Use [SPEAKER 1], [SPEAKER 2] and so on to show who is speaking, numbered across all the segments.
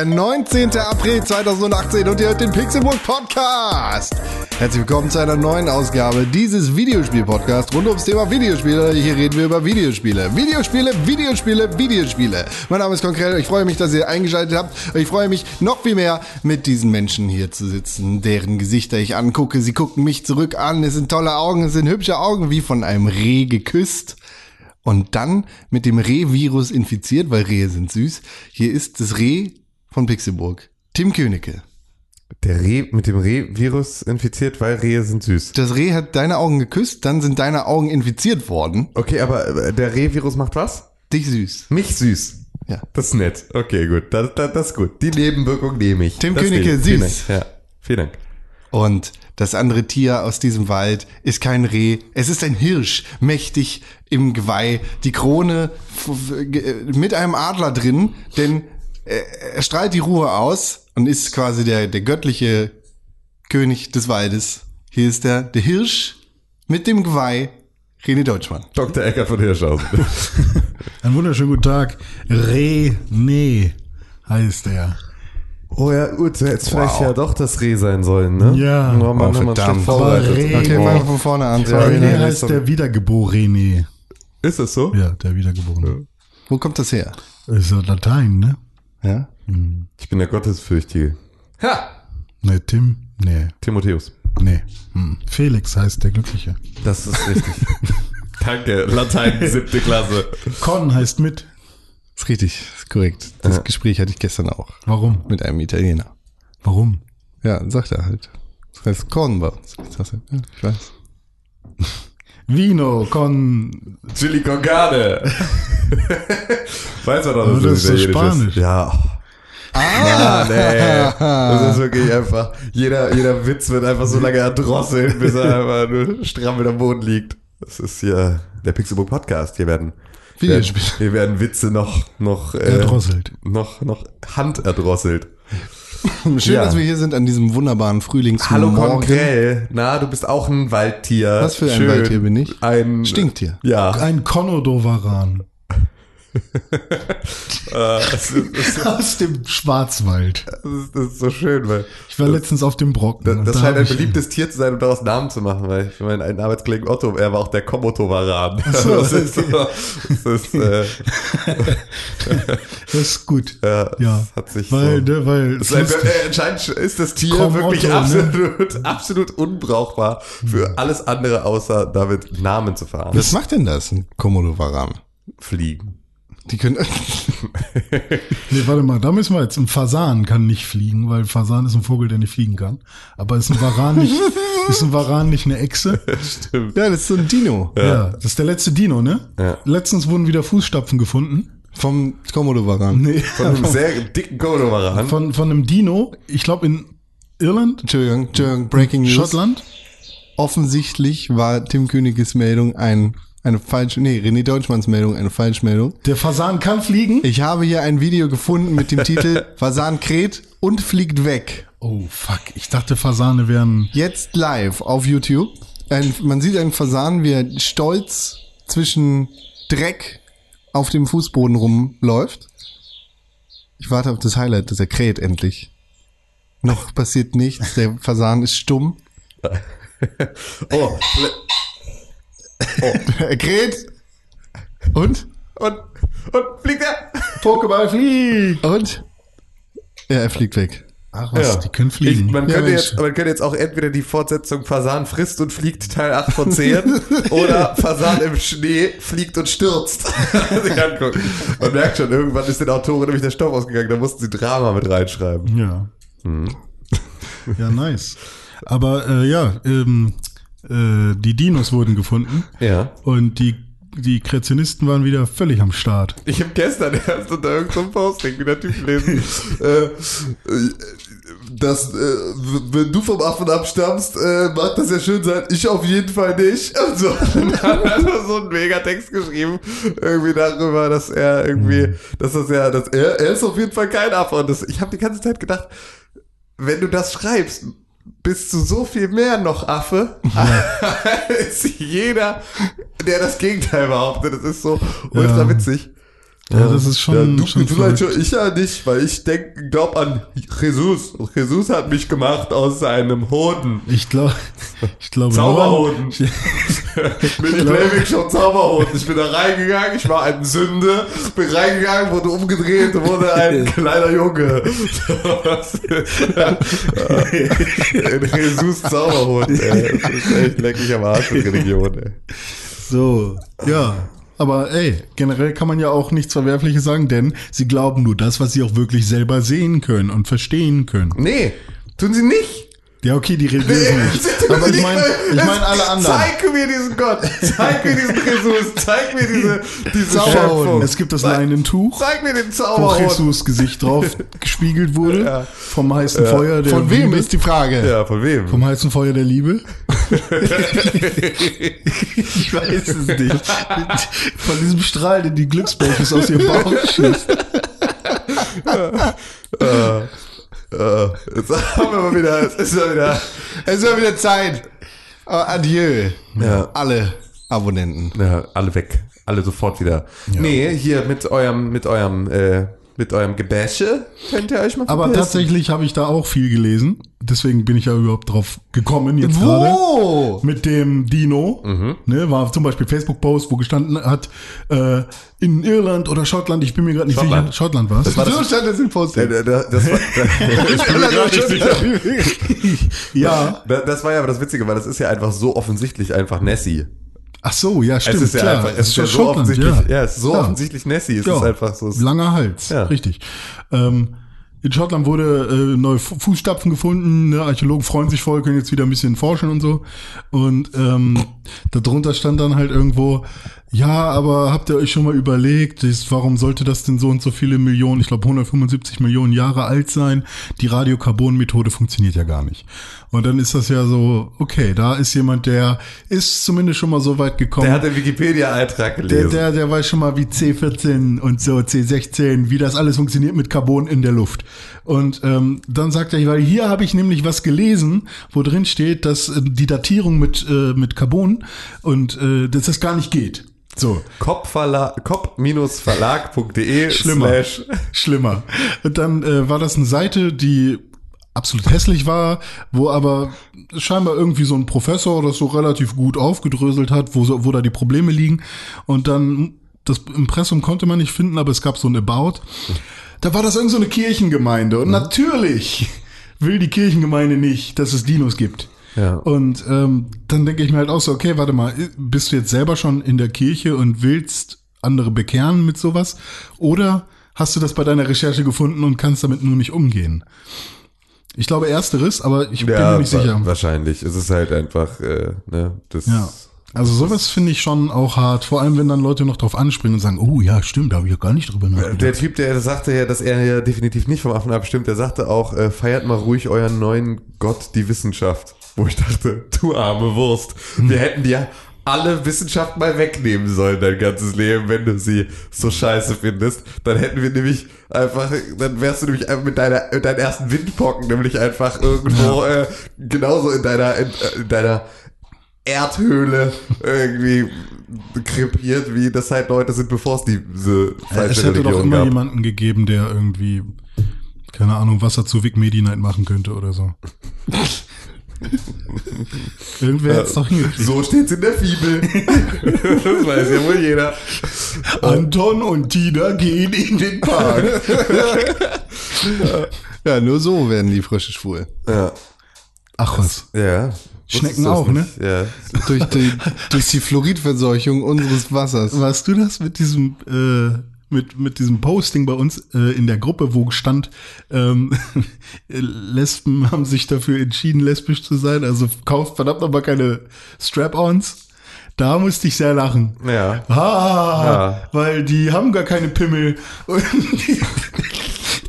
[SPEAKER 1] Der 19. April 2018 und ihr hört den Pixelburg Podcast. Herzlich willkommen zu einer neuen Ausgabe dieses Videospiel-Podcasts rund ums Thema Videospiele. Hier reden wir über Videospiele. Videospiele, Videospiele, Videospiele. Mein Name ist Konkret. Ich freue mich, dass ihr eingeschaltet habt. Ich freue mich noch viel mehr, mit diesen Menschen hier zu sitzen, deren Gesichter ich angucke. Sie gucken mich zurück an. Es sind tolle Augen, es sind hübsche Augen, wie von einem Reh geküsst und dann mit dem Reh-Virus infiziert, weil Rehe sind süß. Hier ist das Reh von Pixelburg. Tim Königke.
[SPEAKER 2] Der Reh mit dem Reh-Virus infiziert, weil Rehe sind süß.
[SPEAKER 1] Das Reh hat deine Augen geküsst, dann sind deine Augen infiziert worden.
[SPEAKER 2] Okay, aber äh, der Reh-Virus macht was?
[SPEAKER 1] Dich süß.
[SPEAKER 2] Mich süß.
[SPEAKER 1] Ja.
[SPEAKER 2] Das ist nett. Okay, gut. Das, das, das ist gut. Die Nebenwirkung nehme ich.
[SPEAKER 1] Tim
[SPEAKER 2] das
[SPEAKER 1] Königke,
[SPEAKER 2] ich. Vielen
[SPEAKER 1] süß.
[SPEAKER 2] Dank. Ja. Vielen Dank.
[SPEAKER 1] Und das andere Tier aus diesem Wald ist kein Reh, es ist ein Hirsch, mächtig im Geweih, die Krone mit einem Adler drin, denn er, er strahlt die Ruhe aus und ist quasi der, der göttliche König des Waldes. Hier ist der, der Hirsch mit dem Geweih, René Deutschmann.
[SPEAKER 2] Dr. Ecker von Hirschhausen.
[SPEAKER 3] Einen wunderschönen guten Tag. René heißt er.
[SPEAKER 2] oh ja, gut, jetzt vielleicht
[SPEAKER 1] Wow.
[SPEAKER 2] ja doch das Reh sein sollen, ne?
[SPEAKER 3] Ja.
[SPEAKER 2] Oh, Mann,
[SPEAKER 1] Oh, verdammt.
[SPEAKER 3] Aber Reh-
[SPEAKER 1] Okay, fangen wir von vorne an.
[SPEAKER 2] Ja.
[SPEAKER 3] René heißt der Wiedergeborene.
[SPEAKER 2] Ist es so?
[SPEAKER 3] Ja, der Wiedergeborene.
[SPEAKER 1] Wo kommt das her?
[SPEAKER 3] Ist ja Latein, ne?
[SPEAKER 1] Ja?
[SPEAKER 2] Ich bin der Gottesfürchtige. Ha!
[SPEAKER 3] Ne, Tim? Nee,
[SPEAKER 2] Timotheus.
[SPEAKER 3] nee. Hm. Felix heißt der Glückliche.
[SPEAKER 2] Das ist richtig. Danke. Latein, siebte Klasse.
[SPEAKER 3] Con heißt mit.
[SPEAKER 1] Ist richtig, ist korrekt. Das Gespräch hatte ich gestern auch
[SPEAKER 3] Warum?
[SPEAKER 1] mit einem Italiener.
[SPEAKER 3] Warum?
[SPEAKER 1] Ja, sagt er halt. Das heißt Korn bei uns. Ich, ja, ich weiß.
[SPEAKER 3] Vino con.
[SPEAKER 2] Chili con carne. Weiß man doch, dass
[SPEAKER 3] das ist so
[SPEAKER 2] Italienisch
[SPEAKER 3] Spanisch.
[SPEAKER 2] Ja. Ah, nee. Das ist wirklich einfach, jeder, jeder Witz wird einfach so lange erdrosselt, bis er einfach nur stramm am Boden liegt. Das ist hier der Pixelbook Podcast. Hier werden, werden,
[SPEAKER 1] Videospiel.
[SPEAKER 2] hier werden Witze noch, noch, äh,
[SPEAKER 3] Erdrosselt.
[SPEAKER 2] noch, noch handerdrosselt.
[SPEAKER 1] Schön,
[SPEAKER 2] Ja.
[SPEAKER 1] dass wir hier sind an diesem wunderbaren Frühlingsmorgen.
[SPEAKER 2] Hallo Konkrell. Na, du bist auch ein Waldtier.
[SPEAKER 1] Was für ein
[SPEAKER 2] Schön.
[SPEAKER 1] Waldtier bin ich?
[SPEAKER 2] Ein
[SPEAKER 1] Stinktier.
[SPEAKER 2] Ja.
[SPEAKER 3] Ein Konodowaran.
[SPEAKER 2] Äh, das, ist, das, ist,
[SPEAKER 3] Aus dem Schwarzwald.
[SPEAKER 2] das ist so schön, weil
[SPEAKER 3] Ich war letztens auf dem Brocken.
[SPEAKER 2] Das, das
[SPEAKER 3] da
[SPEAKER 2] scheint ein beliebtes Tier zu sein, um daraus Namen zu machen, weil ich meine, ein Arbeitskollegen Otto, er war auch der Komoto-Varan.
[SPEAKER 3] so,
[SPEAKER 2] das ist, so, das ist, äh,
[SPEAKER 3] Das ist gut.
[SPEAKER 2] ja,
[SPEAKER 3] Ja.
[SPEAKER 2] das hat sich
[SPEAKER 3] weil,
[SPEAKER 2] so.
[SPEAKER 3] ne, weil
[SPEAKER 2] Das ist ein, äh, anscheinend ist das Tier
[SPEAKER 3] Komodo,
[SPEAKER 2] wirklich
[SPEAKER 3] ne?
[SPEAKER 2] absolut, absolut unbrauchbar für alles andere, außer damit Namen zu fahren.
[SPEAKER 1] Was macht denn das, ein Komodo-Varan?
[SPEAKER 2] Fliegen.
[SPEAKER 1] Die können.
[SPEAKER 3] Nee, warte mal, da müssen wir jetzt. Ein Fasan kann nicht fliegen, weil Fasan ist ein Vogel, der nicht fliegen kann. Aber ist ein Varan nicht, ist ein Varan nicht eine Echse?
[SPEAKER 2] Stimmt.
[SPEAKER 1] ja, das ist so ein Dino.
[SPEAKER 3] Ja. das ist der letzte Dino, ne?
[SPEAKER 2] Ja.
[SPEAKER 3] Letztens wurden wieder Fußstapfen gefunden.
[SPEAKER 1] Vom Komodo-Varan.
[SPEAKER 3] Nee.
[SPEAKER 2] Von einem sehr dicken Komodo-Varan.
[SPEAKER 3] Von, von einem Dino, ich glaube in Irland,
[SPEAKER 1] Entschuldigung, Entschuldigung, Breaking News.
[SPEAKER 3] Schottland.
[SPEAKER 1] Offensichtlich war Tim Königes Meldung ein, eine falsche, nee, René Deutschmanns Meldung eine Falschmeldung.
[SPEAKER 3] Der Fasan kann fliegen.
[SPEAKER 1] Ich habe hier ein Video gefunden mit dem Titel Fasan kräht und fliegt weg.
[SPEAKER 3] Oh, fuck. Ich dachte, Fasane wären.
[SPEAKER 1] Jetzt live auf YouTube. Ein, man sieht einen Fasan, wie er stolz zwischen Dreck auf dem Fußboden rumläuft. Ich warte auf das Highlight, dass er kräht endlich. Noch passiert nichts, der Fasan ist stumm.
[SPEAKER 2] Oh,
[SPEAKER 1] Er kräht. Und?
[SPEAKER 2] und, und fliegt er?
[SPEAKER 3] Pokéball fliegt.
[SPEAKER 1] Und? Ja, er fliegt weg.
[SPEAKER 3] Ach was,
[SPEAKER 2] Ja.
[SPEAKER 3] die können fliegen.
[SPEAKER 2] Ich, man,
[SPEAKER 1] Ja,
[SPEAKER 2] könnte jetzt, man könnte jetzt auch entweder die Fortsetzung Fasan frisst und fliegt Teil 8 von 10 oder Fasan im Schnee fliegt und stürzt. sich angucken. Man merkt schon, irgendwann ist den Autoren nämlich der Stoff ausgegangen, da mussten sie Drama mit reinschreiben.
[SPEAKER 3] Ja. Ja, nice. Aber äh, ja, ähm, äh, die Dinos wurden gefunden
[SPEAKER 2] Ja.
[SPEAKER 3] und die, die Kreationisten waren wieder völlig am Start.
[SPEAKER 2] Ich habe gestern erst unter irgendeinem Posting wieder Typ gelesen. äh, äh, das, äh, wenn du vom Affen abstammst, äh, mag das ja schön sein. Ich auf jeden Fall nicht. Und so. Und dann hat er so einen Megatext geschrieben, irgendwie darüber, dass er irgendwie, dass das ja, dass er, er ist auf jeden Fall kein Affe. Und das, ich habe die ganze Zeit gedacht, wenn du das schreibst, bist du so viel mehr noch Affe als jeder, der das Gegenteil behauptet. Das ist so ultra
[SPEAKER 3] Ja.
[SPEAKER 2] witzig.
[SPEAKER 3] Ja, das ist schon,
[SPEAKER 2] ja, du,
[SPEAKER 3] schon
[SPEAKER 2] du
[SPEAKER 3] verrückt.
[SPEAKER 2] schon, ich ja nicht, weil ich denk, glaub an Jesus. Jesus hat mich gemacht aus seinem Hoden.
[SPEAKER 3] Ich glaube, ich glaube,
[SPEAKER 2] Zauberhoden.
[SPEAKER 3] Ich,
[SPEAKER 2] Mit Playback schon Zauberhoden. Ich bin da reingegangen, ich war ein Sünde, bin reingegangen, wurde umgedreht, wurde ein kleiner Junge. Jesus Zauberhund, ey. Das ist echt leckig am Arsch mit Religion, ey.
[SPEAKER 3] so, ja. Aber ey, generell kann man ja auch nichts Verwerfliches sagen, denn sie glauben nur das, was sie auch wirklich selber sehen können und verstehen können.
[SPEAKER 2] Nee, tun sie nicht.
[SPEAKER 3] Ja, okay, die Religiösen nicht. Aber ich meine, ich meine alle anderen.
[SPEAKER 2] Zeig mir diesen Gott, zeig mir diesen Jesus, zeig mir diese, diese Schöpfung.
[SPEAKER 3] es gibt das Leinentuch,
[SPEAKER 2] Zeig mir den
[SPEAKER 3] wo
[SPEAKER 2] Zauberhund.
[SPEAKER 3] Jesus Gesicht drauf gespiegelt wurde.
[SPEAKER 2] Ja.
[SPEAKER 3] Vom heißen Feuer der
[SPEAKER 1] Von wem
[SPEAKER 3] Liebe.
[SPEAKER 1] ist die Frage?
[SPEAKER 2] Ja, von wem?
[SPEAKER 3] Vom heißen Feuer der Liebe? ich weiß es nicht. Von diesem Strahl, der die Glücksbällchen aus ihrem Bauch schießt.
[SPEAKER 2] Äh, jetzt haben wir mal wieder, es ist ja wieder,
[SPEAKER 1] Es ist ja wieder Zeit. Oh, adieu.
[SPEAKER 2] Ja.
[SPEAKER 1] Alle Abonnenten.
[SPEAKER 2] ja, alle weg, alle sofort wieder. Nee, hier mit eurem, mit eurem, äh, mit eurem Gebäsche könnt ihr euch mal
[SPEAKER 3] Aber
[SPEAKER 2] verpissen.
[SPEAKER 3] tatsächlich habe ich da auch viel gelesen. Deswegen bin ich ja überhaupt drauf gekommen jetzt gerade.
[SPEAKER 1] Wo?
[SPEAKER 3] Mit dem Dino, ne, war zum Beispiel Facebook-Post, wo gestanden hat, äh, in Irland oder Schottland, ich bin mir gerade nicht
[SPEAKER 2] Schottland.
[SPEAKER 3] sicher, Schottland war es.
[SPEAKER 2] war das-
[SPEAKER 1] So stand es im Post.
[SPEAKER 2] da- da- das, war, da, ich bin mir gar nicht sicher.
[SPEAKER 3] Ja,
[SPEAKER 2] Da- Das war ja aber das Witzige, weil das ist ja einfach so offensichtlich einfach Nessie.
[SPEAKER 3] Ach so, ja, stimmt,
[SPEAKER 2] es ist ja
[SPEAKER 3] klar.
[SPEAKER 2] einfach, es ist ja so offensichtlich, ja.
[SPEAKER 3] ja.
[SPEAKER 2] es ist so
[SPEAKER 3] Ja.
[SPEAKER 2] offensichtlich Nessie. Es
[SPEAKER 3] Ja,
[SPEAKER 2] ist einfach so.
[SPEAKER 3] Langer Hals,
[SPEAKER 2] Ja.
[SPEAKER 3] richtig. Ähm, in Schottland wurde äh, neue Fu- Fußstapfen gefunden. Ne? Archäologen freuen sich voll, können jetzt wieder ein bisschen forschen und so. Und ähm, darunter stand dann halt irgendwo, ja, aber habt ihr euch schon mal überlegt, warum sollte das denn so und so viele Millionen, ich glaube 175 Millionen Jahre alt sein? Die Radiokarbon-Methode funktioniert ja gar nicht. Und dann ist das ja so, okay, da ist jemand, der ist zumindest schon mal so weit gekommen.
[SPEAKER 2] Der hat den Wikipedia-Eintrag
[SPEAKER 3] Der,
[SPEAKER 2] gelesen.
[SPEAKER 3] der, der weiß schon mal, wie C14 und so, C16, wie das alles funktioniert mit Carbon in der Luft. Und ähm, dann sagt er, weil hier habe ich nämlich was gelesen, wo drin steht, dass äh, die Datierung mit, äh, mit Carbon und äh, dass das gar nicht geht. So,
[SPEAKER 2] Kopf-Verla- Kopf-verlag.de
[SPEAKER 3] schlimmer.
[SPEAKER 2] slash
[SPEAKER 3] Schlimmer. Und dann äh, war das eine Seite, die absolut hässlich war, wo aber scheinbar irgendwie so ein Professor das so relativ gut aufgedröselt hat, wo, so, wo da die Probleme liegen. Und dann, das Impressum konnte man nicht finden, aber es gab so ein About. Da war das irgend so eine Kirchengemeinde. Und natürlich will die Kirchengemeinde nicht, dass es Dinos gibt.
[SPEAKER 2] Ja.
[SPEAKER 3] Und ähm, dann denke ich mir halt auch so, okay, warte mal, bist du jetzt selber schon in der Kirche und willst andere bekehren mit sowas? Oder hast du das bei deiner Recherche gefunden und kannst damit nur nicht umgehen? Ich glaube ersteres, aber ich bin mir nicht sicher.
[SPEAKER 2] Wahrscheinlich. Es ist halt einfach, äh, ne, das.
[SPEAKER 3] Ja. Also sowas finde ich schon auch hart, vor allem wenn dann Leute noch drauf anspringen und sagen, oh ja, stimmt, da habe ich ja gar nicht drüber nachgedacht.
[SPEAKER 2] Der Typ, der sagte ja, dass er ja definitiv nicht vom Affen abstimmt, der sagte auch, äh, feiert mal ruhig euren neuen Gott, die Wissenschaft. Wo ich dachte, du arme Wurst, wir hätten dir alle Wissenschaft mal wegnehmen sollen dein ganzes Leben, wenn du sie so scheiße findest. Dann hätten wir nämlich einfach, dann wärst du nämlich einfach mit deiner, mit deinen ersten Windpocken nämlich einfach irgendwo äh, genauso in deiner, in, äh, in deiner Erdhöhle irgendwie krepiert, wie das halt Leute sind, bevor es diese falsche
[SPEAKER 3] es hätte doch
[SPEAKER 2] Religion
[SPEAKER 3] immer
[SPEAKER 2] gab.
[SPEAKER 3] jemanden gegeben, der irgendwie, keine Ahnung, Wasser zu Vic Medi Night machen könnte oder so. Irgendwer hätte es doch hingekriegt.
[SPEAKER 2] So steht's in der Fibel. das weiß ja wohl jeder.
[SPEAKER 3] Anton und Tina gehen in den Park.
[SPEAKER 1] Ja, nur so werden die Frösche schwul.
[SPEAKER 2] Ja.
[SPEAKER 3] Ach was.
[SPEAKER 2] ja.
[SPEAKER 3] Schnecken auch, ne?
[SPEAKER 2] nicht? Ja.
[SPEAKER 1] Durch die, durch die Fluoridverseuchung unseres Wassers.
[SPEAKER 3] Warst du das mit diesem äh, mit mit diesem Posting bei uns äh, in der Gruppe, wo stand, ähm, Lesben haben sich dafür entschieden, lesbisch zu sein, also kauft verdammt nochmal keine Strap-ons. Da musste ich sehr lachen.
[SPEAKER 2] Ja.
[SPEAKER 3] Ah,
[SPEAKER 2] Ja.
[SPEAKER 3] weil die haben gar keine Pimmel und die,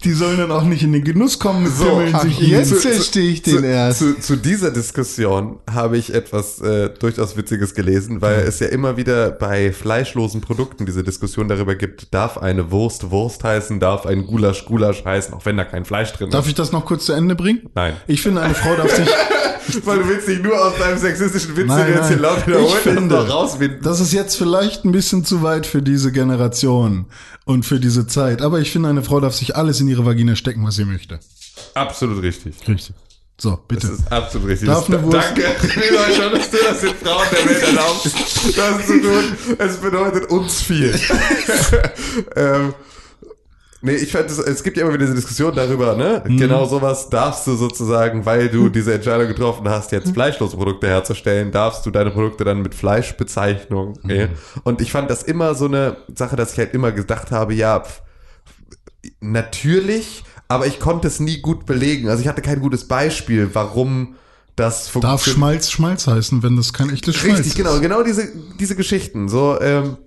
[SPEAKER 3] die sollen dann auch nicht in den Genuss kommen mit
[SPEAKER 2] So,
[SPEAKER 3] sich
[SPEAKER 1] jetzt verstehe ich den
[SPEAKER 2] zu,
[SPEAKER 1] erst.
[SPEAKER 2] Zu, zu dieser Diskussion habe ich etwas äh, durchaus Witziges gelesen, weil es ja immer wieder bei fleischlosen Produkten diese Diskussion darüber gibt, darf eine Wurst Wurst heißen, darf ein Gulasch Gulasch heißen, auch wenn da kein Fleisch drin
[SPEAKER 3] Darf
[SPEAKER 2] ist.
[SPEAKER 3] ich das noch kurz zu Ende bringen?
[SPEAKER 2] Nein.
[SPEAKER 3] Ich finde, eine Frau darf sich,
[SPEAKER 2] Weil du willst dich nur aus deinem sexistischen Witz,
[SPEAKER 3] Nein,
[SPEAKER 2] den jetzt hier laut
[SPEAKER 3] finde,
[SPEAKER 2] noch rauswinden.
[SPEAKER 3] Das ist jetzt vielleicht ein bisschen zu weit für diese Generation und für diese Zeit. Aber ich finde, eine Frau darf sich alles in ihre Vagina stecken, was sie möchte.
[SPEAKER 2] Absolut richtig.
[SPEAKER 3] Richtig. So, bitte.
[SPEAKER 2] Das ist absolut richtig.
[SPEAKER 3] Darf eine Wurst-
[SPEAKER 2] danke, schon, dass du das den Frauen der Welt erlaubst, das zu tun. Es bedeutet uns viel. ähm, nee, ich fand, es, es gibt ja immer wieder diese Diskussion darüber, ne?
[SPEAKER 3] Mhm.
[SPEAKER 2] Genau sowas darfst du sozusagen, weil du diese Entscheidung getroffen hast,
[SPEAKER 3] Mhm.
[SPEAKER 2] jetzt fleischlose Produkte herzustellen, darfst du deine Produkte dann mit Fleischbezeichnung.
[SPEAKER 3] Mhm.
[SPEAKER 2] äh. Und ich fand das immer so eine Sache, dass ich halt immer gedacht habe, ja, natürlich, aber ich konnte es nie gut belegen. Also ich hatte kein gutes Beispiel, warum das
[SPEAKER 3] Darf. Schmalz Schmalz heißen, wenn das kein echtes Schmalz
[SPEAKER 2] Richtig,
[SPEAKER 3] ist?
[SPEAKER 2] genau, genau diese, diese Geschichten. So, ähm,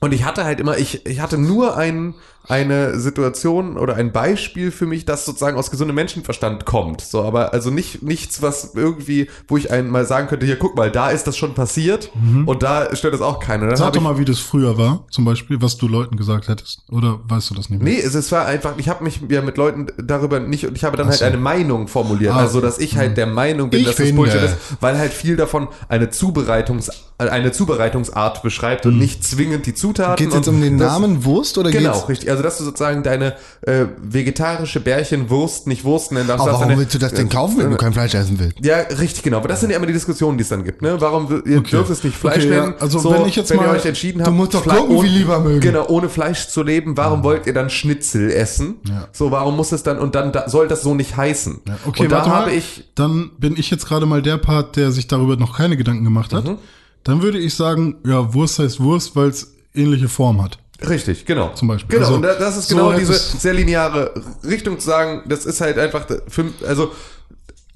[SPEAKER 2] und ich hatte halt immer, ich, ich hatte nur ein, eine Situation oder ein Beispiel für mich, das sozusagen aus gesundem Menschenverstand kommt. So, aber also nicht nichts, was irgendwie, wo ich einen mal sagen könnte, hier guck mal, da ist das schon passiert und da stört das auch keiner. Dann
[SPEAKER 3] Sag doch mal, wie das früher war, zum Beispiel, was du Leuten gesagt hättest. Oder weißt du das nicht mehr?
[SPEAKER 2] Nee, es, es war einfach, ich habe mich ja mit Leuten darüber nicht und ich habe dann halt
[SPEAKER 3] so.
[SPEAKER 2] eine Meinung formuliert.
[SPEAKER 3] Ah,
[SPEAKER 2] also, dass ich halt der Meinung bin,
[SPEAKER 1] Ich
[SPEAKER 2] dass das
[SPEAKER 1] finde-
[SPEAKER 2] Bullshit ist, weil halt viel davon eine Zubereitungs, eine Zubereitungsart beschreibt und nicht zwingend die Zutaten.
[SPEAKER 1] Geht es jetzt um den
[SPEAKER 2] das-
[SPEAKER 1] Namen Wurst oder
[SPEAKER 2] Genau,
[SPEAKER 1] geht's?
[SPEAKER 2] richtig. Also, dass du sozusagen deine äh, vegetarische Bärchenwurst nicht Wurst nennen darfst.
[SPEAKER 1] Aber warum
[SPEAKER 2] deine-
[SPEAKER 1] willst du das denn kaufen, wenn du kein Fleisch essen willst?
[SPEAKER 2] ja, richtig, genau. Aber das sind ja immer die Diskussionen, die es dann gibt. Ne? Warum ihr dürft es nicht Fleisch
[SPEAKER 3] Okay, ja.
[SPEAKER 2] nennen?
[SPEAKER 3] Also, wenn ich jetzt
[SPEAKER 2] wenn ihr
[SPEAKER 3] mal-
[SPEAKER 2] euch entschieden
[SPEAKER 1] Du
[SPEAKER 2] habt,
[SPEAKER 1] musst doch
[SPEAKER 2] Fle-
[SPEAKER 1] gucken,
[SPEAKER 2] ohne-
[SPEAKER 1] wie lieber mögen.
[SPEAKER 2] Genau, ohne Fleisch zu leben. Warum wollt ihr dann Schnitzel essen?
[SPEAKER 3] Ja.
[SPEAKER 2] So, warum muss es dann und dann da, soll das so nicht heißen?
[SPEAKER 3] Okay,
[SPEAKER 2] und da habe ich
[SPEAKER 3] Dann bin ich jetzt gerade mal der Part, der sich darüber noch keine Gedanken gemacht hat.
[SPEAKER 2] Mhm.
[SPEAKER 3] Dann würde ich sagen, ja, Wurst heißt Wurst, weil es ähnliche Form hat.
[SPEAKER 2] Richtig, genau.
[SPEAKER 3] Zum Beispiel.
[SPEAKER 2] Genau,
[SPEAKER 3] Also,
[SPEAKER 2] und da- das ist
[SPEAKER 3] so
[SPEAKER 2] genau
[SPEAKER 3] hätte
[SPEAKER 2] diese
[SPEAKER 3] es-
[SPEAKER 2] sehr lineare Richtung zu sagen, das ist halt einfach, für, also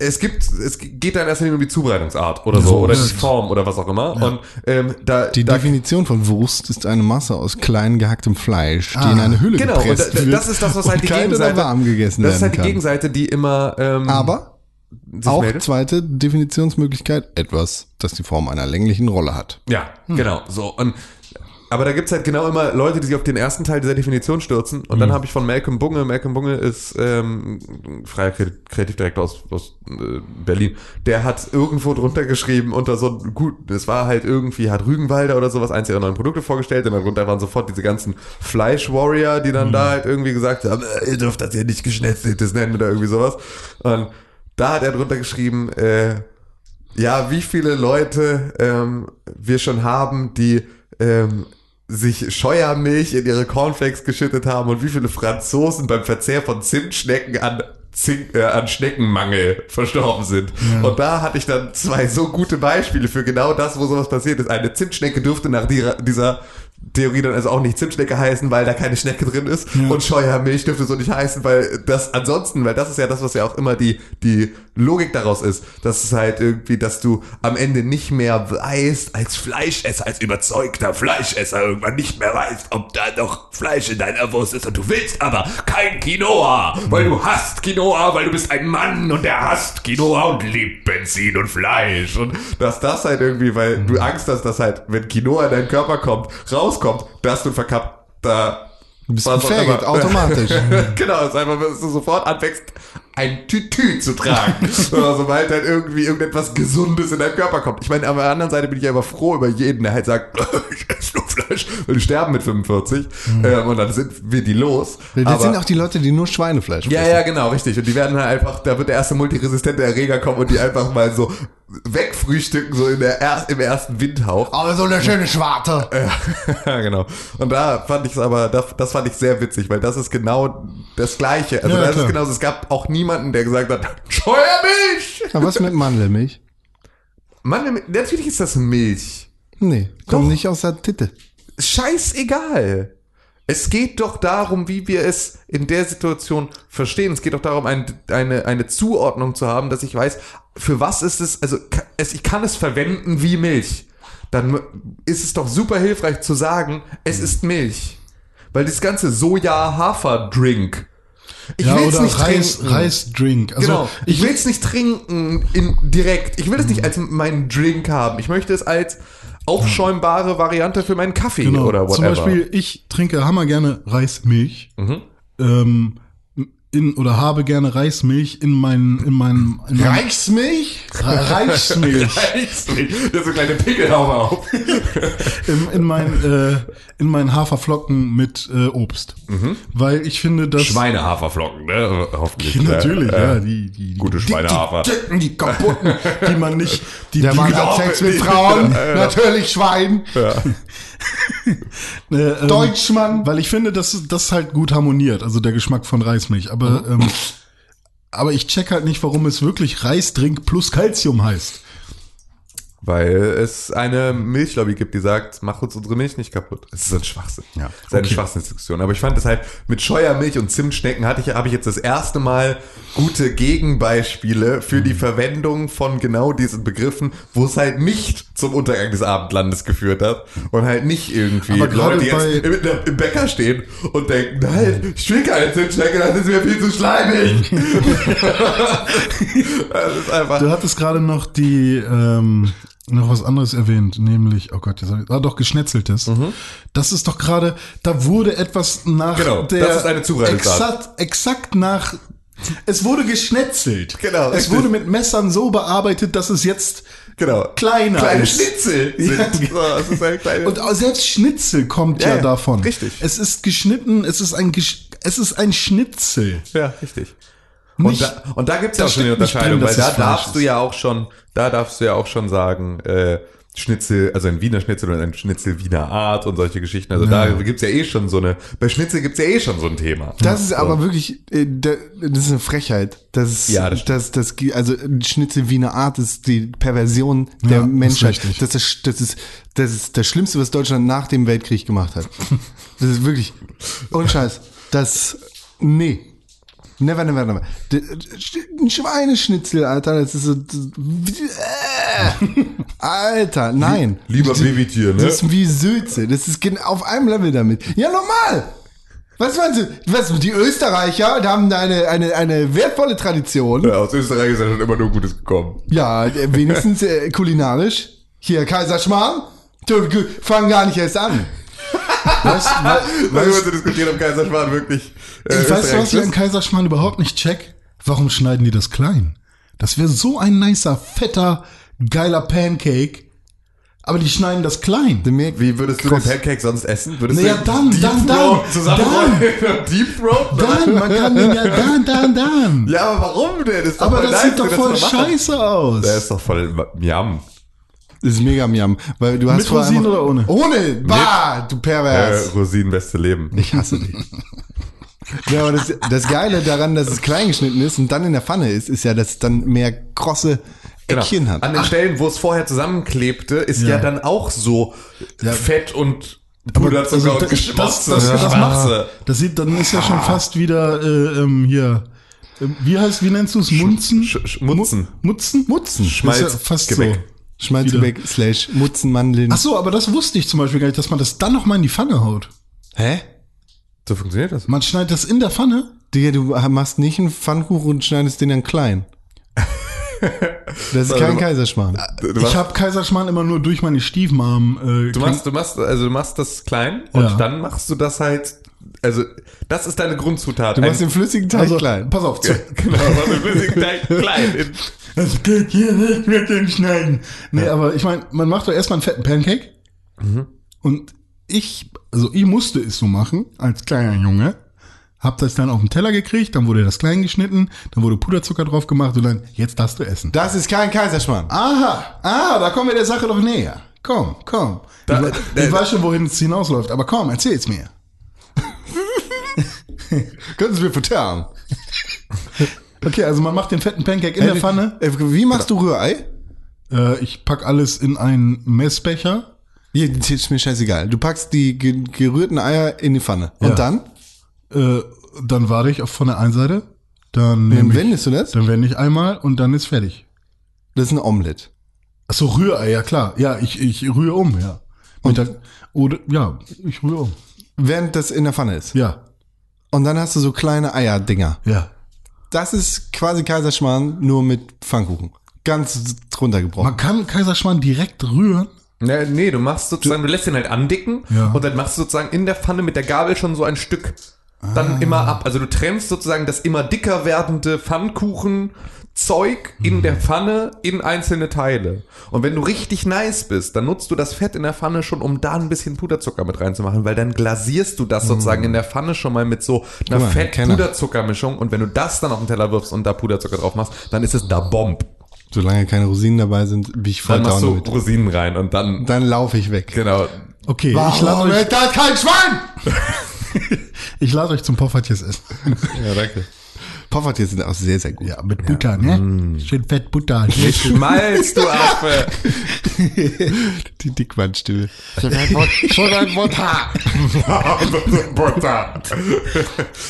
[SPEAKER 2] es gibt, es geht da in erster Linie um die Zubereitungsart oder so, oder die
[SPEAKER 3] Wurst.
[SPEAKER 2] Form oder was auch immer. Und ähm, da,
[SPEAKER 1] Die
[SPEAKER 2] da
[SPEAKER 1] Definition von Wurst ist eine Masse aus klein gehacktem Fleisch, die in eine Hülle
[SPEAKER 2] Genau,
[SPEAKER 1] gepresst
[SPEAKER 2] da,
[SPEAKER 1] wird
[SPEAKER 2] das ist das, was halt die Gegenseite.
[SPEAKER 1] warm gegessen
[SPEAKER 2] das ist halt die. Gegenseite, die immer ähm,
[SPEAKER 1] Aber auch
[SPEAKER 2] meldet.
[SPEAKER 1] zweite Definitionsmöglichkeit, etwas, das die Form einer länglichen Rolle hat.
[SPEAKER 2] Ja, genau. So. Und, aber da gibt's halt genau immer Leute, die sich auf den ersten Teil dieser Definition stürzen. Und dann habe ich von Malcolm Bunge, Malcolm Bunge ist ähm, freier Kre- Kreativdirektor aus, aus äh, Berlin, der hat irgendwo drunter geschrieben, unter so gut, es war halt irgendwie, hat Rügenwalder oder sowas eins ihrer neuen Produkte vorgestellt und darunter waren sofort diese ganzen Fleisch-Warrior, die dann da halt irgendwie gesagt haben, äh, ihr dürft das hier nicht geschnetzeltes nennen oder irgendwie sowas. Und da hat er drunter geschrieben, äh, ja, wie viele Leute ähm, wir schon haben, die ähm, sich Scheuermilch in ihre Cornflakes geschüttet haben und wie viele Franzosen beim Verzehr von Zimtschnecken an, Zink, äh, an Schneckenmangel verstorben sind. Und da hatte ich dann zwei so gute Beispiele für genau das, wo sowas passiert ist. Eine Zimtschnecke dürfte nach dieser, dieser Theorie dann also auch nicht Zimtschnecke heißen, weil da keine Schnecke drin ist. Und Scheuermilch dürfte so nicht heißen, weil das ansonsten, weil das ist ja das, was ja auch immer die, die Logik daraus ist, dass es halt irgendwie, dass du am Ende nicht mehr weißt, als Fleischesser, als überzeugter Fleischesser irgendwann nicht mehr weißt, ob da noch Fleisch in deiner Wurst ist und du willst aber kein Quinoa, weil du hast Quinoa, weil du bist ein Mann und der hasst Quinoa und liebt Benzin und Fleisch und dass das halt irgendwie, weil du Angst hast, dass halt, wenn Quinoa in deinen Körper kommt, rauskommt, dass du ein verkappter
[SPEAKER 1] Du bist gefährdet,
[SPEAKER 2] immer.
[SPEAKER 1] automatisch.
[SPEAKER 2] genau, es ist einfach, dass du sofort anfängst, ein Tütü zu tragen. Oder sobald halt irgendwie irgendetwas Gesundes in deinen Körper kommt. Ich meine, auf der anderen Seite bin ich einfach froh über jeden, der halt sagt, ich esse nur Fleisch, weil die sterben mit 45. Ähm, und dann sind wir die los.
[SPEAKER 1] Das
[SPEAKER 2] Aber-
[SPEAKER 1] sind auch die Leute, die nur Schweinefleisch
[SPEAKER 2] ja,
[SPEAKER 1] fressen.
[SPEAKER 2] ja, genau, richtig. Und die werden halt einfach, da wird der erste multiresistente Erreger kommen und die einfach mal so wegfrühstücken, so in der er, im ersten Windhauch.
[SPEAKER 1] Aber so eine schöne Schwarte.
[SPEAKER 2] Ja, genau. Und da fand ich es aber, das, das fand ich sehr witzig, weil das ist genau das Gleiche. Also
[SPEAKER 3] Ja,
[SPEAKER 2] das
[SPEAKER 3] klar.
[SPEAKER 2] ist genauso, es gab auch niemanden, der gesagt hat, Scheuermilch!
[SPEAKER 1] Aber was mit Mandelmilch?
[SPEAKER 2] Mann, natürlich ist das Milch.
[SPEAKER 1] Nee, kommt
[SPEAKER 2] Doch.
[SPEAKER 1] nicht aus der Titte.
[SPEAKER 2] Scheißegal. Es geht doch darum, wie wir es in der Situation verstehen. Es geht doch darum, ein, eine, eine Zuordnung zu haben, dass ich weiß, für was ist es, also es, ich kann es verwenden wie Milch. Dann ist es doch super hilfreich zu sagen, es ist Milch. Weil das ganze Soja-Hafer-Drink, ich
[SPEAKER 3] ja,
[SPEAKER 2] will es nicht
[SPEAKER 3] Reis,
[SPEAKER 2] trinken.
[SPEAKER 3] Reisdrink. Also,
[SPEAKER 2] genau. Ich will es nicht trinken in, direkt. Ich will es nicht als meinen Drink haben. Ich möchte es als aufschäumbare Variante für meinen Kaffee
[SPEAKER 3] Genau.
[SPEAKER 2] oder
[SPEAKER 3] Zum
[SPEAKER 2] whatever.
[SPEAKER 3] Beispiel, ich trinke hammer gerne Reismilch.
[SPEAKER 2] Mhm.
[SPEAKER 3] Ähm, in oder habe gerne Reismilch in meinen in meinem in meinem-
[SPEAKER 1] Reichsmilch?
[SPEAKER 3] Re- Reismilch
[SPEAKER 2] Der so kleine Pickel auf.
[SPEAKER 3] in, in meinen äh, in meinen Haferflocken mit äh, Obst, weil ich finde, dass
[SPEAKER 2] Schweinehaferflocken, ne? Hoffentlich.
[SPEAKER 3] Ja, natürlich,
[SPEAKER 2] Äh,
[SPEAKER 3] ja, die, die, die
[SPEAKER 2] Gute Schweinehafer.
[SPEAKER 3] Die, dicken, die kaputten, die man nicht, die,
[SPEAKER 1] Der
[SPEAKER 3] die
[SPEAKER 1] Sex mit
[SPEAKER 2] die-
[SPEAKER 1] Frauen.
[SPEAKER 2] Ja, ja.
[SPEAKER 1] Natürlich Schwein.
[SPEAKER 3] Äh, ähm,
[SPEAKER 1] Deutschmann.
[SPEAKER 3] Weil ich finde, dass das halt gut harmoniert, also der Geschmack von Reismilch. Aber,
[SPEAKER 2] Mhm.
[SPEAKER 3] ähm, aber ich check halt nicht, warum es wirklich Reisdrink plus Calcium heißt.
[SPEAKER 2] Weil es eine Milchlobby gibt, die sagt, mach uns unsere Milch nicht kaputt. Das ist ein Schwachsinn.
[SPEAKER 3] Ja,
[SPEAKER 2] Das ist eine
[SPEAKER 3] okay.
[SPEAKER 2] Schwachsinnsdiskussion. Aber ich fand das halt, mit Scheuermilch und Zimtschnecken hatte ich, habe ich jetzt das erste Mal gute Gegenbeispiele für
[SPEAKER 3] Mhm.
[SPEAKER 2] die Verwendung von genau diesen Begriffen, wo es halt nicht zum Untergang des Abendlandes geführt hat und halt nicht irgendwie
[SPEAKER 3] Aber
[SPEAKER 2] Leute, die jetzt im, im Bäcker stehen und denken, nein, ich will keine Zimtschnecke, das ist mir viel zu schleimig. das ist einfach,
[SPEAKER 3] Du hattest gerade noch die, ähm, noch was anderes erwähnt, nämlich, oh Gott, jetzt ich, ah, doch, Geschnetzeltes. Das ist doch gerade, da wurde etwas nach
[SPEAKER 2] Mhm. Genau,
[SPEAKER 3] der,
[SPEAKER 2] das ist eine Zubereitungsart.
[SPEAKER 3] exakt, exakt nach, es wurde geschnetzelt.
[SPEAKER 2] Genau,
[SPEAKER 3] Es
[SPEAKER 2] richtig.
[SPEAKER 3] wurde mit Messern so bearbeitet, dass es jetzt
[SPEAKER 2] genau.
[SPEAKER 3] kleiner
[SPEAKER 2] Kleine
[SPEAKER 3] ist.
[SPEAKER 2] Schnitzel
[SPEAKER 3] Ja.
[SPEAKER 2] sind. So, ist ein kleine
[SPEAKER 3] Und selbst Schnitzel kommt ja,
[SPEAKER 2] Ja,
[SPEAKER 3] davon.
[SPEAKER 2] richtig.
[SPEAKER 3] Es ist geschnitten, es ist ein, es ist ein Schnitzel.
[SPEAKER 2] Ja, richtig. Und da, und da gibt's ja
[SPEAKER 3] da
[SPEAKER 2] auch schon die Unterscheidung,
[SPEAKER 3] drin,
[SPEAKER 2] weil da
[SPEAKER 3] es
[SPEAKER 2] darfst du
[SPEAKER 3] ist.
[SPEAKER 2] ja auch schon, da darfst du ja auch schon sagen, äh, Schnitzel, also ein Wiener Schnitzel und ein Schnitzel Wiener Art und solche Geschichten. Also da gibt's ja eh schon so eine, bei Schnitzel gibt's ja eh schon so ein Thema.
[SPEAKER 1] Das ist aber wirklich, äh, da- das ist eine Frechheit. Das ist,
[SPEAKER 2] Ja, das
[SPEAKER 1] das, das, also Schnitzel wie eine Art ist die Perversion der
[SPEAKER 3] Ja, ist
[SPEAKER 1] Menschheit.
[SPEAKER 3] richtig.
[SPEAKER 1] Das ist, das ist, das ist das Schlimmste, was Deutschland nach dem Weltkrieg gemacht hat. Das ist wirklich, ohne Scheiß. Das, nee. Never, never, never. Ein Schweineschnitzel, Alter, das ist so, äh, Alter, nein.
[SPEAKER 2] Lieber Babytier, ne?
[SPEAKER 1] Das ist wie Sülze. Das ist auf einem Level damit. Ja, normal. Was meinst du? Was, die Österreicher die haben da eine, eine, eine wertvolle Tradition.
[SPEAKER 2] Ja, aus Österreich ist ja schon immer nur Gutes gekommen.
[SPEAKER 1] Ja, äh, wenigstens äh, kulinarisch. Hier, Kaiserschmarrn. Du, du, fang gar nicht erst an. Weißt,
[SPEAKER 2] wir
[SPEAKER 1] weißt,
[SPEAKER 2] uns diskutieren, ob Kaiserschmarrn wirklich äh,
[SPEAKER 3] Ich weiß, was ich an. Kaiserschmarrn überhaupt nicht check. Warum schneiden die das klein? Das wäre so ein nicer, fetter, geiler Pancake. Aber die schneiden das klein.
[SPEAKER 2] Wie würdest du den Pancake sonst essen? Würdest
[SPEAKER 3] Naja, dann,
[SPEAKER 2] Deep
[SPEAKER 3] dann,
[SPEAKER 2] Throat
[SPEAKER 3] dann,
[SPEAKER 2] zusammenrollen? Deep Throat?
[SPEAKER 3] Dann, man kann den ja dann, dann, dann.
[SPEAKER 2] Ja, aber warum denn? Das
[SPEAKER 3] Aber das
[SPEAKER 2] nice,
[SPEAKER 3] sieht doch voll
[SPEAKER 2] das
[SPEAKER 3] scheiße aus.
[SPEAKER 2] Der ist doch voll Miam.
[SPEAKER 1] Das ist mega miam. Weil du hast
[SPEAKER 3] Mit Rosinen oder ohne?
[SPEAKER 1] Ohne. Bah, du
[SPEAKER 2] Äh,
[SPEAKER 1] Pervers.
[SPEAKER 2] Rosinen, beste Leben.
[SPEAKER 1] Ich hasse dich. Ja, aber das, das Geile daran, dass es klein geschnitten ist und dann in der Pfanne ist, ist ja, dass es dann mehr krosse Eckchen hat.
[SPEAKER 2] Genau. An den Stellen, wo es vorher zusammenklebte, ist ja,
[SPEAKER 3] Ja.
[SPEAKER 2] dann auch so Fett und Puderzucker
[SPEAKER 3] Also
[SPEAKER 2] und
[SPEAKER 3] das-
[SPEAKER 2] Geschmatze.
[SPEAKER 3] das- das- das
[SPEAKER 2] Schmatze.
[SPEAKER 3] Das sieht, dann ist ja schon fast wieder äh, ähm, hier. Ähm, Wie heißt, wie nennst du es? Munzen?
[SPEAKER 2] Sch- Sch- Mutzen.
[SPEAKER 3] Mu- Mutzen? Mutzen.
[SPEAKER 2] Schmalz,
[SPEAKER 3] ja fast
[SPEAKER 2] Gebäck.
[SPEAKER 3] so.
[SPEAKER 1] Schmalzgebäck slash Mutzenmandeln.
[SPEAKER 3] Ach so, aber das wusste ich zum Beispiel gar nicht, dass man das dann noch mal in die Pfanne haut.
[SPEAKER 1] Hä?
[SPEAKER 2] So funktioniert das.
[SPEAKER 3] Man schneidet das in der Pfanne.
[SPEAKER 1] Digga, du machst nicht einen Pfannkuchen und schneidest den dann klein. Das ist kein Kaiserschmarrn.
[SPEAKER 2] Du,
[SPEAKER 3] ich habe Kaiserschmarrn immer nur durch meine Stiefmom. Äh,
[SPEAKER 2] du machst, du machst, also du machst das klein und
[SPEAKER 3] Ja.
[SPEAKER 2] dann machst du das halt, also das ist deine Grundzutat.
[SPEAKER 1] Du machst
[SPEAKER 2] Ein-
[SPEAKER 1] den flüssigen Teig
[SPEAKER 3] also,
[SPEAKER 1] klein.
[SPEAKER 3] Pass auf. Zu,
[SPEAKER 2] genau, machst den flüssigen Teig klein. In,
[SPEAKER 3] das geht hier nicht mit dem Schneiden. Nee, aber ich meine, man macht doch erstmal einen fetten Pancake. Und ich, also ich musste es so machen, als kleiner Junge. Hab das dann auf den Teller gekriegt, dann wurde das klein geschnitten, dann wurde Puderzucker drauf gemacht und dann, jetzt darfst du essen.
[SPEAKER 1] Das ist kein Kaiserschmarrn.
[SPEAKER 3] Aha, ah, da kommen wir der Sache doch näher. Komm, komm.
[SPEAKER 2] Da-
[SPEAKER 3] ich,
[SPEAKER 2] da-
[SPEAKER 3] ich weiß schon, wohin es hinausläuft, aber komm, erzähl's mir.
[SPEAKER 1] Können Sie mir verterren.
[SPEAKER 3] Okay, also man macht den fetten Pancake in der Pfanne.
[SPEAKER 1] Wie machst du Rührei?
[SPEAKER 3] Äh, ich pack alles in einen Messbecher.
[SPEAKER 1] Hier, das ist mir scheißegal. Du packst die ge gerührten Eier in die Pfanne. Und
[SPEAKER 3] Ja.
[SPEAKER 1] dann?
[SPEAKER 3] Äh, dann warte ich auf von der einen Seite. Dann,
[SPEAKER 1] Dann
[SPEAKER 3] ich,
[SPEAKER 1] wendest du das?
[SPEAKER 3] dann wende ich einmal und dann ist fertig.
[SPEAKER 1] Das ist ein Omelette.
[SPEAKER 3] Ach so, Rührei, ja klar. Ja, ich, ich rühre um, ja. Mit der, oder, ja, ich rühre um.
[SPEAKER 1] Während das in der Pfanne ist.
[SPEAKER 3] Ja,
[SPEAKER 1] Und dann hast du so kleine Eierdinger.
[SPEAKER 3] ja.
[SPEAKER 1] Das ist quasi Kaiserschmarrn, nur mit Pfannkuchen. Ganz runtergebrochen.
[SPEAKER 3] Man kann Kaiserschmarrn direkt rühren.
[SPEAKER 2] nee, nee, du machst sozusagen, du lässt den halt andicken
[SPEAKER 3] Ja.
[SPEAKER 2] und dann machst du sozusagen in der Pfanne mit der Gabel schon so ein Stück dann immer ab. Also du trennst sozusagen das immer dicker werdende Pfannkuchen Zeug in der Pfanne in einzelne Teile. Und wenn du richtig nice bist, dann nutzt du das Fett in der Pfanne schon, um da ein bisschen Puderzucker mit reinzumachen, weil dann glasierst du das sozusagen in der Pfanne schon mal mit so einer
[SPEAKER 1] Kenner.
[SPEAKER 2] Fett-Puderzuckermischung und wenn du das dann auf den Teller wirfst und da Puderzucker drauf machst, dann ist es da Bomb.
[SPEAKER 1] Solange keine Rosinen dabei sind, bin ich voll
[SPEAKER 2] Dann machst du. Rosinen rein und dann,
[SPEAKER 1] Dann laufe ich weg.
[SPEAKER 2] genau,
[SPEAKER 3] Okay, ich lade euch,
[SPEAKER 1] da kein Schwein?
[SPEAKER 3] ich lade euch zum Poffertjes essen.
[SPEAKER 2] ja, danke.
[SPEAKER 1] Poffertjes sind auch sehr, sehr gut.
[SPEAKER 3] Ja, mit Butter, ne? Schön fett Butter.
[SPEAKER 2] Schmalz, du Affe.
[SPEAKER 1] Die Dickmannstimme.
[SPEAKER 2] Butter.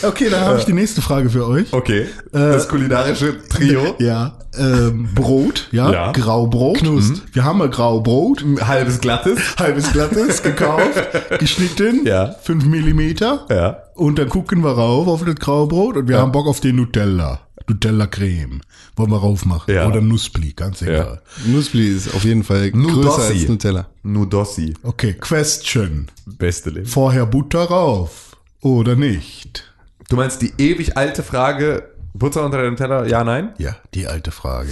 [SPEAKER 3] Okay, dann habe ich die nächste Frage für euch.
[SPEAKER 2] Okay, das kulinarische Trio.
[SPEAKER 3] Ja, ähm, Brot, ja,
[SPEAKER 2] Ja.
[SPEAKER 3] Graubrot. Knust. Wir haben ein Graubrot,
[SPEAKER 2] Halbes glattes.
[SPEAKER 3] halbes glattes, gekauft, geschnitten,
[SPEAKER 2] Ja.
[SPEAKER 3] 5 Millimeter.
[SPEAKER 2] Ja.
[SPEAKER 3] Und dann gucken wir rauf auf das Graubrot und wir haben Bock auf den Nutella. Nutella-Creme. Wollen wir rauf machen.
[SPEAKER 2] Ja.
[SPEAKER 3] Oder Nussbli, ganz egal.
[SPEAKER 1] Nussbli ist auf jeden Fall größer
[SPEAKER 2] Nudossi.
[SPEAKER 1] als Nutella.
[SPEAKER 2] Nudossi.
[SPEAKER 3] Okay, Question.
[SPEAKER 2] Beste Leben.
[SPEAKER 3] Vorher Butter rauf oder nicht?
[SPEAKER 2] Du meinst die ewig alte Frage, Butter unter dem Teller, ja, nein?
[SPEAKER 3] Ja, die alte Frage.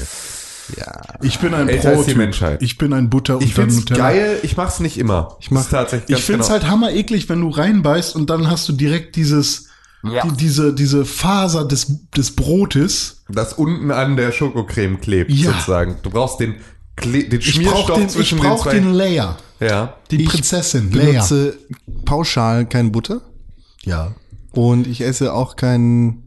[SPEAKER 1] Ja.
[SPEAKER 3] Ich bin ein
[SPEAKER 2] Älter
[SPEAKER 3] Pro-Typ.
[SPEAKER 2] Menschheit.
[SPEAKER 3] Ich bin ein Butter
[SPEAKER 2] Ich
[SPEAKER 3] unter
[SPEAKER 2] find's
[SPEAKER 3] Nutella.
[SPEAKER 2] geil, ich mach's nicht immer. Ich
[SPEAKER 1] mach-
[SPEAKER 2] tatsächlich
[SPEAKER 3] Ich find's
[SPEAKER 2] genau.
[SPEAKER 3] halt hammer eklig, wenn du reinbeißt und dann hast du direkt dieses, die, diese, diese Faser des, des Brotes.
[SPEAKER 2] das unten an der Schokocreme klebt,
[SPEAKER 3] Ja.
[SPEAKER 2] sozusagen. Du brauchst den, Kle den
[SPEAKER 3] Ich
[SPEAKER 2] Schmierstoff
[SPEAKER 3] brauch den, ich
[SPEAKER 2] zwischen
[SPEAKER 3] brauch
[SPEAKER 2] den
[SPEAKER 3] den
[SPEAKER 2] zwei.
[SPEAKER 3] Layer.
[SPEAKER 2] ja.
[SPEAKER 3] Die
[SPEAKER 1] Ich
[SPEAKER 3] Prinzessin, Layer.
[SPEAKER 1] benutze pauschal keine Butter
[SPEAKER 3] Ja.
[SPEAKER 1] und ich esse auch keinen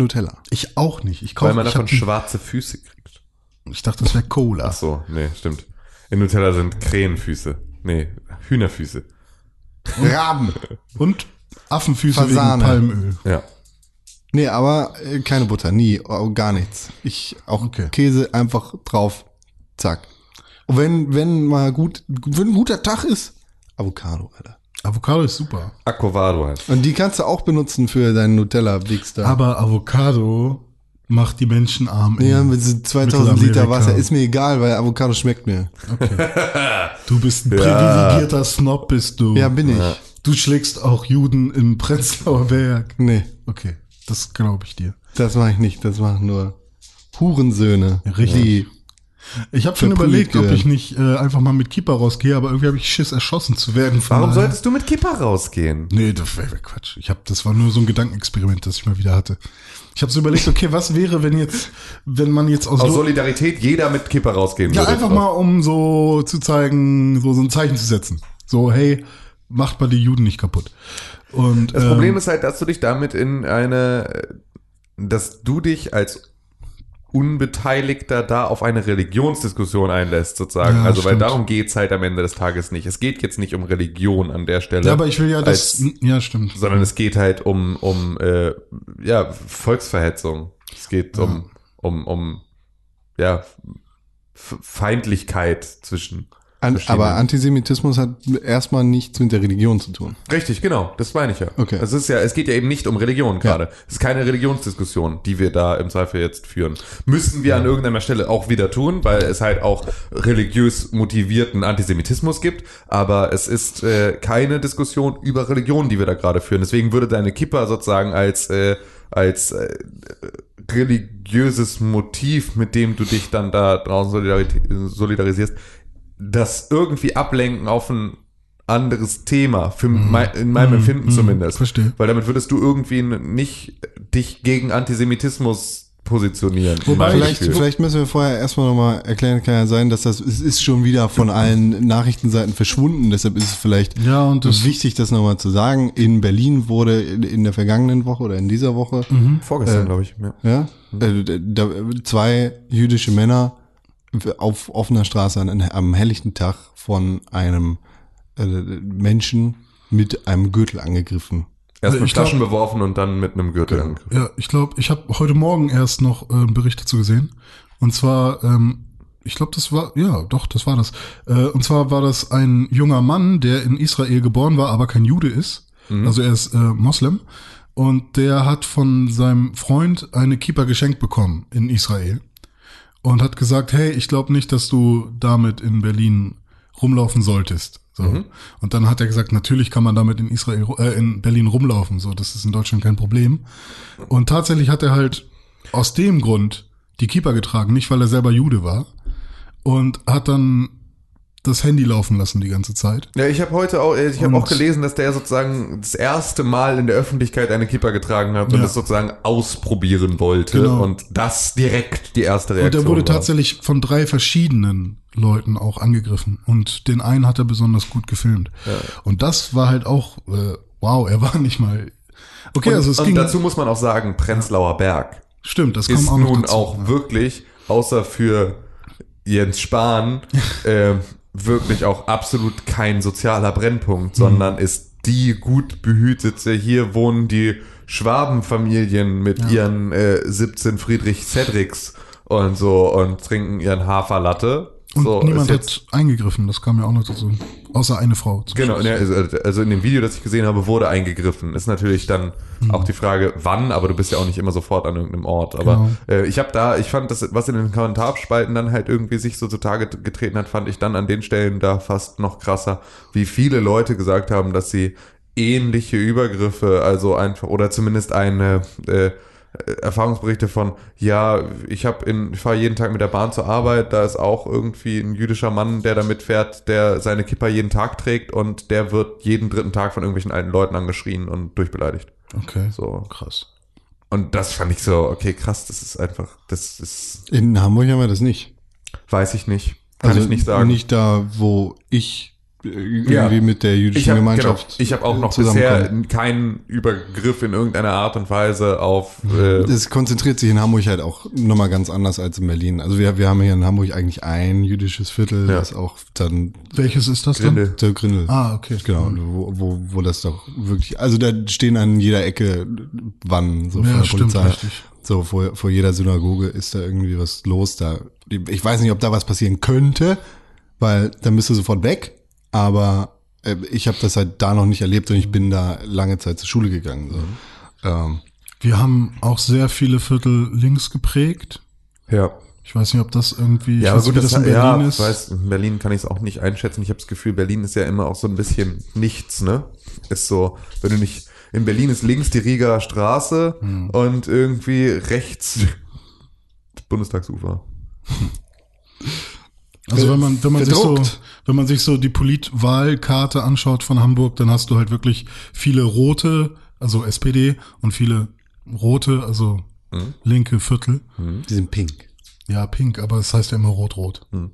[SPEAKER 1] Nutella.
[SPEAKER 3] Ich auch nicht. Ich
[SPEAKER 2] Weil
[SPEAKER 3] kauf,
[SPEAKER 2] man davon schwarze Füße kriegt.
[SPEAKER 3] ich dachte, das wäre Cola.
[SPEAKER 2] Ach so, nee, stimmt. In Nutella sind Krähenfüße. Nee, Hühnerfüße.
[SPEAKER 1] Raben.
[SPEAKER 3] Und Affenfüße
[SPEAKER 1] Fasane.
[SPEAKER 3] wegen Palmöl.
[SPEAKER 2] Ja.
[SPEAKER 1] Nee, aber äh, keine Butter, nie, oh, gar nichts. Ich auch
[SPEAKER 3] Okay.
[SPEAKER 1] Käse einfach drauf, zack. Und wenn wenn mal gut, wenn ein guter Tag ist, Avocado, Alter.
[SPEAKER 3] Avocado ist super.
[SPEAKER 2] Aquavado heißt.
[SPEAKER 1] Und die kannst du auch benutzen für deinen Nutella-Wix da.
[SPEAKER 3] Aber Avocado macht die Menschen arm.
[SPEAKER 1] ja, mit so 2000 Liter. Wasser ist mir egal, weil Avocado schmeckt mir.
[SPEAKER 3] Du bist ein privilegierter Snob, bist du.
[SPEAKER 1] Ja, bin ich.
[SPEAKER 3] Du schlägst auch Juden im Prenzlauer Berg.
[SPEAKER 1] Nee,
[SPEAKER 3] Okay, das glaube ich dir.
[SPEAKER 1] das mache ich nicht. Das machen nur Hurensöhne.
[SPEAKER 3] Richtig.
[SPEAKER 1] Die,
[SPEAKER 3] Ich habe schon überlegt, ob ich nicht äh, einfach mal mit Kippa rausgehe, aber irgendwie habe ich Schiss, erschossen zu werden. von
[SPEAKER 2] Warum
[SPEAKER 3] daher-
[SPEAKER 2] solltest du mit Kippa rausgehen?
[SPEAKER 3] Nee, das wäre Quatsch. Ich hab, das war nur so ein Gedankenexperiment, das ich mal wieder hatte. Ich habe so überlegt, okay, was wäre, wenn jetzt, wenn man jetzt aus,
[SPEAKER 2] Aus Solidarität jeder mit Kippa rausgehen
[SPEAKER 3] ja
[SPEAKER 2] würde.
[SPEAKER 3] einfach mal, um so zu zeigen, so so ein Zeichen zu setzen. So, hey, macht mal die Juden nicht kaputt. Und
[SPEAKER 2] Das
[SPEAKER 3] ähm,
[SPEAKER 2] Problem ist halt, dass du dich damit in eine, dass du dich als Unbeteiligter da auf eine Religionsdiskussion einlässt, sozusagen.
[SPEAKER 3] Ja,
[SPEAKER 2] also, weil
[SPEAKER 3] stimmt.
[SPEAKER 2] darum geht's halt am Ende des Tages nicht. Es geht jetzt nicht um Religion an der Stelle.
[SPEAKER 3] ja, aber ich will ja das,
[SPEAKER 2] als,
[SPEAKER 3] ja stimmt.
[SPEAKER 2] sondern es geht halt um, um äh, ja, Volksverhetzung. Es geht um, um, um ja, Feindlichkeit zwischen.
[SPEAKER 1] An, aber Antisemitismus hat erstmal nichts mit der Religion zu tun.
[SPEAKER 2] Richtig, genau, das meine ich ja.
[SPEAKER 1] Okay.
[SPEAKER 2] Es ist ja, es geht ja eben nicht um Religion gerade. Es ist keine Religionsdiskussion, die wir da im Zweifel jetzt führen. Müssten wir an irgendeiner Stelle auch wieder tun, weil es halt auch religiös motivierten Antisemitismus gibt. Aber es ist äh, keine Diskussion über Religion, die wir da gerade führen. Deswegen würde deine Kippa sozusagen als äh, als äh, religiöses Motiv, mit dem du dich dann da draußen solidarisierst, das irgendwie ablenken auf ein anderes Thema, für mei- in meinem Empfinden zumindest.
[SPEAKER 3] verstehe.
[SPEAKER 2] Weil damit würdest du irgendwie nicht dich gegen Antisemitismus positionieren.
[SPEAKER 3] Wobei
[SPEAKER 1] Vielleicht, vielleicht müssen wir vorher erstmal nochmal erklären, kann ja sein, dass das, es ist schon wieder von allen Nachrichtenseiten verschwunden, deshalb ist es vielleicht
[SPEAKER 3] Ja, und das-
[SPEAKER 1] wichtig, das nochmal zu sagen. In Berlin wurde in, der vergangenen Woche oder in dieser Woche,
[SPEAKER 2] Vorgestern, glaube ich. Ja.
[SPEAKER 1] ja, äh, da, zwei jüdische Männer auf offener Straße an, am helllichten Tag von einem äh, Menschen mit einem Gürtel angegriffen.
[SPEAKER 2] Erst mit
[SPEAKER 3] Ich glaub-
[SPEAKER 2] Flaschen beworfen und dann mit einem Gürtel angegriffen.
[SPEAKER 3] Ja, ich glaube, ich habe heute Morgen erst noch äh, einen Bericht dazu gesehen. Und zwar, ähm, ich glaube, das war, ja, doch, das war das. Äh, und zwar war das ein junger Mann, der in Israel geboren war, aber kein Jude ist. Also er ist äh, Moslem. Und der hat von seinem Freund eine Kippa geschenkt bekommen in Israel. Und hat gesagt, hey, ich glaube nicht, dass du damit in Berlin rumlaufen solltest. So.
[SPEAKER 2] Mhm.
[SPEAKER 3] Und dann hat er gesagt, natürlich kann man damit in Israel, äh, in Berlin rumlaufen. So, das ist in Deutschland kein Problem. Und tatsächlich hat er halt aus dem Grund die Keeper getragen, nicht weil er selber Jude war. Und hat dann das Handy laufen lassen die ganze Zeit.
[SPEAKER 2] Ja, ich habe heute auch, ich habe
[SPEAKER 3] Und-
[SPEAKER 2] auch gelesen, dass der sozusagen das erste Mal in der Öffentlichkeit eine Kippa getragen hat und
[SPEAKER 3] Ja.
[SPEAKER 2] es sozusagen ausprobieren wollte
[SPEAKER 3] Genau.
[SPEAKER 2] und das direkt die erste
[SPEAKER 3] Und
[SPEAKER 2] Reaktion
[SPEAKER 3] er wurde
[SPEAKER 2] war.
[SPEAKER 3] tatsächlich von drei verschiedenen Leuten auch angegriffen. Und den einen hat er besonders gut gefilmt. Und das war halt auch, äh, wow, er war nicht mal. Okay,
[SPEAKER 2] und,
[SPEAKER 3] also es
[SPEAKER 2] und
[SPEAKER 3] ging.
[SPEAKER 2] dazu muss man auch sagen, Prenzlauer Berg
[SPEAKER 3] stimmt, das
[SPEAKER 2] ist
[SPEAKER 3] auch
[SPEAKER 2] nun
[SPEAKER 3] dazu.
[SPEAKER 2] auch wirklich, außer für Jens Spahn, äh, wirklich auch absolut kein sozialer Brennpunkt, sondern ist die gut behütete, hier wohnen die Schwabenfamilien mit ihren äh, 17 Friedrich Cedrics und so und trinken ihren Haferlatte.
[SPEAKER 3] Und
[SPEAKER 2] so,
[SPEAKER 3] niemand hat eingegriffen, das kam ja auch noch dazu. Außer eine Frau.
[SPEAKER 2] Genau, ne, also, also in dem Video, das ich gesehen habe, wurde eingegriffen. Ist natürlich dann
[SPEAKER 3] Mhm.
[SPEAKER 2] auch die Frage, wann, aber du bist ja auch nicht immer sofort an irgendeinem Ort. Aber
[SPEAKER 3] Genau.
[SPEAKER 2] äh, ich habe da, ich fand das, was in den Kommentarspalten dann halt irgendwie sich so zutage getreten hat, fand ich dann an den Stellen da fast noch krasser, wie viele Leute gesagt haben, dass sie ähnliche Übergriffe, also einfach, oder zumindest eine äh, Erfahrungsberichte von, ja, ich habe in, ich fahre jeden Tag mit der Bahn zur Arbeit, da ist auch irgendwie ein jüdischer Mann, der da mitfährt, der seine Kippa jeden Tag trägt und der wird jeden dritten Tag von irgendwelchen alten Leuten angeschrien und durchbeleidigt.
[SPEAKER 3] Okay.
[SPEAKER 2] So.
[SPEAKER 3] Krass.
[SPEAKER 2] Und das fand ich so, okay, krass, das ist einfach, das ist,
[SPEAKER 1] In Hamburg haben wir das nicht.
[SPEAKER 2] weiß ich nicht. Kann
[SPEAKER 1] also
[SPEAKER 2] ich nicht sagen.
[SPEAKER 1] Nicht da, wo ich äh, irgendwie
[SPEAKER 2] Ja.
[SPEAKER 1] mit der jüdischen
[SPEAKER 2] ich habe genau,
[SPEAKER 1] Gemeinschaft.
[SPEAKER 2] ich hab auch noch
[SPEAKER 1] zusammenkomme.
[SPEAKER 2] bisher keinen Übergriff in irgendeiner Art und Weise auf äh,
[SPEAKER 1] Es konzentriert sich in Hamburg halt auch nochmal ganz anders als in Berlin. Also wir, wir haben hier in Hamburg eigentlich ein jüdisches Viertel,
[SPEAKER 2] Ja.
[SPEAKER 1] das auch dann
[SPEAKER 3] Welches ist das
[SPEAKER 2] Grindel.
[SPEAKER 3] dann?
[SPEAKER 1] der Grindel.
[SPEAKER 3] Ah, okay.
[SPEAKER 1] Genau, wo, wo, wo das doch wirklich, also da stehen an jeder Ecke Wannen, so von
[SPEAKER 3] Ja,
[SPEAKER 1] der
[SPEAKER 3] stimmt,
[SPEAKER 1] Polizei.
[SPEAKER 3] richtig.
[SPEAKER 1] So, vor, vor jeder Synagoge ist da irgendwie was los. Da, ich weiß nicht, ob da was passieren könnte, weil dann bist du sofort weg, aber äh, ich habe das halt da noch nicht erlebt und ich bin da lange Zeit zur Schule gegangen. So. Ähm,
[SPEAKER 3] Wir haben auch sehr viele Viertel links geprägt.
[SPEAKER 2] ja.
[SPEAKER 3] Ich weiß nicht, ob das irgendwie, ich
[SPEAKER 2] Ja,
[SPEAKER 3] weiß
[SPEAKER 2] gut, das,
[SPEAKER 3] das in
[SPEAKER 2] ja,
[SPEAKER 3] Berlin
[SPEAKER 2] ich
[SPEAKER 3] ist.
[SPEAKER 2] weiß, in Berlin kann ich es auch nicht einschätzen. Ich habe das Gefühl, Berlin ist ja immer auch so ein bisschen nichts, ne? Ist so, wenn du nicht, in Berlin ist links die Rieger Straße
[SPEAKER 3] Hm.
[SPEAKER 2] und irgendwie rechts das Bundestagsufer.
[SPEAKER 3] Also wenn man, wenn man sich so,
[SPEAKER 1] Verdruckt.
[SPEAKER 3] wenn man sich so die Politwahlkarte anschaut von Hamburg, dann hast du halt wirklich viele rote, also SPD und viele rote, also
[SPEAKER 2] Mhm.
[SPEAKER 3] linke Viertel.
[SPEAKER 1] die sind pink.
[SPEAKER 3] Ja, pink, aber es heißt ja immer rot-rot.
[SPEAKER 2] Mhm.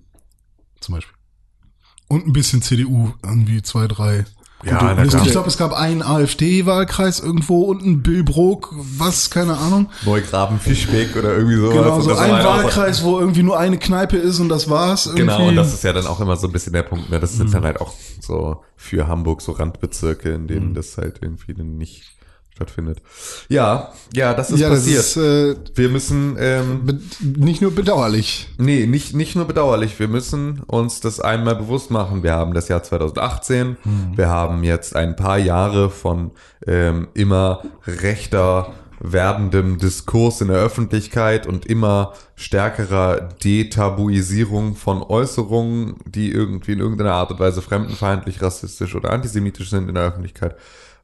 [SPEAKER 3] Zum Beispiel. Und ein bisschen CDU, irgendwie zwei, drei.
[SPEAKER 2] Ja, klar.
[SPEAKER 3] ich glaube, es gab einen AfD-Wahlkreis irgendwo und einen Billbrook, was, keine Ahnung.
[SPEAKER 2] Neugraben, Fischbeck oder irgendwie sowas.
[SPEAKER 3] Genau, so ein Wahlkreis, wo irgendwie nur eine Kneipe ist und das war's. Irgendwie.
[SPEAKER 2] Genau, und das ist ja dann auch immer so ein bisschen der Punkt, ne? Das
[SPEAKER 3] Mhm.
[SPEAKER 2] sind dann halt auch so für Hamburg so Randbezirke, in
[SPEAKER 3] Mhm.
[SPEAKER 2] denen das halt irgendwie dann nicht stattfindet. Ja, ja, das ist
[SPEAKER 1] ja, das
[SPEAKER 2] passiert.
[SPEAKER 1] ist äh,
[SPEAKER 2] Wir müssen, ähm,
[SPEAKER 1] nicht nur bedauerlich.
[SPEAKER 2] Nee, nicht, nicht nur bedauerlich. Wir müssen uns das einmal bewusst machen. Wir haben das Jahr 2018. Wir haben jetzt ein paar Jahre von ähm, immer rechter werdendem Diskurs in der Öffentlichkeit und immer stärkerer Detabuisierung von Äußerungen, die irgendwie in irgendeiner Art und Weise fremdenfeindlich, rassistisch oder antisemitisch sind in der Öffentlichkeit.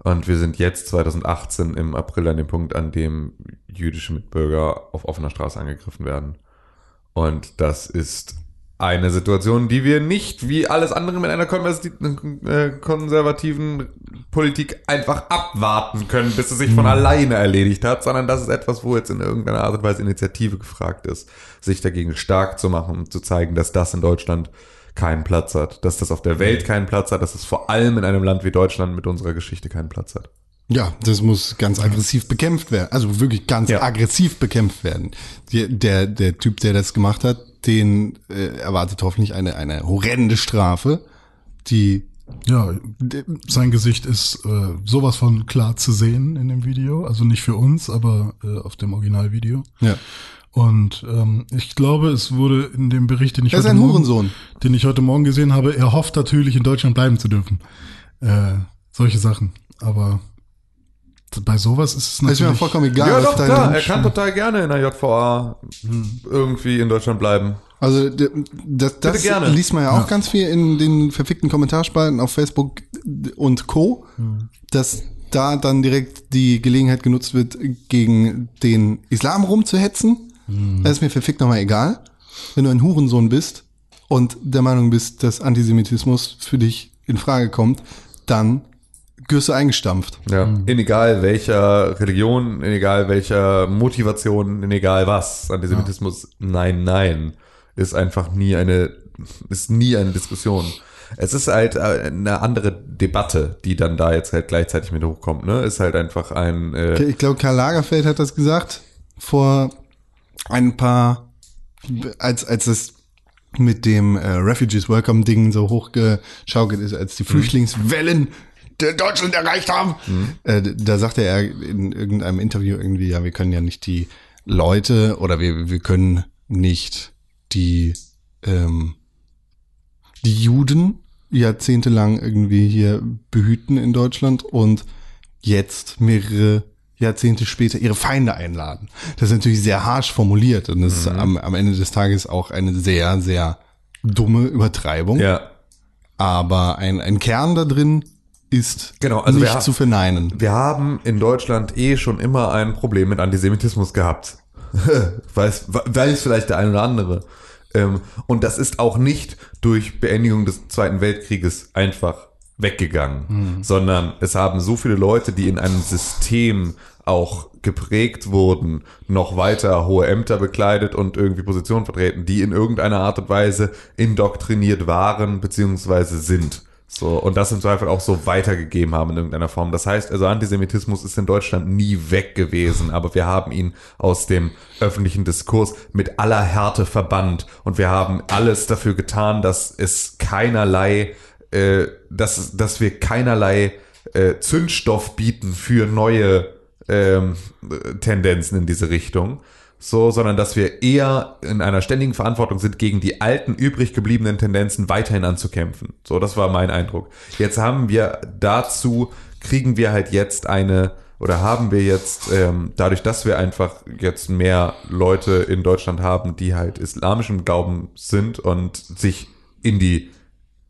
[SPEAKER 2] Und wir sind jetzt 2018 im April an dem Punkt, an dem jüdische Mitbürger auf offener Straße angegriffen werden. Und das ist eine Situation, die wir nicht wie alles andere mit einer äh, konservativen Politik einfach abwarten können, bis es sich von alleine erledigt hat, sondern das ist etwas, wo jetzt in irgendeiner Art und Weise Initiative gefragt ist, sich dagegen stark zu machen und zu zeigen, dass das in Deutschland keinen Platz hat, dass das auf der Welt keinen Platz hat, dass es vor allem in einem Land wie Deutschland mit unserer Geschichte keinen Platz hat.
[SPEAKER 1] Ja, das muss ganz aggressiv bekämpft werden. Also wirklich ganz
[SPEAKER 2] Ja.
[SPEAKER 1] aggressiv bekämpft werden. Der, der, der Typ, der das gemacht hat, den äh, erwartet hoffentlich eine, eine horrende Strafe, die
[SPEAKER 3] Ja, sein Gesicht ist äh, sowas von klar zu sehen in dem Video. Also nicht für uns, aber äh, auf dem Originalvideo.
[SPEAKER 1] ja.
[SPEAKER 3] Und ähm, ich glaube, es wurde in dem Bericht, den ich, heute Morgen,
[SPEAKER 1] Hurensohn.
[SPEAKER 3] den ich heute Morgen gesehen habe, er hofft natürlich in Deutschland bleiben zu dürfen. Äh, solche Sachen. Aber bei sowas ist es
[SPEAKER 1] ist mir
[SPEAKER 3] natürlich.
[SPEAKER 1] vollkommen egal.
[SPEAKER 2] Ja, doch, klar. Er kann total gerne in der JVA irgendwie in Deutschland bleiben.
[SPEAKER 1] Also das, das
[SPEAKER 2] gerne.
[SPEAKER 1] liest man ja auch ganz viel in den verfickten Kommentarspalten auf Facebook und Co., dass da dann direkt die Gelegenheit genutzt wird, gegen den Islam rumzuhetzen. Das ist mir verfickt nochmal egal. Wenn du ein Hurensohn bist und der Meinung bist, dass Antisemitismus für dich in Frage kommt, dann gehörst du eingestampft.
[SPEAKER 2] Ja, in egal welcher Religion, in egal welcher Motivation, in egal was. Antisemitismus, nein, nein, ist einfach nie eine, ist nie eine Diskussion. Es ist halt äh, eine andere Debatte, die dann da jetzt halt gleichzeitig mit hochkommt, ne? Ist halt einfach ein, äh,
[SPEAKER 1] Ich glaube, Karl Lagerfeld hat das gesagt vor ein paar, als, als es mit dem äh, Refugees Welcome Ding so hochgeschaukelt ist, als die Flüchtlingswellen der Deutschland erreicht haben. Äh, da sagte er in irgendeinem Interview irgendwie, ja, wir können ja nicht die Leute oder wir, wir können nicht die, ähm, die Juden jahrzehntelang irgendwie hier behüten in Deutschland und jetzt mehrere Jahrzehnte später ihre Feinde einladen. Das ist natürlich sehr harsch formuliert und das ist am, am Ende des Tages auch eine sehr, sehr dumme Übertreibung.
[SPEAKER 2] ja,
[SPEAKER 1] Aber ein, ein Kern da drin ist
[SPEAKER 2] Genau, also wir
[SPEAKER 1] nicht zu verneinen.
[SPEAKER 2] wir haben in Deutschland eh schon immer ein Problem mit Antisemitismus gehabt. weiß, weiß vielleicht der eine oder andere. Ähm, und das ist auch nicht durch Beendigung des Zweiten Weltkrieges einfach weggegangen, sondern es haben so viele Leute, die in einem System auch geprägt wurden, noch weiter hohe Ämter bekleidet und irgendwie Positionen vertreten, die in irgendeiner Art und Weise indoktriniert waren beziehungsweise sind. So, und das im Zweifel auch so weitergegeben haben in irgendeiner Form. Das heißt, also Antisemitismus ist in Deutschland nie weg gewesen, aber wir haben ihn aus dem öffentlichen Diskurs mit aller Härte verbannt und wir haben alles dafür getan, dass es keinerlei, äh, dass, dass wir keinerlei äh, Zündstoff bieten für neue ähm, Tendenzen in diese Richtung so, sondern dass wir eher in einer ständigen Verantwortung sind, gegen die alten, übrig gebliebenen Tendenzen weiterhin anzukämpfen. So, das war mein Eindruck. Jetzt haben wir dazu, kriegen wir halt jetzt eine, oder haben wir jetzt, ähm, dadurch, dass wir einfach jetzt mehr Leute in Deutschland haben, die halt islamischem Glauben sind und sich in die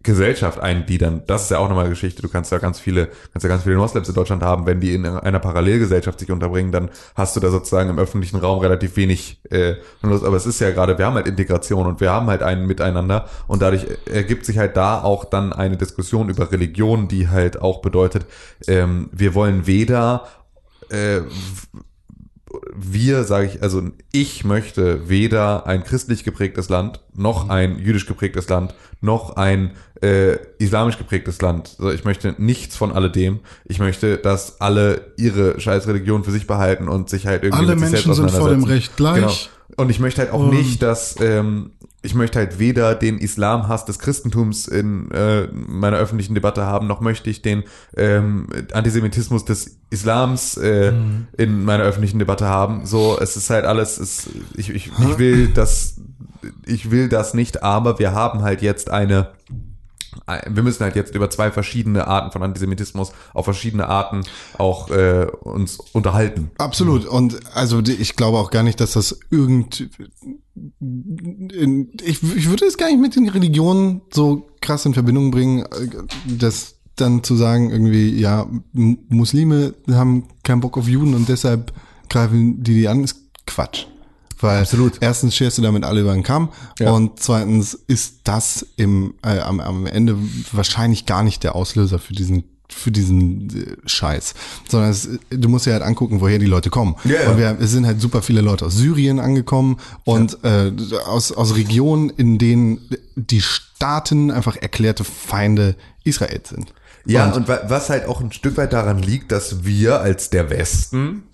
[SPEAKER 2] Gesellschaft eingliedern. Das ist ja auch nochmal Geschichte. Du kannst ja ganz viele, kannst ja ganz viele Moslems in Deutschland haben, wenn die in einer Parallelgesellschaft sich unterbringen, dann hast du da sozusagen im öffentlichen Raum relativ wenig äh. Aber es ist ja gerade, wir haben halt Integration und wir haben halt ein Miteinander und dadurch ergibt sich halt da auch dann eine Diskussion über Religion, die halt auch bedeutet, ähm, wir wollen weder äh, wir, sage ich, also ich möchte weder ein christlich geprägtes Land, noch ein jüdisch geprägtes Land, noch ein äh, islamisch geprägtes Land. Also ich möchte nichts von alledem. Ich möchte, dass alle ihre scheiß Religion für sich behalten und sich halt irgendwie
[SPEAKER 3] Alle
[SPEAKER 2] mit sich
[SPEAKER 3] Menschen
[SPEAKER 2] selbst
[SPEAKER 3] sind vor dem. Recht gleich.
[SPEAKER 2] Genau. Und ich möchte halt auch
[SPEAKER 3] Und-
[SPEAKER 2] nicht, dass ähm, ich möchte halt weder den Islamhass des Christentums in äh, meiner öffentlichen Debatte haben, noch möchte ich den ähm, Antisemitismus des Islams äh,
[SPEAKER 3] Mhm.
[SPEAKER 2] in meiner öffentlichen Debatte haben. So, es ist halt alles, es, ich, ich, ich will das, ich will das nicht, aber wir haben halt jetzt eine wir müssen halt jetzt über zwei verschiedene Arten von Antisemitismus auf verschiedene Arten auch äh, uns unterhalten.
[SPEAKER 1] Absolut. Und also ich glaube auch gar nicht, dass das irgend. Ich, ich würde es gar nicht mit den Religionen so krass in Verbindung bringen, äh, dass dann zu sagen, irgendwie, ja, Muslime haben keinen Bock auf Juden und deshalb greifen die die an, ist Quatsch. Weil
[SPEAKER 2] Absolut.
[SPEAKER 1] erstens scherst du damit alle über den Kamm
[SPEAKER 2] Ja.
[SPEAKER 1] und zweitens ist das im, äh, am, am Ende wahrscheinlich gar nicht der Auslöser für diesen für diesen äh, Scheiß, sondern es, du musst dir halt angucken, woher die Leute kommen.
[SPEAKER 2] Ja, ja.
[SPEAKER 1] Und wir, es sind halt super viele Leute aus Syrien angekommen und äh, aus, aus Regionen, in denen die Staaten einfach erklärte Feinde Israels sind.
[SPEAKER 2] Ja,
[SPEAKER 1] Und-
[SPEAKER 2] und, wa- was halt auch ein Stück weit daran liegt, dass wir als der Westen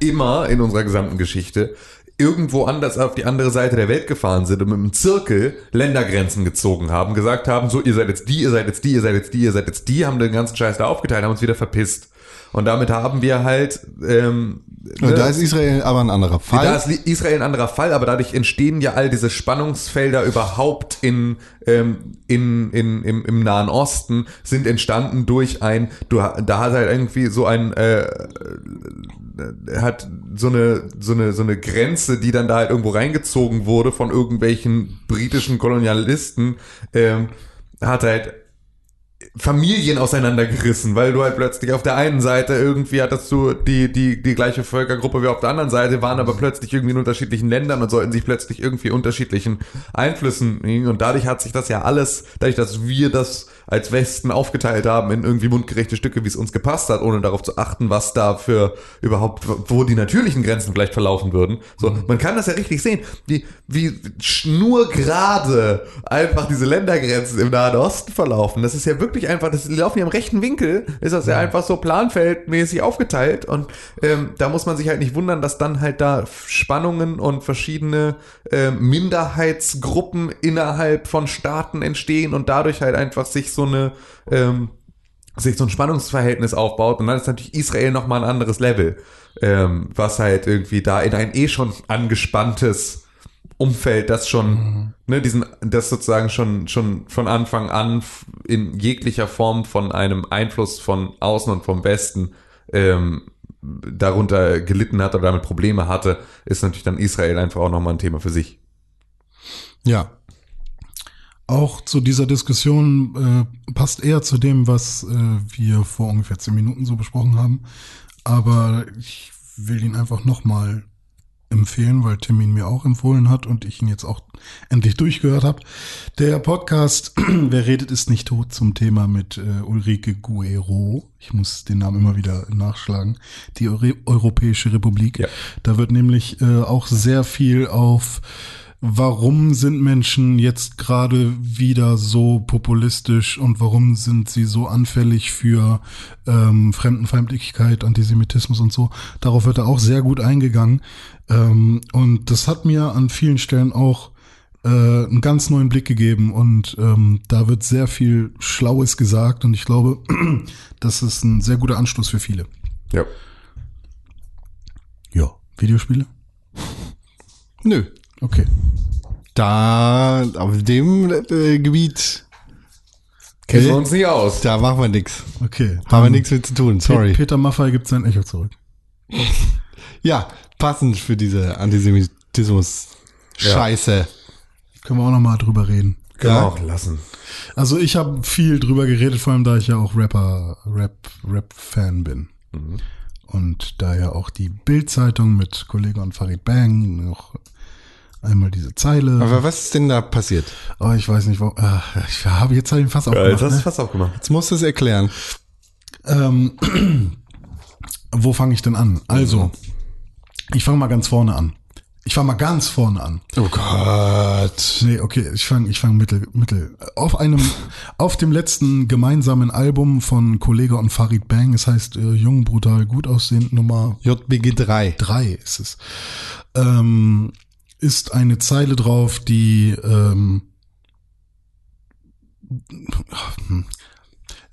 [SPEAKER 2] immer in unserer gesamten Geschichte irgendwo anders auf die andere Seite der Welt gefahren sind und mit einem Zirkel Ländergrenzen gezogen haben, gesagt haben, so, ihr seid jetzt die, ihr seid jetzt die, ihr seid jetzt die, ihr seid jetzt die, haben den ganzen Scheiß da aufgeteilt, haben uns wieder verpisst. Und damit haben wir halt ähm,
[SPEAKER 1] Und da ist Israel aber ein anderer Fall.
[SPEAKER 2] da ist Israel ein anderer Fall, aber dadurch entstehen ja all diese Spannungsfelder überhaupt in, ähm, in, in, im, im Nahen Osten, sind entstanden durch ein, du, da hat halt irgendwie so ein, äh, äh, hat so eine, so eine, so eine Grenze, die dann da halt irgendwo reingezogen wurde von irgendwelchen britischen Kolonialisten, ähm, hat halt Familien auseinandergerissen, weil du halt plötzlich auf der einen Seite irgendwie hattest du die, die, die gleiche Völkergruppe wie auf der anderen Seite, waren aber plötzlich irgendwie in unterschiedlichen Ländern und sollten sich plötzlich irgendwie unterschiedlichen Einflüssen und dadurch hat sich das ja alles, dadurch, dass wir das als Westen aufgeteilt haben in irgendwie mundgerechte Stücke, wie es uns gepasst hat, ohne darauf zu achten, was da für überhaupt, wo die natürlichen Grenzen vielleicht verlaufen würden. So, man kann das ja richtig sehen, wie, wie schnurgerade einfach diese Ländergrenzen im Nahen Osten verlaufen. Das ist ja wirklich einfach, das laufen ja im rechten Winkel, ist das ja, einfach so planfeldmäßig aufgeteilt und ähm, da muss man sich halt nicht wundern, dass dann halt da Spannungen und verschiedene ähm, Minderheitsgruppen innerhalb von Staaten entstehen und dadurch halt einfach sich so eine ähm, sich so ein Spannungsverhältnis aufbaut und dann ist natürlich Israel nochmal ein anderes Level, ähm, was halt irgendwie da in ein eh schon angespanntes Umfeld, das schon, ne, diesen, das sozusagen schon, schon von Anfang an in jeglicher Form von einem Einfluss von außen und vom Westen ähm, darunter gelitten hat oder damit Probleme hatte, ist natürlich dann Israel einfach auch nochmal ein Thema für sich.
[SPEAKER 1] ja.
[SPEAKER 3] Auch zu dieser Diskussion äh, passt eher zu dem, was äh, wir vor ungefähr zehn Minuten so besprochen haben. Aber ich will ihn einfach nochmal empfehlen, weil Tim ihn mir auch empfohlen hat und ich ihn jetzt auch endlich durchgehört habe. Der Podcast Wer redet ist nicht tot zum Thema mit äh, Ulrike Guerrero. Ich muss den Namen immer wieder nachschlagen. Die Euro Europäische Republik.
[SPEAKER 2] Ja.
[SPEAKER 3] Da wird nämlich äh, auch sehr viel auf warum sind Menschen jetzt gerade wieder so populistisch und warum sind sie so anfällig für ähm, Fremdenfeindlichkeit, Antisemitismus und so. Darauf wird er auch sehr gut eingegangen. Ähm, und das hat mir an vielen Stellen auch äh, einen ganz neuen Blick gegeben und ähm, da wird sehr viel Schlaues gesagt und ich glaube, das ist ein sehr guter Anstoß für viele.
[SPEAKER 2] Ja.
[SPEAKER 3] Ja. Videospiele?
[SPEAKER 1] Nö.
[SPEAKER 3] Okay.
[SPEAKER 1] Da, auf dem äh, Gebiet,
[SPEAKER 2] Kennen wir uns nicht aus.
[SPEAKER 1] da machen wir nix.
[SPEAKER 3] Okay.
[SPEAKER 1] Haben wir nichts mit zu tun, sorry.
[SPEAKER 3] Peter Maffay gibt sein Echo zurück.
[SPEAKER 1] Ja, passend für diese Antisemitismus-Scheiße.
[SPEAKER 3] Können wir auch noch mal drüber reden.
[SPEAKER 2] Können
[SPEAKER 1] Ja.
[SPEAKER 2] wir auch lassen.
[SPEAKER 3] Also ich habe viel drüber geredet, vor allem da ich ja auch Rapper, Rap, Rap-Fan bin. Und da ja auch die Bild-Zeitung mit Kollege und Farid Bang noch einmal diese Zeile.
[SPEAKER 1] Aber was ist denn da passiert?
[SPEAKER 3] oh, ich weiß nicht, wo, ah, ich habe jetzt halt fast
[SPEAKER 2] Ja,
[SPEAKER 3] aufgemacht.
[SPEAKER 2] jetzt hast du
[SPEAKER 3] ne?
[SPEAKER 2] fast aufgemacht.
[SPEAKER 1] Jetzt musst du es erklären.
[SPEAKER 3] ähm, wo fange ich denn an? Also, ich fange mal ganz vorne an. Ich fange mal ganz vorne an.
[SPEAKER 1] Oh Gott.
[SPEAKER 3] Nee, okay, ich fange ich fang mittel, mittel. Auf einem, auf dem letzten gemeinsamen Album von Kollege und Farid Bang, es heißt äh, Jung, brutal, gut aussehend, Nummer
[SPEAKER 1] JBG 3.
[SPEAKER 3] drei ist es, ähm, ist eine Zeile drauf, die, ähm, hm,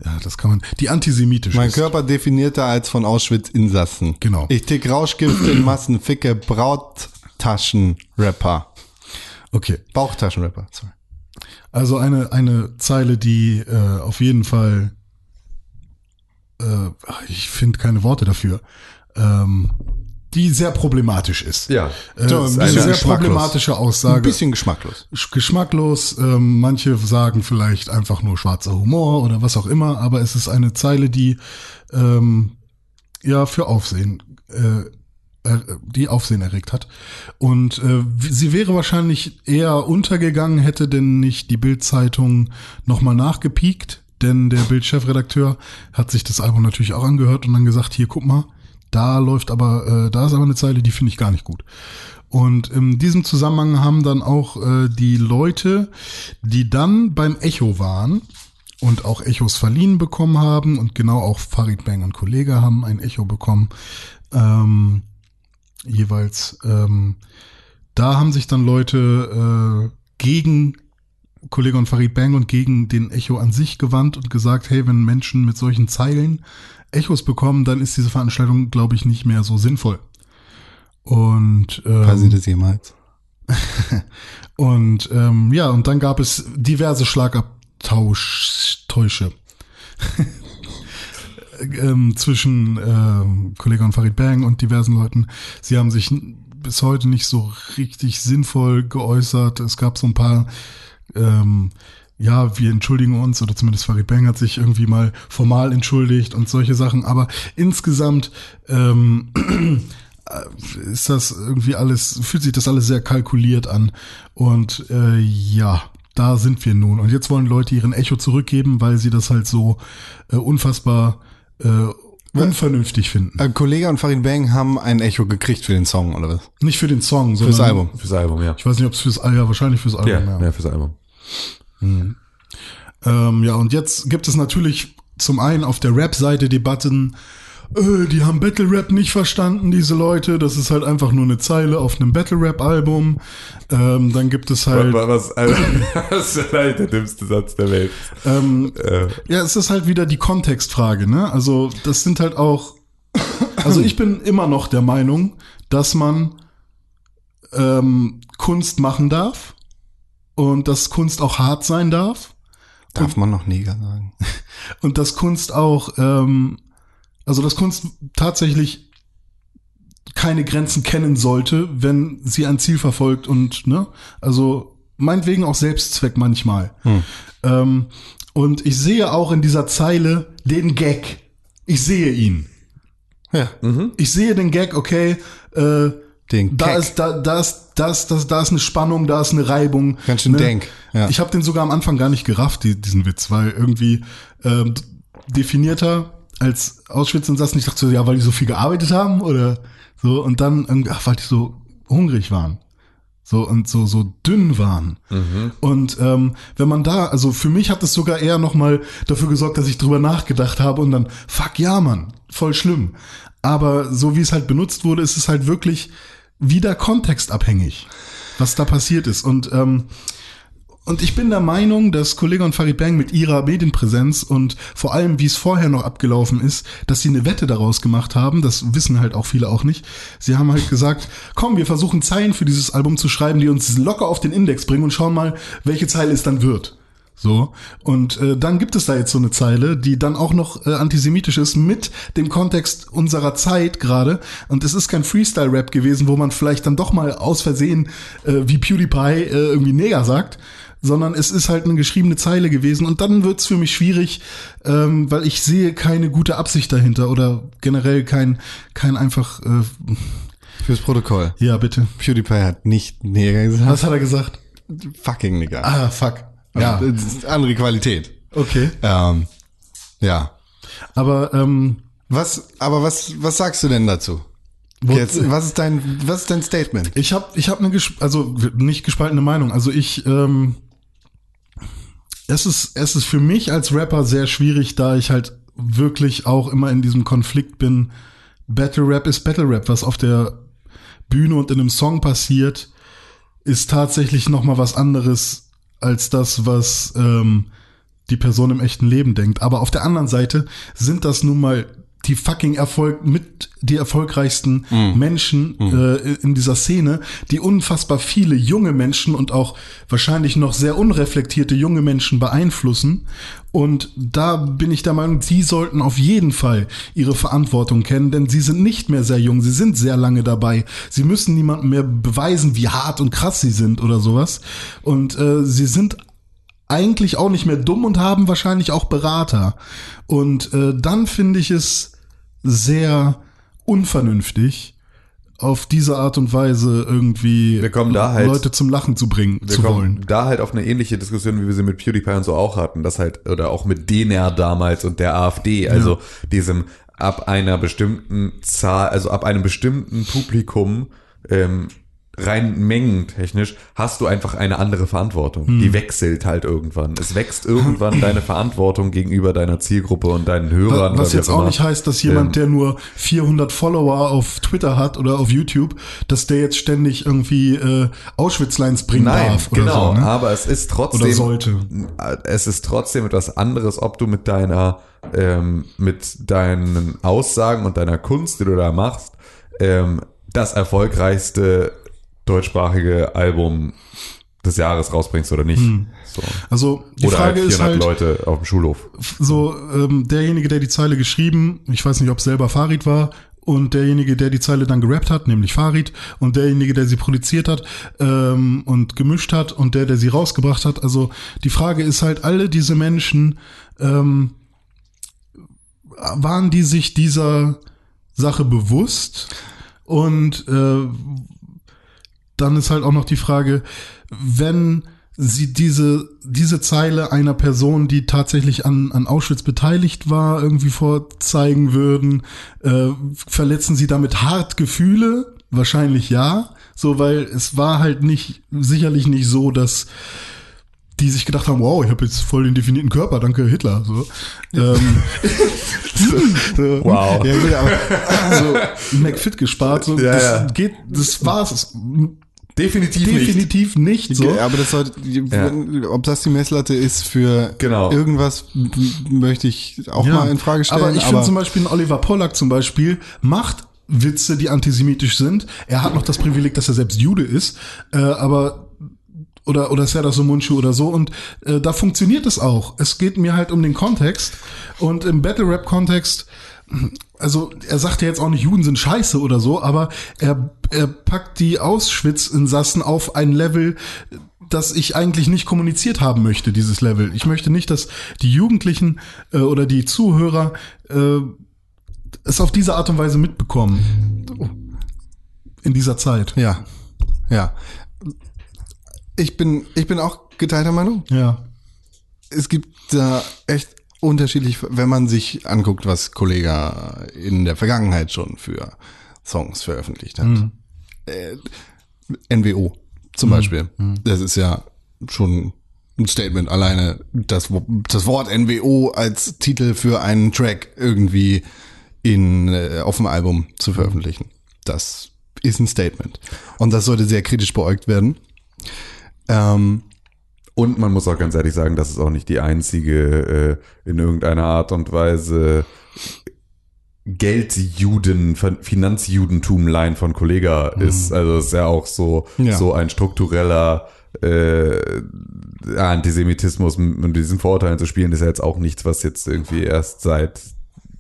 [SPEAKER 3] ja, das kann man, die antisemitisch
[SPEAKER 1] Mein
[SPEAKER 3] ist.
[SPEAKER 1] Körper definierter als von Auschwitz Insassen.
[SPEAKER 3] Genau.
[SPEAKER 1] Ich tick Rauschgift in Massen, ficke Brauttaschenrapper.
[SPEAKER 3] Okay.
[SPEAKER 1] Bauchtaschenrapper, sorry.
[SPEAKER 3] Also eine, eine Zeile, die äh, auf jeden Fall, äh, ich finde keine Worte dafür, ähm, die sehr problematisch ist.
[SPEAKER 2] Ja.
[SPEAKER 3] Äh,
[SPEAKER 1] So, ein
[SPEAKER 3] eine sehr problematische
[SPEAKER 1] Ein
[SPEAKER 3] Aussage.
[SPEAKER 1] bisschen geschmacklos.
[SPEAKER 3] Sch- geschmacklos. Ähm, manche sagen vielleicht einfach nur schwarzer Humor oder was auch immer, aber es ist eine Zeile, die ähm, ja für Aufsehen, äh, er- die Aufsehen erregt hat. Und äh, sie wäre wahrscheinlich eher untergegangen, hätte denn nicht die Bild-Zeitung nochmal nachgepiekt. Denn der Bild-Chefredakteur hat sich das Album natürlich auch angehört und dann gesagt, hier, guck mal, da läuft aber, äh, da ist aber eine Zeile, die finde ich gar nicht gut. Und in diesem Zusammenhang haben dann auch äh, die Leute, die dann beim Echo waren und auch Echos verliehen bekommen haben und genau auch Farid Bang und Kollege haben ein Echo bekommen, ähm, jeweils. Ähm, da haben sich dann Leute äh, gegen Kollege und Farid Bang und gegen den Echo an sich gewandt und gesagt, hey, wenn Menschen mit solchen Zeilen Echos bekommen, dann ist diese Veranstaltung, glaube ich, nicht mehr so sinnvoll. Und
[SPEAKER 1] Passiert
[SPEAKER 3] ähm,
[SPEAKER 1] das jemals?
[SPEAKER 3] und ähm, ja, und dann gab es diverse Schlagabtauschtäusche ähm, zwischen ähm, Kollege und Farid Bang und diversen Leuten. Sie haben sich bis heute nicht so richtig sinnvoll geäußert. Es gab so ein paar, ähm, ja, wir entschuldigen uns, oder zumindest Farid Bang hat sich irgendwie mal formal entschuldigt und solche Sachen. Aber insgesamt ähm, ist das irgendwie alles, fühlt sich das alles sehr kalkuliert an. Und äh, ja, da sind wir nun. Und jetzt wollen Leute ihren Echo zurückgeben, weil sie das halt so äh, unfassbar äh, unvernünftig finden.
[SPEAKER 1] Äh, Kollege und Farid Bang haben ein Echo gekriegt für den Song, oder was?
[SPEAKER 3] Nicht für den Song, sondern
[SPEAKER 1] Fürs Album.
[SPEAKER 2] Fürs Album, ja.
[SPEAKER 3] Ich weiß nicht, ob es fürs Album, ja, wahrscheinlich fürs Album.
[SPEAKER 2] Ja,
[SPEAKER 3] Ja,
[SPEAKER 2] ja, fürs Album.
[SPEAKER 3] Ähm, ja, und jetzt gibt es natürlich zum einen auf der Rap-Seite Debatten, äh, die haben Battle Rap nicht verstanden, diese Leute. Das ist halt einfach nur eine Zeile auf einem Battle Rap-Album. Ähm, dann gibt es halt.
[SPEAKER 2] Was, also, das ist vielleicht der dümmste Satz der Welt.
[SPEAKER 3] Ähm,
[SPEAKER 2] Äh,
[SPEAKER 3] Ja, es ist halt wieder die Kontextfrage, ne? Also, das sind halt auch. Also, ich bin immer noch der Meinung, dass man ähm, Kunst machen darf und dass Kunst auch hart sein darf
[SPEAKER 1] Darf man noch Neger sagen?
[SPEAKER 3] und dass Kunst auch, ähm, also dass Kunst tatsächlich keine Grenzen kennen sollte, wenn sie ein Ziel verfolgt und, ne, also meinetwegen auch Selbstzweck manchmal. Ähm, und ich sehe auch in dieser Zeile den Gag. Ich sehe ihn.
[SPEAKER 1] Ja.
[SPEAKER 3] Ich sehe den Gag, okay, äh,
[SPEAKER 1] Den
[SPEAKER 3] da
[SPEAKER 1] Gag.
[SPEAKER 3] ist, da, da ist, da ist, da ist, eine Spannung, da ist eine Reibung.
[SPEAKER 1] Ganz schön denk, ja.
[SPEAKER 3] Ich habe den sogar am Anfang gar nicht gerafft, die, diesen Witz, weil irgendwie ähm, definierter als Auschwitz und. Ich dachte so, ja, weil die so viel gearbeitet haben oder so. Und dann, ach, weil die so hungrig waren. So und so, so dünn waren. Und ähm, wenn man da, also für mich hat es sogar eher nochmal dafür gesorgt, dass ich drüber nachgedacht habe und dann, fuck ja, Mann, voll schlimm. Aber so wie es halt benutzt wurde, ist es halt wirklich wieder kontextabhängig, was da passiert ist. Und ähm, und ich bin der Meinung, dass Kollege und Farid Bang mit ihrer Medienpräsenz und vor allem, wie es vorher noch abgelaufen ist, dass sie eine Wette daraus gemacht haben, das wissen halt auch viele auch nicht. Sie haben halt gesagt, komm, wir versuchen Zeilen für dieses Album zu schreiben, die uns locker auf den Index bringen und schauen mal, welche Zeile es dann wird. So. Und äh, dann gibt es da jetzt so eine Zeile, die dann auch noch äh, antisemitisch ist mit dem Kontext unserer Zeit gerade. Und es ist kein Freestyle-Rap gewesen, wo man vielleicht dann doch mal aus Versehen äh, wie PewDiePie äh, irgendwie Neger sagt, sondern es ist halt eine geschriebene Zeile gewesen. Und dann wird's für mich schwierig, ähm, weil ich sehe keine gute Absicht dahinter oder generell kein, kein einfach, äh,
[SPEAKER 1] Fürs Protokoll.
[SPEAKER 3] ja, bitte.
[SPEAKER 1] PewDiePie hat nicht Neger gesagt.
[SPEAKER 3] Was hat er gesagt?
[SPEAKER 1] Fucking Neger.
[SPEAKER 3] Ah, fuck. Ja,
[SPEAKER 1] Das ist andere Qualität.
[SPEAKER 3] okay.
[SPEAKER 1] Ähm, ja.
[SPEAKER 3] Aber ähm,
[SPEAKER 1] Was, aber was, was sagst du denn dazu? Jetzt, was ist dein, was ist dein Statement?
[SPEAKER 3] Ich habe ich hab eine, also nicht gespaltene Meinung. Also ich, ähm, es ist, es ist für mich als Rapper sehr schwierig, da ich halt wirklich auch immer in diesem Konflikt bin. Battle Rap ist Battle Rap. Was auf der Bühne und in einem Song passiert, ist tatsächlich noch mal was anderes als das, was ähm, die Person im echten Leben denkt. Aber auf der anderen Seite sind das nun mal die fucking Erfolg mit die erfolgreichsten Menschen äh, in dieser Szene, die unfassbar viele junge Menschen und auch wahrscheinlich noch sehr unreflektierte junge Menschen beeinflussen. Und da bin ich der Meinung, sie sollten auf jeden Fall ihre Verantwortung kennen, denn sie sind nicht mehr sehr jung, sie sind sehr lange dabei. Sie müssen niemandem mehr beweisen, wie hart und krass sie sind oder sowas. Und äh, sie sind eigentlich auch nicht mehr dumm und haben wahrscheinlich auch Berater. Und äh, dann finde ich es sehr unvernünftig, auf diese Art und Weise irgendwie
[SPEAKER 2] Wir kommen da halt-
[SPEAKER 3] Leute zum Lachen zu bringen
[SPEAKER 2] wir
[SPEAKER 3] zu
[SPEAKER 2] kommen
[SPEAKER 3] wollen.
[SPEAKER 2] da halt auf eine ähnliche Diskussion, wie wir sie mit PewDiePie und so auch hatten, das halt, oder auch mit DNR damals und der AfD, also diesem ab einer bestimmten Zahl, also ab einem bestimmten Publikum, ähm, rein mengentechnisch hast du einfach eine andere Verantwortung.
[SPEAKER 3] Hm.
[SPEAKER 2] Die wechselt halt irgendwann. Es wächst irgendwann deine Verantwortung gegenüber deiner Zielgruppe und deinen Hörern.
[SPEAKER 3] Was
[SPEAKER 2] wie
[SPEAKER 3] jetzt
[SPEAKER 2] auch
[SPEAKER 3] auch
[SPEAKER 2] immer.
[SPEAKER 3] nicht heißt, dass jemand,
[SPEAKER 2] Ähm,
[SPEAKER 3] der nur 400 Follower auf Twitter hat oder auf YouTube, dass der jetzt ständig irgendwie äh, Auschwitz-Lines bringen
[SPEAKER 2] Nein,
[SPEAKER 3] darf oder
[SPEAKER 2] genau.
[SPEAKER 3] so. Ne?
[SPEAKER 2] Aber es ist trotzdem.
[SPEAKER 3] Oder sollte.
[SPEAKER 2] Es ist trotzdem etwas anderes, ob du mit deiner, ähm, mit deinen Aussagen und deiner Kunst, die du da machst, ähm, das erfolgreichste deutschsprachige Album des Jahres rausbringst oder nicht. So.
[SPEAKER 3] Also Hm. die
[SPEAKER 2] oder
[SPEAKER 3] Frage
[SPEAKER 2] halt
[SPEAKER 3] ist
[SPEAKER 2] 400
[SPEAKER 3] halt,
[SPEAKER 2] Leute auf dem Schulhof.
[SPEAKER 3] so ähm, derjenige, der die Zeile geschrieben, ich weiß nicht, ob es selber Farid war, und derjenige, der die Zeile dann gerappt hat, nämlich Farid, und derjenige, der sie produziert hat ähm, und gemischt hat und der, der sie rausgebracht hat. Also die Frage ist halt, alle diese Menschen, ähm, waren die sich dieser Sache bewusst? Und äh, dann ist halt auch noch die Frage, wenn sie diese, diese Zeile einer Person, die tatsächlich an, an Auschwitz beteiligt war, irgendwie vorzeigen würden, äh, verletzen sie damit hart Gefühle? Wahrscheinlich ja. So, weil es war halt nicht, sicherlich nicht so, dass die sich gedacht haben, wow, ich habe jetzt voll den definierten Körper, danke Hitler. So. Ähm, so.
[SPEAKER 2] Wow.
[SPEAKER 3] Ja, aber so McFit gespart, so,
[SPEAKER 2] Ja,
[SPEAKER 3] das
[SPEAKER 2] ja.
[SPEAKER 3] geht, das war's
[SPEAKER 2] Definitiv, nicht.
[SPEAKER 3] definitiv nicht, so.
[SPEAKER 1] Aber das sollte, ob das die Messlatte ist für
[SPEAKER 2] Genau.
[SPEAKER 1] irgendwas, möchte ich auch mal in Frage stellen.
[SPEAKER 3] Aber ich finde zum Beispiel, Oliver Pollack zum Beispiel macht Witze, die antisemitisch sind. Er hat noch das Privileg, dass er selbst Jude ist, äh, aber oder oder Serdar Somuncu oder so und äh, da funktioniert es auch. Es geht mir halt um den Kontext und im Battle Rap Kontext also er sagt ja jetzt auch nicht, Juden sind scheiße oder so, aber er, er packt die Auschwitz-Insassen auf ein Level, das ich eigentlich nicht kommuniziert haben möchte, dieses Level. Ich möchte nicht, dass die Jugendlichen äh, oder die Zuhörer äh, es auf diese Art und Weise mitbekommen. In dieser Zeit.
[SPEAKER 1] Ja, ja. Ich bin, ich bin auch geteilter Meinung.
[SPEAKER 3] Ja.
[SPEAKER 1] Es gibt da echt unterschiedlich, wenn man sich anguckt, was Kollega in der Vergangenheit schon für Songs veröffentlicht hat. Äh, NWO zum Beispiel. Das ist ja schon ein Statement alleine, das, das Wort NWO als Titel für einen Track irgendwie in, äh, auf dem Album zu veröffentlichen. Das ist ein Statement. Und das sollte sehr kritisch beäugt werden. Ähm,
[SPEAKER 2] Und man muss auch ganz ehrlich sagen, das ist auch nicht die einzige äh, in irgendeiner Art und Weise Geldjuden, Fin- Finanzjudentum-Line von Kollega ist. Also es ist ja auch so,
[SPEAKER 1] Ja.
[SPEAKER 2] so ein struktureller äh, Antisemitismus und diesen Vorurteilen zu spielen, ist ja jetzt auch nichts, was jetzt irgendwie erst seit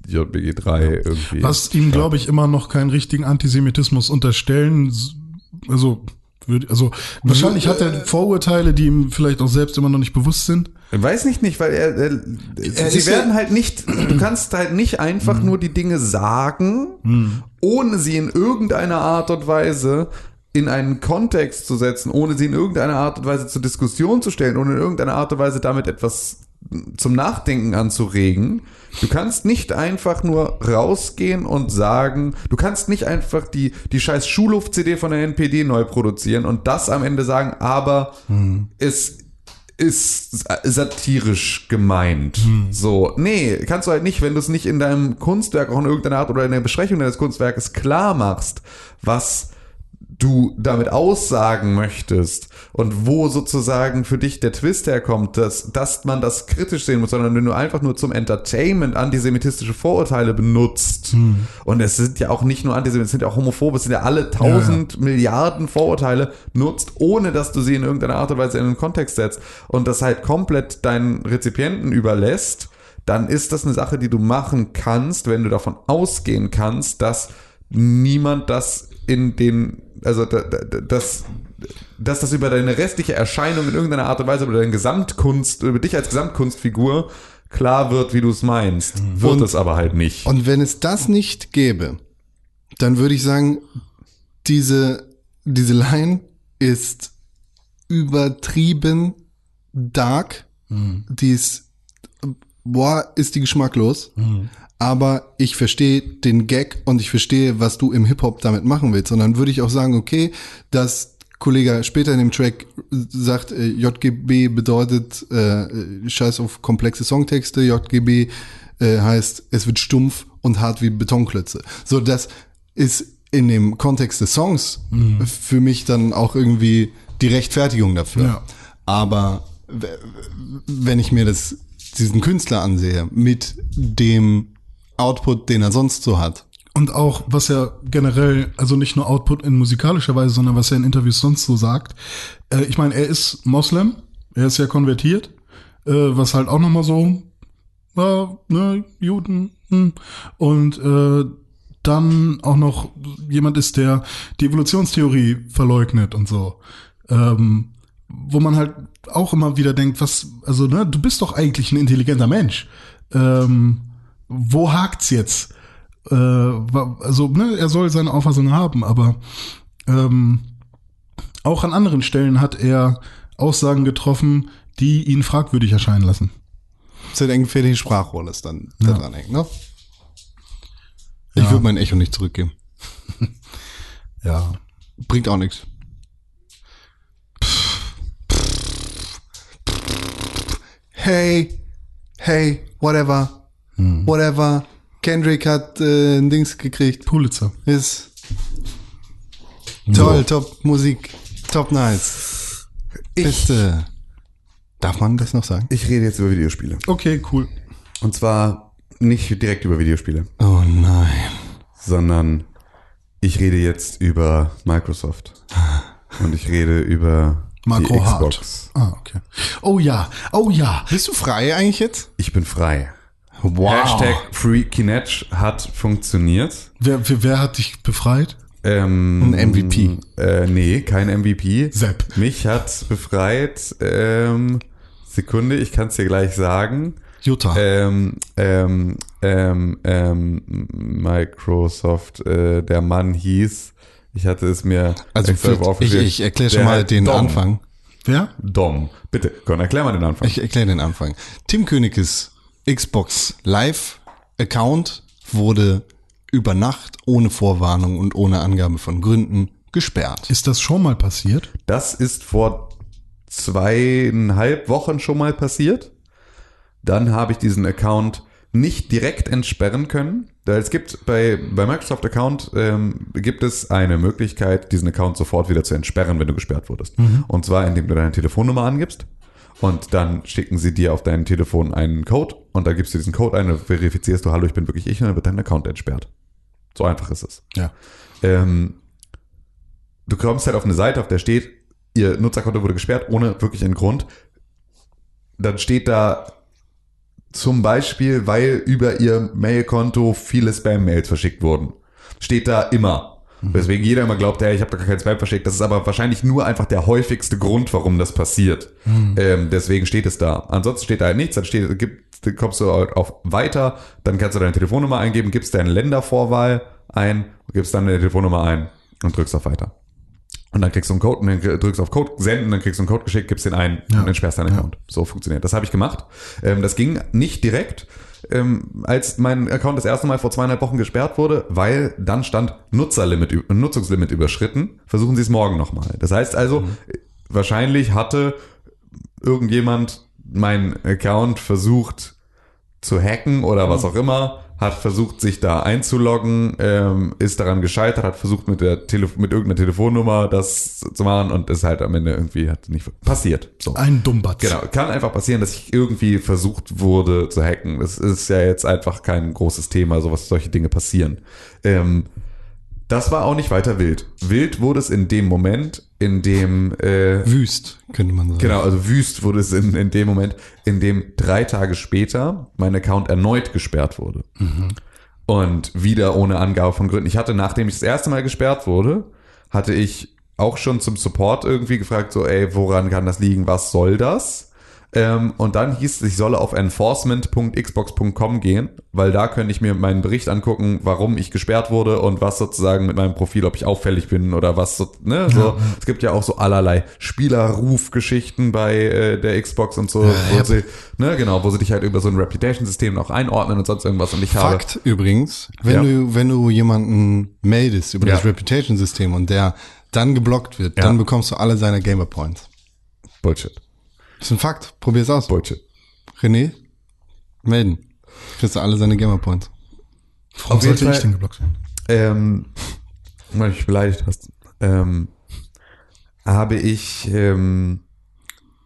[SPEAKER 2] JBG 3 irgendwie.
[SPEAKER 3] Was ihm, glaube ich, immer noch keinen richtigen Antisemitismus unterstellen. Also, also wahrscheinlich hat er Vorurteile, die ihm vielleicht auch selbst immer noch nicht bewusst sind.
[SPEAKER 2] Weiß nicht, nicht, weil er, er, sie
[SPEAKER 3] ist
[SPEAKER 2] werden halt nicht, du kannst halt nicht einfach nur die Dinge sagen, ohne sie in irgendeiner Art und Weise in einen Kontext zu setzen, ohne sie in irgendeiner Art und Weise zur Diskussion zu stellen, ohne in irgendeiner Art und Weise damit etwas zum Nachdenken anzuregen. Du kannst nicht einfach nur rausgehen und sagen, du kannst nicht einfach die, die scheiß Schulhof-CD von der NPD neu produzieren und das am Ende sagen, aber es ist satirisch gemeint. So, nee, kannst du halt nicht, wenn du es nicht in deinem Kunstwerk auch in irgendeiner Art oder in der Besprechung deines Kunstwerkes klar machst, was du damit aussagen möchtest und wo sozusagen für dich der Twist herkommt, dass, dass man das kritisch sehen muss, sondern wenn du einfach nur zum Entertainment antisemitistische Vorurteile benutzt. Und es sind ja auch nicht nur antisemitisch, es sind ja auch homophobe, es sind ja alle tausend Milliarden Vorurteile nutzt, ohne dass du sie in irgendeiner Art und Weise in den Kontext setzt und das halt komplett deinen Rezipienten überlässt, dann ist das eine Sache, die du machen kannst, wenn du davon ausgehen kannst, dass niemand das in den, also da- da- das, dass das über deine restliche Erscheinung in irgendeiner Art und Weise, über deine Gesamtkunst, über dich als Gesamtkunstfigur klar wird, wie du es meinst. Wird
[SPEAKER 1] Und-
[SPEAKER 2] es aber halt nicht.
[SPEAKER 1] Und wenn es das nicht gäbe, dann würde ich sagen, diese, diese Line ist übertrieben dark. Die ist, boah, ist die geschmacklos. Aber ich verstehe den Gag und ich verstehe, was du im Hip-Hop damit machen willst. Und dann würde ich auch sagen, okay, dass Kollege später in dem Track sagt, äh, JGB bedeutet äh, Scheiß auf komplexe Songtexte, JGB äh, heißt, es wird stumpf und hart wie Betonklötze. So, das ist in dem Kontext des Songs für mich dann auch irgendwie die Rechtfertigung dafür.
[SPEAKER 3] Ja.
[SPEAKER 1] Aber wenn ich mir das, diesen Künstler ansehe, mit dem Output, den er sonst so hat,
[SPEAKER 3] Und auch, was er generell, also nicht nur Output in musikalischer Weise, sondern was er in Interviews sonst so sagt. Äh, ich meine, er ist Moslem, er ist ja konvertiert, äh, was halt auch nochmal so, ja, ne, Juden, hm. und äh, dann auch noch jemand ist, der die Evolutionstheorie verleugnet und so. Ähm, wo man halt auch immer wieder denkt, was, also, ne, du bist doch eigentlich ein intelligenter Mensch. Ähm, wo hakt's jetzt? Äh, also, ne, er soll seine Auffassung haben, aber ähm, auch an anderen Stellen hat er Aussagen getroffen, die ihn fragwürdig erscheinen lassen.
[SPEAKER 1] so eine gefährliche Sprachrolle ist dann da
[SPEAKER 3] Ja.
[SPEAKER 1] dran hängt, ne? Ich
[SPEAKER 3] Ja.
[SPEAKER 1] würde mein Echo nicht zurückgeben.
[SPEAKER 3] Ja.
[SPEAKER 1] Bringt auch nichts. Hey, hey, whatever, whatever. Kendrick hat äh, ein Dings gekriegt.
[SPEAKER 3] Pulitzer.
[SPEAKER 1] Ist toll, top Musik, top nice. Beste. Darf man das noch sagen?
[SPEAKER 2] Ich rede jetzt über Videospiele.
[SPEAKER 3] Okay, cool.
[SPEAKER 2] Und zwar nicht direkt über Videospiele,
[SPEAKER 1] Oh nein.
[SPEAKER 2] sondern ich rede jetzt über Microsoft. Und ich rede über
[SPEAKER 3] Marco
[SPEAKER 2] die
[SPEAKER 3] Hart.
[SPEAKER 2] Xbox.
[SPEAKER 3] Ah, okay. Oh ja, oh ja.
[SPEAKER 1] Bist du frei eigentlich jetzt?
[SPEAKER 2] Ich bin frei.
[SPEAKER 1] Wow.
[SPEAKER 2] Hashtag FreeKinect hat funktioniert.
[SPEAKER 3] Wer, wer, wer hat dich befreit?
[SPEAKER 2] Ähm,
[SPEAKER 1] Ein MVP.
[SPEAKER 2] Äh, nee, kein MVP.
[SPEAKER 3] Sepp.
[SPEAKER 2] Mich hat befreit, ähm, Sekunde, ich kann es dir gleich sagen.
[SPEAKER 1] Jutta.
[SPEAKER 2] Ähm, ähm, ähm, ähm, Microsoft, äh, der Mann hieß, ich hatte es mir
[SPEAKER 1] also ich,
[SPEAKER 2] aufgeschrieben.
[SPEAKER 1] ich erkläre schon mal den
[SPEAKER 2] Dom.
[SPEAKER 1] Anfang.
[SPEAKER 3] Wer?
[SPEAKER 2] Dom. Bitte, Con, erklär mal den Anfang.
[SPEAKER 1] Ich erkläre den Anfang. Tim Königes Xbox Live Account wurde über Nacht ohne Vorwarnung und ohne Angabe von Gründen gesperrt.
[SPEAKER 3] Ist das schon mal passiert?
[SPEAKER 2] Das ist vor zweieinhalb Wochen schon mal passiert. Dann habe ich diesen Account nicht direkt entsperren können. Es gibt bei, bei Microsoft Account ähm, gibt es eine Möglichkeit, diesen Account sofort wieder zu entsperren, wenn du gesperrt wurdest. Und zwar, indem du deine Telefonnummer angibst und dann schicken sie dir auf dein Telefon einen Code und da gibst du diesen Code ein verifizierst du, hallo, ich bin wirklich ich und dann wird dein Account entsperrt. So einfach ist es.
[SPEAKER 3] Ja.
[SPEAKER 2] Ähm, du kommst halt auf eine Seite, auf der steht, ihr Nutzerkonto wurde gesperrt, ohne wirklich einen Grund. Dann steht da zum Beispiel, weil über ihr Mailkonto viele Spam-Mails verschickt wurden. Steht da immer. Weswegen jeder immer glaubt, hey, ich habe doch gar keinen Spam verschickt. Das ist aber wahrscheinlich nur einfach der häufigste Grund, warum das passiert. Ähm, deswegen steht es da. Ansonsten steht da halt nichts. Dann steht, gibt, dann kommst du auf Weiter, dann kannst du deine Telefonnummer eingeben, gibst deine Ländervorwahl ein, gibst dann deine Telefonnummer ein und drückst auf Weiter. Und dann kriegst du einen Code und dann drückst auf Code senden, dann kriegst du einen Code geschickt, gibst den ein
[SPEAKER 3] Ja.
[SPEAKER 2] und dann sperrst deinen
[SPEAKER 3] Ja.
[SPEAKER 2] Account. So funktioniert. Das habe ich gemacht. Ähm, das ging nicht direkt, ähm, als mein Account das erste Mal vor zweieinhalb Wochen gesperrt wurde, weil dann stand Nutzerlimit, Nutzungslimit überschritten. Versuchen Sie es morgen nochmal. Das heißt also, äh, wahrscheinlich hatte irgendjemand meinen Account versucht zu hacken oder was auch immer, hat versucht, sich da einzuloggen, ähm, ist daran gescheitert, hat versucht mit der Tele mit irgendeiner Telefonnummer das zu machen und ist halt am Ende irgendwie hat nicht passiert. So.
[SPEAKER 3] Ein Dummbatz.
[SPEAKER 2] Genau, kann einfach passieren, dass ich irgendwie versucht wurde zu hacken. Das ist ja jetzt einfach kein großes Thema, sowas, solche Dinge passieren. Ähm, das war auch nicht weiter wild. Wild wurde es in dem Moment, in dem äh,
[SPEAKER 1] Wüst, könnte man sagen.
[SPEAKER 2] Genau, also wüst wurde es in, in dem Moment, in dem drei Tage später mein Account erneut gesperrt wurde. Und wieder ohne Angabe von Gründen. Ich hatte, nachdem ich das erste Mal gesperrt wurde, hatte ich auch schon zum Support irgendwie gefragt, so, ey, woran kann das liegen, was soll das? Ähm, und dann hieß es, ich solle auf enforcement.xbox.com gehen, weil da könnte ich mir meinen Bericht angucken, warum ich gesperrt wurde und was sozusagen mit meinem Profil, ob ich auffällig bin oder was so, ne, so. Es gibt ja auch so allerlei Spielerrufgeschichten bei äh, der Xbox und so, wo sie, ne, genau, wo sie dich halt über so ein Reputation-System auch einordnen und sonst irgendwas und ich habe
[SPEAKER 1] Fakt übrigens, wenn
[SPEAKER 2] Ja.
[SPEAKER 1] du, wenn du jemanden meldest über das
[SPEAKER 2] Ja.
[SPEAKER 1] Reputation-System und der dann geblockt wird,
[SPEAKER 2] Ja.
[SPEAKER 1] dann bekommst du alle seine Gamer Points.
[SPEAKER 2] Bullshit.
[SPEAKER 1] Das ist ein Fakt. Probier's aus.
[SPEAKER 2] Bullshit.
[SPEAKER 1] René, melden. Kriegst du alle seine Gamer Points.
[SPEAKER 3] Warum
[SPEAKER 2] Auf jeden
[SPEAKER 3] sollte ich
[SPEAKER 2] Fall-
[SPEAKER 3] denn geblockt werden?
[SPEAKER 2] ähm, weil ich beleidigt hast, ähm, habe ich ähm,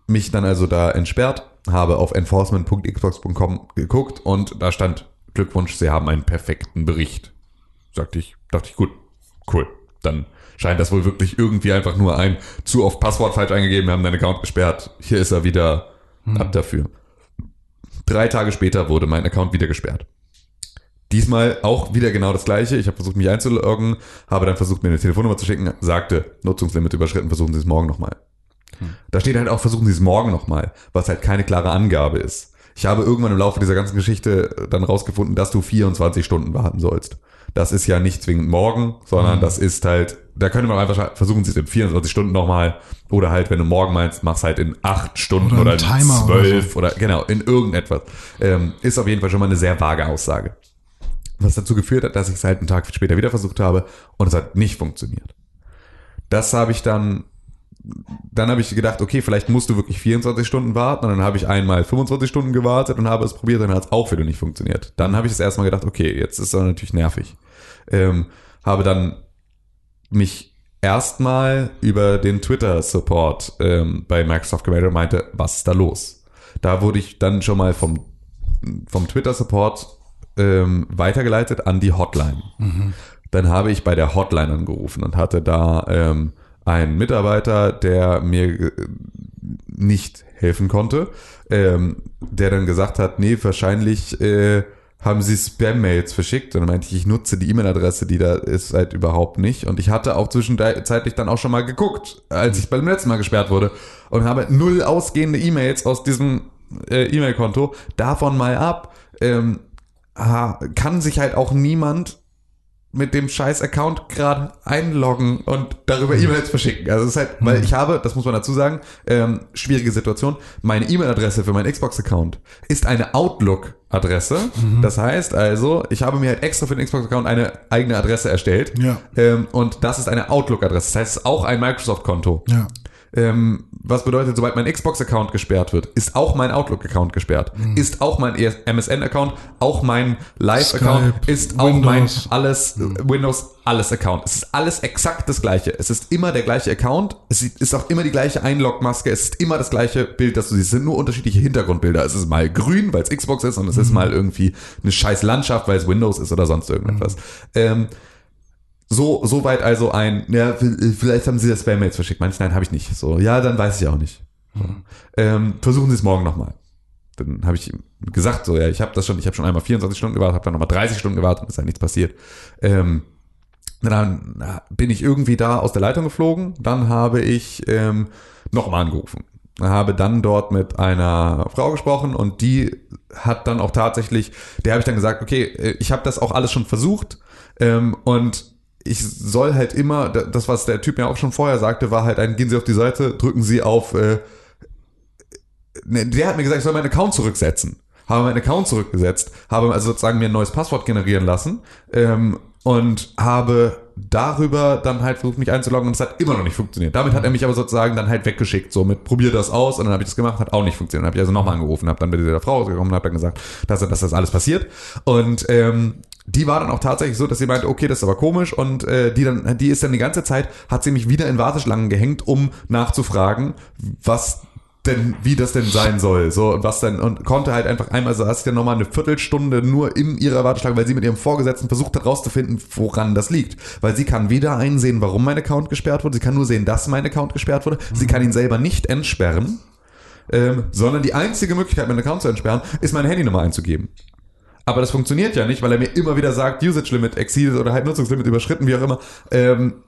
[SPEAKER 2] mich dann also da entsperrt, habe auf enforcement.xbox.com geguckt und da stand Glückwunsch, Sie haben einen perfekten Bericht. Sagte ich, dachte ich, gut, cool. Dann scheint das wohl wirklich irgendwie einfach nur ein zu oft Passwort falsch eingegeben, wir haben deinen Account gesperrt. Hier ist er wieder ab dafür. Drei Tage später wurde mein Account wieder gesperrt. Diesmal auch wieder genau das gleiche. Ich habe versucht, mich einzuloggen, habe dann versucht, mir eine Telefonnummer zu schicken, sagte, Nutzungslimit überschritten, versuchen Sie es morgen nochmal. Da steht halt auch, versuchen Sie es morgen nochmal, was halt keine klare Angabe ist. Ich habe irgendwann im Laufe dieser ganzen Geschichte dann rausgefunden, dass du 24 Stunden warten sollst. Das ist ja nicht zwingend morgen, sondern das ist halt, da könnte man einfach versuchen, sie es in 24 Stunden nochmal. Oder halt, wenn du morgen meinst, mach's halt in 8 Stunden
[SPEAKER 3] Oder
[SPEAKER 2] oder, in
[SPEAKER 3] Timer oder
[SPEAKER 2] 12 oder, genau, in irgendetwas. Ähm, ist auf jeden Fall schon mal eine sehr vage Aussage. Was dazu geführt hat, dass ich es halt einen Tag später wieder versucht habe und es hat nicht funktioniert. Das habe ich dann, dann habe ich gedacht, okay, vielleicht musst du wirklich 24 Stunden warten. Und dann habe ich einmal 25 Stunden gewartet und habe es probiert, dann hat es auch wieder nicht funktioniert. Dann habe ich es erstmal gedacht, okay, jetzt ist das natürlich nervig. Ähm, habe dann mich erstmal über den Twitter-Support ähm, bei Microsoft gemeldet und meinte, was ist da los? Da wurde ich dann schon mal vom, vom Twitter-Support ähm, weitergeleitet an die Hotline. Dann habe ich bei der Hotline angerufen und hatte da ähm, einen Mitarbeiter, der mir äh, nicht helfen konnte, ähm, der dann gesagt hat, nee, wahrscheinlich äh, haben sie Spam-Mails verschickt. Und dann meinte ich, ich nutze die E-Mail-Adresse, die da ist, halt überhaupt nicht. Und ich hatte auch zwischenzeitlich dann auch schon mal geguckt, als ich beim letzten Mal gesperrt wurde und habe null ausgehende E-Mails aus diesem äh, E-Mail-Konto. Davon mal ab, ähm, kann sich halt auch niemand mit dem scheiß Account gerade einloggen und darüber E-Mails verschicken. Also es ist halt, weil ich habe, das muss man dazu sagen, ähm, schwierige Situation. Meine E-Mail-Adresse für meinen Xbox-Account ist eine Outlook-Adresse. Das heißt also, ich habe mir halt extra für den Xbox-Account eine eigene Adresse erstellt.
[SPEAKER 3] Ja.
[SPEAKER 2] Ähm, und das ist eine Outlook-Adresse. Das heißt, es ist auch ein Microsoft-Konto.
[SPEAKER 3] Ja.
[SPEAKER 2] Ähm, was bedeutet, sobald mein Xbox-Account gesperrt wird, ist auch mein Outlook-Account gesperrt.
[SPEAKER 3] Mhm.
[SPEAKER 2] Ist auch mein MSN-Account, auch mein Live-Account, ist auch mein
[SPEAKER 3] Windows. Mhm.
[SPEAKER 2] alles, äh, Windows, alles Account. Es ist alles exakt das gleiche. Es ist immer der gleiche Account. Es ist auch immer die gleiche Einlog-Maske. Es ist immer das gleiche Bild, das du siehst. Es sind nur unterschiedliche Hintergrundbilder. Es ist mal grün, weil es Xbox ist und es
[SPEAKER 3] Mhm.
[SPEAKER 2] ist mal irgendwie eine scheiß Landschaft, weil es Windows ist oder sonst irgendetwas.
[SPEAKER 3] Mhm.
[SPEAKER 2] Ähm, so, so weit also ein, ja, vielleicht haben sie das Spam-Mails verschickt. Meinst nein, habe ich nicht. So, ja, dann weiß ich auch nicht. So. Ähm, versuchen Sie es morgen nochmal. Dann habe ich gesagt, so, ja, ich habe das schon, ich habe schon einmal 24 Stunden gewartet, habe dann nochmal 30 Stunden gewartet und ist halt nichts passiert. Ähm, dann bin ich irgendwie da aus der Leitung geflogen. Dann habe ich ähm, nochmal angerufen. Habe dann dort mit einer Frau gesprochen und die hat dann auch tatsächlich, der habe ich dann gesagt, okay, äh, ich habe das auch alles schon versucht ähm, und ich soll halt immer, das was der Typ mir auch schon vorher sagte, war halt ein, gehen Sie auf die Seite, drücken Sie auf, äh, ne, der hat mir gesagt, ich soll meinen Account zurücksetzen. Habe meinen Account zurückgesetzt, habe also sozusagen mir ein neues Passwort generieren lassen ähm, und habe darüber dann halt versucht, mich einzuloggen und es hat immer noch nicht funktioniert. Damit hat er mich aber sozusagen dann halt weggeschickt, so mit probier das aus und dann habe ich das gemacht, hat auch nicht funktioniert. Dann habe ich also nochmal angerufen, habe dann mit dieser Frau rausgekommen und habe dann gesagt, dass, dass das alles passiert und ähm, die war dann auch tatsächlich so, dass sie meinte, okay, das ist aber komisch und äh, die dann, die ist dann die ganze Zeit, hat sie mich wieder in Warteschlangen gehängt, um nachzufragen, was denn, wie das denn sein soll, so und was denn und konnte halt einfach einmal saß dann nochmal eine Viertelstunde nur in ihrer Warteschlange, weil sie mit ihrem Vorgesetzten versucht hat rauszufinden, woran das liegt, weil sie kann weder einsehen, warum mein Account gesperrt wurde, sie kann nur sehen, dass mein Account gesperrt wurde, sie kann ihn selber nicht entsperren, ähm, sondern die einzige Möglichkeit, meinen Account zu entsperren, ist meine Handynummer einzugeben. Aber das funktioniert ja nicht, weil er mir immer wieder sagt, Usage Limit exceeded oder halt Nutzungslimit überschritten, wie auch immer. Ähm,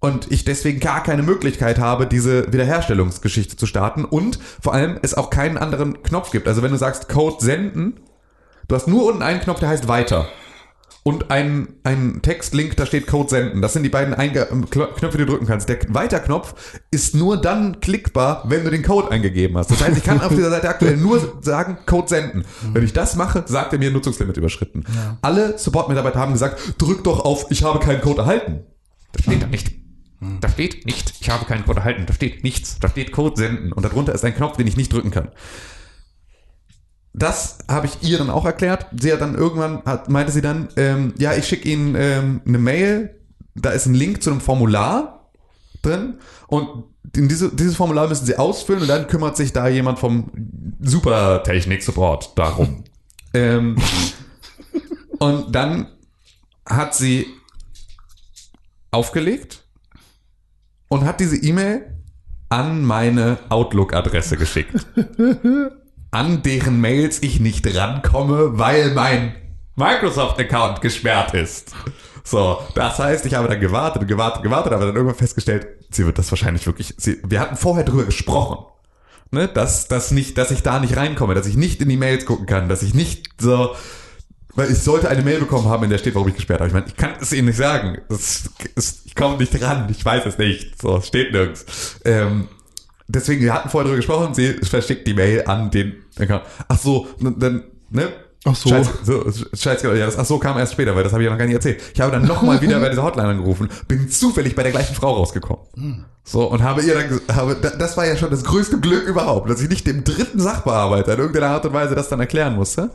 [SPEAKER 2] und ich deswegen gar keine Möglichkeit habe, diese Wiederherstellungsgeschichte zu starten und vor allem es auch keinen anderen Knopf gibt. Also wenn du sagst Code senden, du hast nur unten einen Knopf, der heißt weiter. Und ein, ein Textlink, da steht Code senden. Das sind die beiden Einge Kl- Knöpfe, die du drücken kannst. Der Weiter-Knopf ist nur dann klickbar, wenn du den Code eingegeben hast. Das heißt, ich kann auf dieser Seite aktuell nur sagen, Code senden. Wenn ich das mache, sagt er mir Nutzungslimit überschritten. Alle Support-Mitarbeiter haben gesagt, drück doch auf, ich habe keinen Code erhalten. Das steht da nicht. Da steht nicht, ich habe keinen Code erhalten. Da steht nichts. Da steht Code senden. Und darunter ist ein Knopf, den ich nicht drücken kann. Das habe ich ihr dann auch erklärt. Sie hat dann irgendwann, hat, meinte sie dann, ähm, ja, ich schicke Ihnen ähm, eine Mail, da ist ein Link zu einem Formular drin und in diese, dieses Formular müssen Sie ausfüllen und dann kümmert sich da jemand vom Supertechnik-Support darum. ähm, und dann hat sie aufgelegt und hat diese E-Mail an meine Outlook-Adresse geschickt. an deren Mails ich nicht rankomme, weil mein Microsoft-Account gesperrt ist. So, das heißt, ich habe dann gewartet gewartet, gewartet, aber dann irgendwann festgestellt, sie wird das wahrscheinlich wirklich, sie, wir hatten vorher drüber gesprochen, ne, dass, dass nicht, dass ich da nicht reinkomme, dass ich nicht in die Mails gucken kann, dass ich nicht so, weil ich sollte eine Mail bekommen haben, in der steht, warum ich gesperrt habe. Ich meine, ich kann es Ihnen nicht sagen. Das ist, ich komme nicht dran, ich weiß es nicht. So, es steht nirgends. Ähm, deswegen, wir hatten vorher drüber gesprochen, sie verschickt die Mail an den Account. Ach so, dann, ne?
[SPEAKER 3] Ach so.
[SPEAKER 2] Scheiße, so, scheiße, ja, das, ach so, kam erst später, weil das habe ich ja noch gar nicht erzählt. Ich habe dann nochmal wieder bei dieser Hotline angerufen, bin zufällig bei der gleichen Frau rausgekommen. So, und habe ihr dann, habe, da- das war ja schon das größte Glück überhaupt, dass ich nicht dem dritten Sachbearbeiter in irgendeiner Art und Weise das dann erklären musste.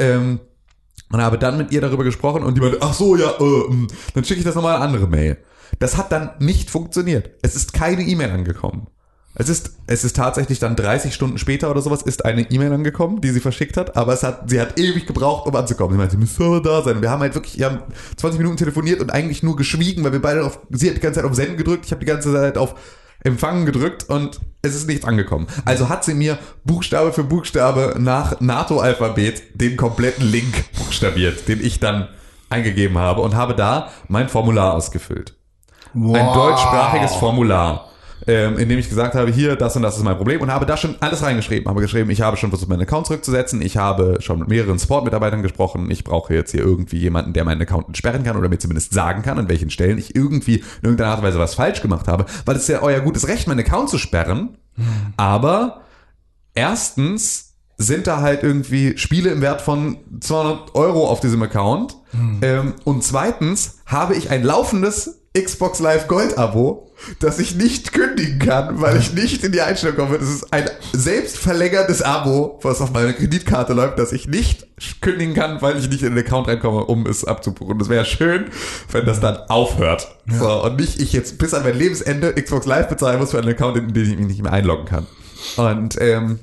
[SPEAKER 2] Ähm, und habe dann mit ihr darüber gesprochen und die meinte, ach so, ja, äh, mm, dann schicke ich das nochmal eine andere Mail. Das hat dann nicht funktioniert. Es ist keine E-Mail angekommen. Es ist, es ist tatsächlich dann 30 Stunden später oder sowas ist eine E-Mail angekommen, die sie verschickt hat, aber es hat, sie hat ewig gebraucht, um anzukommen. Sie meinte, sie müsste aber da sein. Wir haben halt wirklich, wir haben 20 Minuten telefoniert und eigentlich nur geschwiegen, weil wir beide auf, sie hat die ganze Zeit auf Senden gedrückt, ich habe die ganze Zeit auf Empfangen gedrückt und es ist nichts angekommen. Also hat sie mir Buchstabe für Buchstabe nach NATO-Alphabet den kompletten Link buchstabiert, den ich dann eingegeben habe und habe da mein Formular ausgefüllt. Ein deutschsprachiges Formular, ähm, in dem ich gesagt habe, hier, das und das ist mein Problem und habe da schon alles reingeschrieben. Habe geschrieben, ich habe schon versucht, meinen Account zurückzusetzen, ich habe schon mit mehreren Support-Mitarbeitern gesprochen, ich brauche jetzt hier irgendwie jemanden, der meinen Account entsperren kann oder mir zumindest sagen kann, an welchen Stellen ich irgendwie in irgendeiner Art und Weise was falsch gemacht habe, weil es ist ja euer gutes Recht, meinen Account zu sperren, aber erstens sind da halt irgendwie Spiele im Wert von 200 Euro auf diesem Account. Ähm, und zweitens habe ich ein laufendes Xbox Live Gold Abo, das ich nicht kündigen kann, weil ich nicht in die Einstellung komme. Das ist ein selbstverlängertes Abo, was auf meiner Kreditkarte läuft, das ich nicht kündigen kann, weil ich nicht in den Account reinkomme, um es abzubuchen. Das wäre schön, wenn das dann aufhört. So, und nicht ich jetzt bis an mein Lebensende Xbox Live bezahlen muss für einen Account, in den ich mich nicht mehr einloggen kann. Und ähm,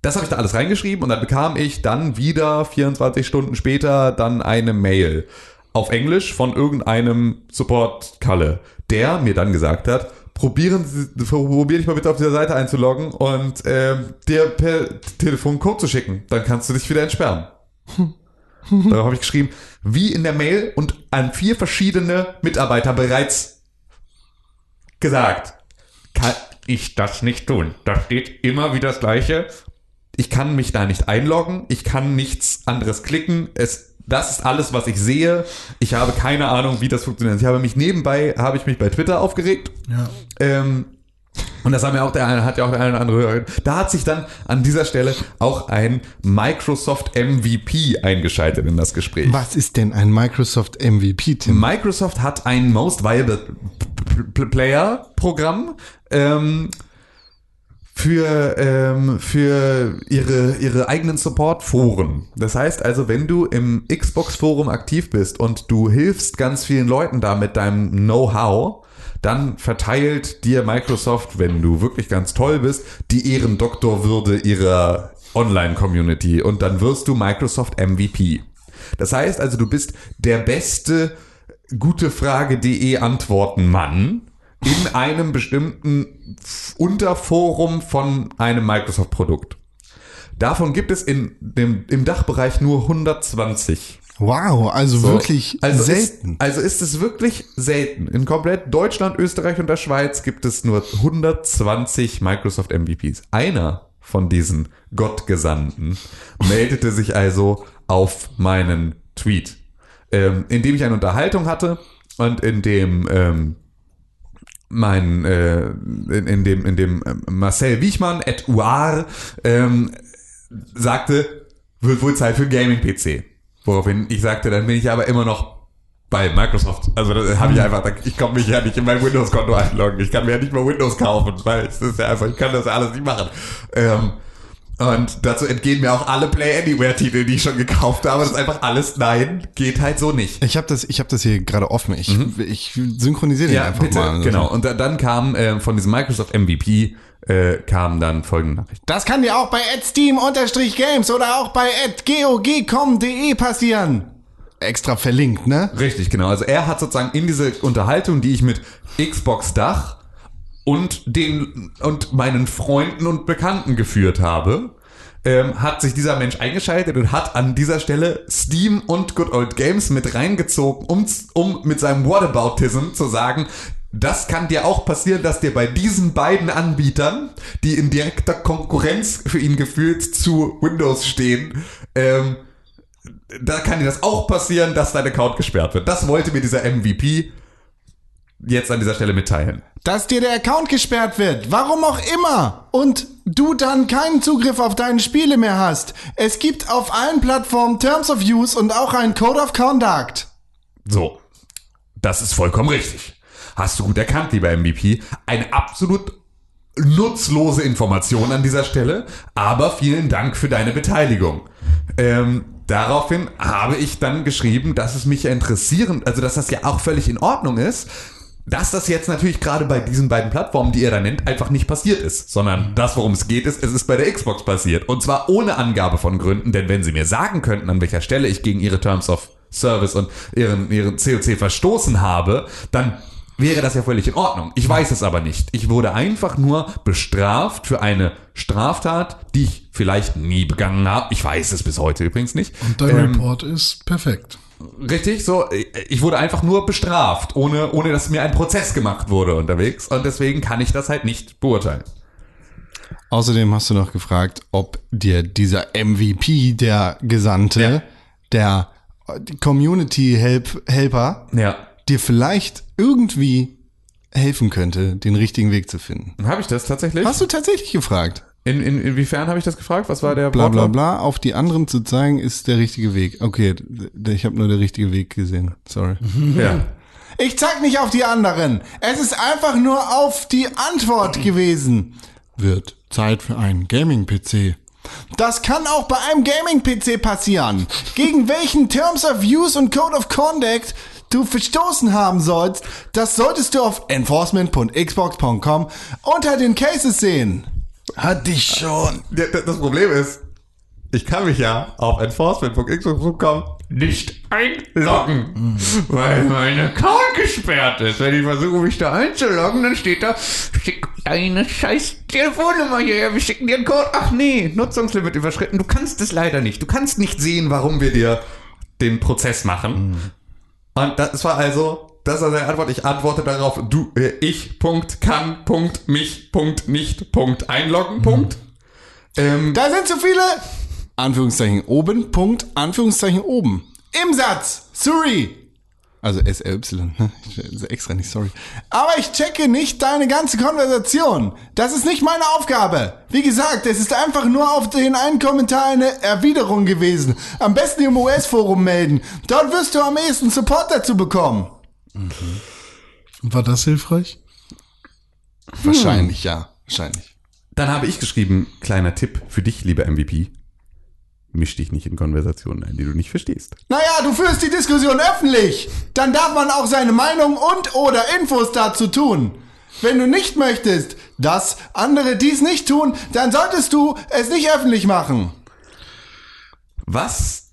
[SPEAKER 2] das habe ich da alles reingeschrieben und dann bekam ich dann wieder 24 Stunden später dann eine Mail auf Englisch von irgendeinem Support-Kalle, der mir dann gesagt hat, probieren Sie, probier dich mal bitte auf dieser Seite einzuloggen und ähm, dir per Telefon Code zu schicken. Dann kannst du dich wieder entsperren. Darauf habe ich geschrieben, wie in der Mail und an vier verschiedene Mitarbeiter bereits gesagt. Kann ich das nicht tun? Da steht immer wieder das Gleiche. Ich kann mich da nicht einloggen. Ich kann nichts anderes klicken. Es, das ist alles, was ich sehe. Ich habe keine Ahnung, wie das funktioniert. Ich habe mich nebenbei, habe ich mich bei Twitter aufgeregt.
[SPEAKER 3] Ja.
[SPEAKER 2] Ähm, und das haben ja auch der eine, hat ja auch der eine oder andere Hörer. Da hat sich dann an dieser Stelle auch ein Microsoft MVP eingeschaltet in das Gespräch.
[SPEAKER 1] Was ist denn ein Microsoft MVP, Tim?
[SPEAKER 2] Microsoft hat ein Most Viable Player Programm ähm, für, ähm, für ihre, ihre eigenen Support-Foren. Das heißt also, wenn du im Xbox-Forum aktiv bist und du hilfst ganz vielen Leuten da mit deinem Know-how, dann verteilt dir Microsoft, wenn du wirklich ganz toll bist, die Ehrendoktorwürde ihrer Online-Community und dann wirst du Microsoft MVP. Das heißt also, du bist der beste gutefrage.de Antworten-Mann in einem bestimmten Unterforum von einem Microsoft-Produkt. Davon gibt es in dem, im Dachbereich nur 120
[SPEAKER 1] Wow, also wirklich
[SPEAKER 2] Also
[SPEAKER 1] selten.
[SPEAKER 2] Ist, also ist es wirklich selten. In komplett Deutschland, Österreich und der Schweiz gibt es nur 120 Microsoft MVPs. Einer von diesen Gottgesandten meldete sich also auf meinen Tweet, ähm, in dem ich eine Unterhaltung hatte und in dem ähm, mein äh, in, in dem in dem ähm, Marcel Wiechmann et Uar ähm, sagte, wird wohl Zeit für einen Gaming-PC. Woraufhin ich sagte, dann bin ich aber immer noch bei Microsoft. Also da habe ich einfach, ich komme mich ja nicht in mein Windows-Konto einloggen. Ich kann mir ja nicht mal Windows kaufen, weil es ist ja einfach, ich kann das ja alles nicht machen. Ähm, und dazu entgehen mir auch alle Play Anywhere-Titel, die ich schon gekauft habe. Das ist einfach alles, nein, geht halt so nicht.
[SPEAKER 1] Ich habe das, ich habe das hier gerade offen. Ich, ich synchronisiere den
[SPEAKER 2] Ja,
[SPEAKER 1] einfach
[SPEAKER 2] bitte,
[SPEAKER 1] mal.
[SPEAKER 2] genau. Und da, dann kam äh, von diesem Microsoft MVP äh, kam dann folgende Nachricht.
[SPEAKER 1] Das kann dir auch bei @steam_games oder auch bei @gog.com.de passieren. Extra verlinkt, ne?
[SPEAKER 2] Richtig, genau. Also er hat sozusagen in diese Unterhaltung, die ich mit Xbox Dach und den und meinen Freunden und Bekannten geführt habe, ähm, hat sich dieser Mensch eingeschaltet und hat an dieser Stelle Steam und Good Old Games mit reingezogen, um, um mit seinem Whataboutism zu sagen, das kann dir auch passieren, dass dir bei diesen beiden Anbietern, die in direkter Konkurrenz für ihn gefühlt zu Windows stehen, ähm, da kann dir das auch passieren, dass dein Account gesperrt wird. Das wollte mir dieser MVP jetzt an dieser Stelle mitteilen.
[SPEAKER 1] Dass dir der Account gesperrt wird, warum auch immer, und du dann keinen Zugriff auf deine Spiele mehr hast. Es gibt auf allen Plattformen Terms of Use und auch einen Code of Conduct.
[SPEAKER 2] So, das ist vollkommen richtig. Hast du gut erkannt, lieber MVP. Eine absolut nutzlose Information an dieser Stelle, aber vielen Dank für deine Beteiligung. Ähm, daraufhin habe ich dann geschrieben, dass es mich ja interessieren, also dass das ja auch völlig in Ordnung ist, dass das jetzt natürlich gerade bei diesen beiden Plattformen, die ihr da nennt, einfach nicht passiert ist, sondern das, worum es geht, ist, es ist bei der Xbox passiert. Und zwar ohne Angabe von Gründen, denn wenn sie mir sagen könnten, an welcher Stelle ich gegen ihre Terms of Service und ihren, ihren COC verstoßen habe, dann wäre das ja völlig in Ordnung. Ich weiß es aber nicht. Ich wurde einfach nur bestraft für eine Straftat, die ich vielleicht nie begangen habe. Ich weiß es bis heute übrigens nicht.
[SPEAKER 3] Und dein
[SPEAKER 2] Ähm,
[SPEAKER 3] Report ist perfekt.
[SPEAKER 2] Richtig, so, ich wurde einfach nur bestraft, ohne, ohne dass mir ein Prozess gemacht wurde unterwegs. Und deswegen kann ich das halt nicht beurteilen.
[SPEAKER 1] Außerdem hast du noch gefragt, ob dir dieser MVP, der Gesandte,
[SPEAKER 2] Ja.
[SPEAKER 1] der Community Help Helper,
[SPEAKER 2] Ja.
[SPEAKER 1] dir vielleicht irgendwie helfen könnte, den richtigen Weg zu finden.
[SPEAKER 2] Habe ich das tatsächlich?
[SPEAKER 1] Hast du tatsächlich gefragt?
[SPEAKER 2] In, in, inwiefern habe ich das gefragt? Was war der
[SPEAKER 1] Bla bla
[SPEAKER 2] Wortlaut?
[SPEAKER 1] bla, auf die anderen zu zeigen, ist der richtige Weg. Okay, ich habe nur der richtige Weg gesehen. Sorry.
[SPEAKER 2] Ja.
[SPEAKER 1] Ich zeig nicht auf die anderen. Es ist einfach nur auf die Antwort gewesen. Wird Zeit für einen Gaming-PC. Das kann auch bei einem Gaming-PC passieren. Gegen welchen Terms of Use und Code of Conduct du verstoßen haben sollst, das solltest du auf enforcement.xbox.com unter den Cases sehen. Hat dich schon.
[SPEAKER 2] Das Problem ist, ich kann mich ja auf enforcement.xbox.com nicht einloggen, weil mein Account gesperrt ist. Wenn ich versuche, mich da einzuloggen, dann steht da, schick deine scheiß Telefonnummer hierher, wir schicken dir einen Code. Ach nee, Nutzungslimit überschritten. Du kannst es leider nicht. Du kannst nicht sehen, warum wir dir den Prozess machen. Und das war also, das war seine Antwort. Ich antworte darauf, du, äh, ich, Punkt, kann, Punkt, mich, Punkt, nicht, Punkt, einloggen, Punkt. Ähm,
[SPEAKER 1] Da sind zu viele Anführungszeichen oben, Punkt, Anführungszeichen oben. Im Satz. Sorry. Also SLY, ne? Extra nicht sorry. Aber ich checke nicht deine ganze Konversation. Das ist nicht meine Aufgabe. Wie gesagt, es ist einfach nur auf den einen Kommentar eine Erwiderung gewesen. Am besten im US-Forum melden. Dort wirst du am ehesten Support dazu bekommen.
[SPEAKER 3] War das hilfreich?
[SPEAKER 1] Wahrscheinlich, ja. Wahrscheinlich.
[SPEAKER 2] Dann habe ich geschrieben, kleiner Tipp für dich, lieber MVP. Misch dich nicht in Konversationen ein, die du nicht verstehst.
[SPEAKER 1] Naja, du führst die Diskussion öffentlich. Dann darf man auch seine Meinung und oder Infos dazu tun. Wenn du nicht möchtest, dass andere dies nicht tun, dann solltest du es nicht öffentlich machen.
[SPEAKER 2] Was,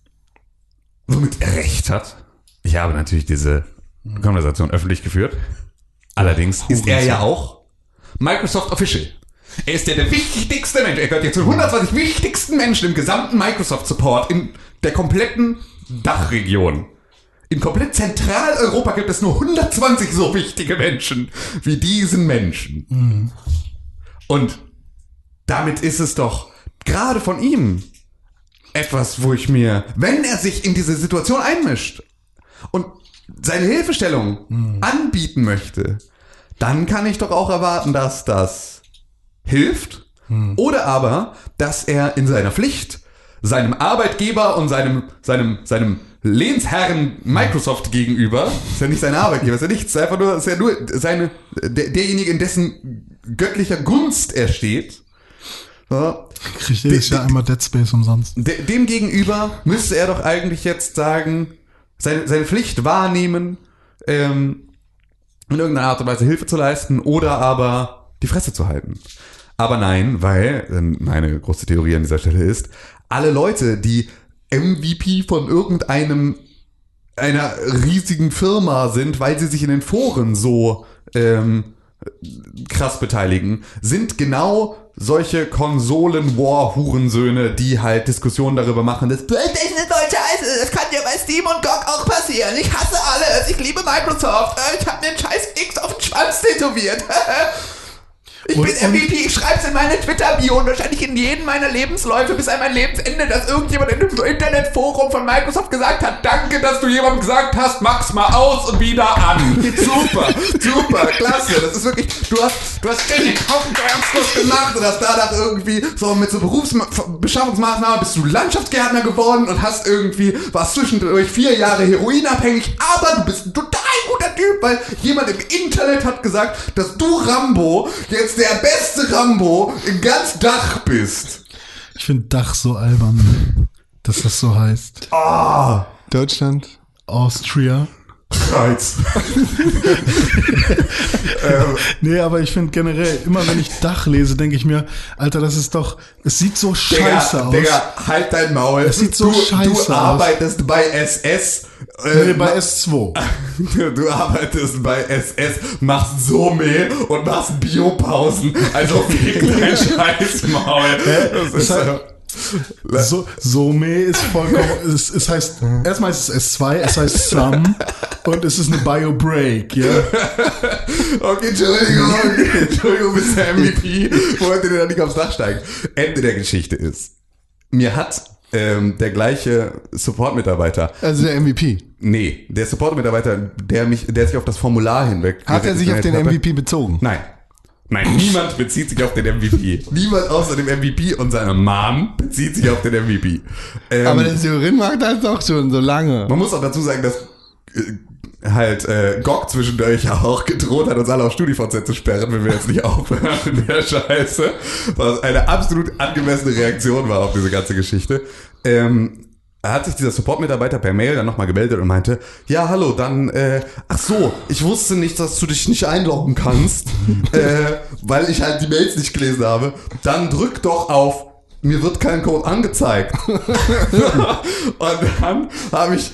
[SPEAKER 2] womit er recht hat. Ich habe natürlich diese Konversation öffentlich geführt. Allerdings ist er ja auch Microsoft Official. Er ist ja der wichtigste Mensch. Er gehört ja zu 120 wichtigsten Menschen im gesamten Microsoft Support in der kompletten Dachregion. In komplett Zentraleuropa gibt es nur 120 so wichtige Menschen wie diesen Menschen. Und damit ist es doch gerade von ihm etwas, wo ich mir, wenn er sich in diese Situation einmischt und seine Hilfestellung anbieten möchte, dann kann ich doch auch erwarten, dass das hilft oder aber, dass er in seiner Pflicht seinem Arbeitgeber und seinem, seinem, seinem Lehnsherren Microsoft gegenüber, ist ja nicht sein Arbeitgeber, ist ja nichts, ist einfach nur, ist ja nur seine, der, derjenige, in dessen göttlicher Gunst er steht. Ja,
[SPEAKER 3] Kriegt jedes Jahr einmal Dead Space umsonst.
[SPEAKER 2] De dem gegenüber müsste er doch eigentlich jetzt sagen, seine, seine Pflicht wahrnehmen, ähm, in irgendeiner Art und Weise Hilfe zu leisten oder aber die Fresse zu halten. Aber nein, weil, meine große Theorie an dieser Stelle ist, alle Leute, die MVP von irgendeinem einer riesigen Firma sind, weil sie sich in den Foren so ähm, krass beteiligen, sind genau solche Konsolen-War-Hurensöhne, die halt Diskussionen darüber machen, dass PlayStation ist scheiße, das kann ja bei Steam und GOG auch passieren. Ich hasse alles, ich liebe Microsoft, äh, ich habe mir einen scheiß X auf den Schwanz tätowiert. Ich
[SPEAKER 3] Und-
[SPEAKER 2] bin MVP, ich schreib's in meine Twitter-Bio und wahrscheinlich in jedem meiner Lebensläufe bis an mein Lebensende, dass irgendjemand in dem Internetforum von Microsoft gesagt hat, danke, dass du jemandem gesagt hast, mach's mal aus und wieder an. Super, super, klasse. Das ist wirklich, du hast, du hast den Hauptbewerbskurs gemacht und hast danach irgendwie so mit so Berufsbeschaffungsmaßnahmen bist du Landschaftsgärtner geworden und hast irgendwie, warst zwischendurch vier Jahre heroinabhängig, aber du bist ein total guter Typ, weil jemand im Internet hat gesagt, dass du Rambo jetzt der beste Rambo in ganz Dach bist.
[SPEAKER 3] Ich finde Dach so albern, dass das so heißt.
[SPEAKER 2] Ah,
[SPEAKER 1] Deutschland.
[SPEAKER 3] Austria.
[SPEAKER 2] Reiz.
[SPEAKER 3] Nee, aber ich finde generell, immer wenn ich Dach lese, denke ich mir, Alter, das ist doch, es sieht so scheiße
[SPEAKER 2] Digga,
[SPEAKER 3] aus.
[SPEAKER 2] Digga, halt dein Maul.
[SPEAKER 3] Es sieht so
[SPEAKER 2] du,
[SPEAKER 3] scheiße aus.
[SPEAKER 2] Du arbeitest bei SS. Äh,
[SPEAKER 3] Nee, bei S2.
[SPEAKER 2] Du arbeitest bei SS, machst Somme und machst Biopausen. Also fick dein Scheißmaul. Das ist
[SPEAKER 3] halt- So, Some ist vollkommen, es, es heißt, erstmal ist es S2, es heißt Some und es ist eine Bio-Break, ja.
[SPEAKER 2] Okay, Entschuldigung, Entschuldigung, Mr. MVP, wollte dir da nicht aufs Dach steigen. Ende der Geschichte ist, mir hat ähm, der gleiche Support-Mitarbeiter,
[SPEAKER 1] Also der MVP.
[SPEAKER 2] nee, der Support-Mitarbeiter, der mich, der sich auf das Formular hinweg
[SPEAKER 1] Hat er sich auf den
[SPEAKER 2] hatte-
[SPEAKER 1] MVP bezogen?
[SPEAKER 2] Nein. Nein, niemand bezieht sich auf den MVP. Niemand außer dem MVP und seiner Mom bezieht sich auf den MVP. Ähm,
[SPEAKER 1] Aber der Severin macht das doch schon so lange.
[SPEAKER 2] man muss auch dazu sagen, dass äh, halt äh, GOG zwischendurch auch gedroht hat, uns alle auf StudiVZ zu sperren, wenn wir jetzt nicht aufhören mit der Scheiße. Was eine absolut angemessene Reaktion war auf diese ganze Geschichte. Ähm, hat sich dieser Support-Mitarbeiter per Mail dann nochmal gemeldet und meinte, ja, hallo, dann, äh, ach so, ich wusste nicht, dass du dich nicht einloggen kannst, äh, weil ich halt die Mails nicht gelesen habe. Dann drück doch auf, mir wird kein Code angezeigt. und dann habe ich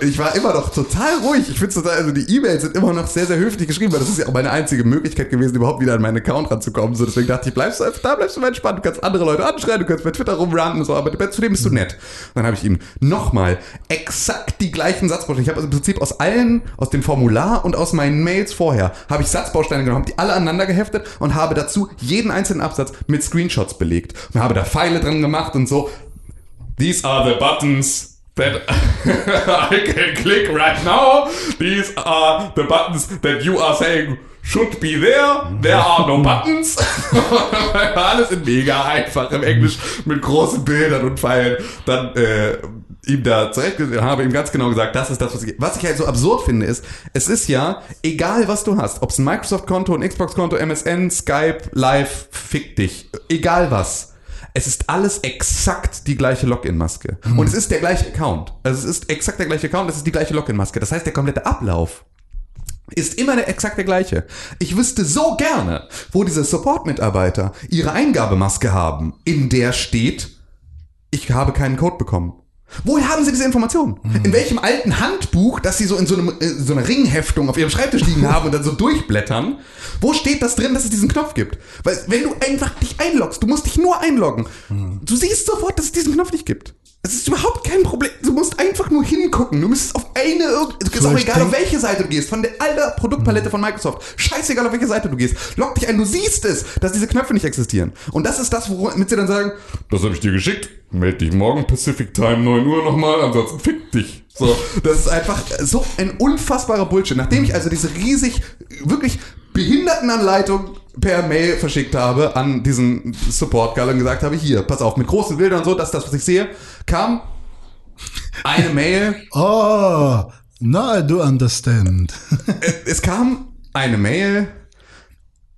[SPEAKER 2] ich war immer noch total ruhig. Ich finde total, also die E-Mails sind immer noch sehr, sehr höflich geschrieben, weil das ist ja auch meine einzige Möglichkeit gewesen, überhaupt wieder an meinen Account ranzukommen. So, deswegen dachte ich, bleibst du einfach da, bleibst du mal entspannt. Du kannst andere Leute anschreien, du kannst bei Twitter rumranten und so, aber zudem bist du nett. Und dann habe ich ihm nochmal exakt die gleichen Satzbausteine. Ich habe also im Prinzip aus allen, aus dem Formular und aus meinen Mails vorher, habe ich Satzbausteine genommen, habe die alle aneinander geheftet und habe dazu jeden einzelnen Absatz mit Screenshots belegt. Und habe da Pfeile drin gemacht und so. These are the buttons that I can click right now. These are the buttons that you are saying should be there. There are no buttons. Alles in mega einfach im Englisch mit großen Bildern und Pfeilen. Dann äh, ihm da zurecht habe ihm ganz genau gesagt, das ist das, was ich. Was ich halt so absurd finde, ist, es ist ja egal, was du hast, ob es ein Microsoft-Konto, ein Xbox-Konto, MSN, Skype, Live, fick dich, egal was. Es ist alles exakt die gleiche Login-Maske. Und es ist der gleiche Account. Also es ist exakt der gleiche Account, es ist die gleiche Login-Maske. Das heißt, der komplette Ablauf ist immer der, exakt der gleiche. Ich wüsste so gerne, wo diese Support-Mitarbeiter ihre Eingabemaske haben, in der steht, ich habe keinen Code bekommen. Woher haben sie diese Informationen? In welchem alten Handbuch, das sie so in so, einem, äh, so einer Ringheftung auf ihrem Schreibtisch liegen haben und dann so durchblättern, wo steht das drin, dass es diesen Knopf gibt? Weil wenn du einfach dich einloggst, du musst dich nur einloggen. Du siehst sofort, dass es diesen Knopf nicht gibt. Es ist überhaupt kein Problem. Du musst einfach nur hingucken. Du müsstest auf eine, irg- es ist auch egal, auf welche Seite du gehst, von der aller Produktpalette von Microsoft. Scheißegal, auf welche Seite du gehst. Log dich ein, du siehst es, dass diese Knöpfe nicht existieren. Und das ist das, womit sie dann sagen,
[SPEAKER 4] Das habe ich dir geschickt. Meld dich morgen Pacific Time 9 Uhr nochmal, ansonsten fick dich.
[SPEAKER 2] So, das ist einfach so ein unfassbarer Bullshit. Nachdem ich also diese riesig, wirklich Behindertenanleitung per Mail verschickt habe an diesen Support-Girl und gesagt habe, hier, pass auf, mit großen Bildern und so, das ist das, was ich sehe, kam eine Mail,
[SPEAKER 3] Oh, now I do understand.
[SPEAKER 2] es kam eine Mail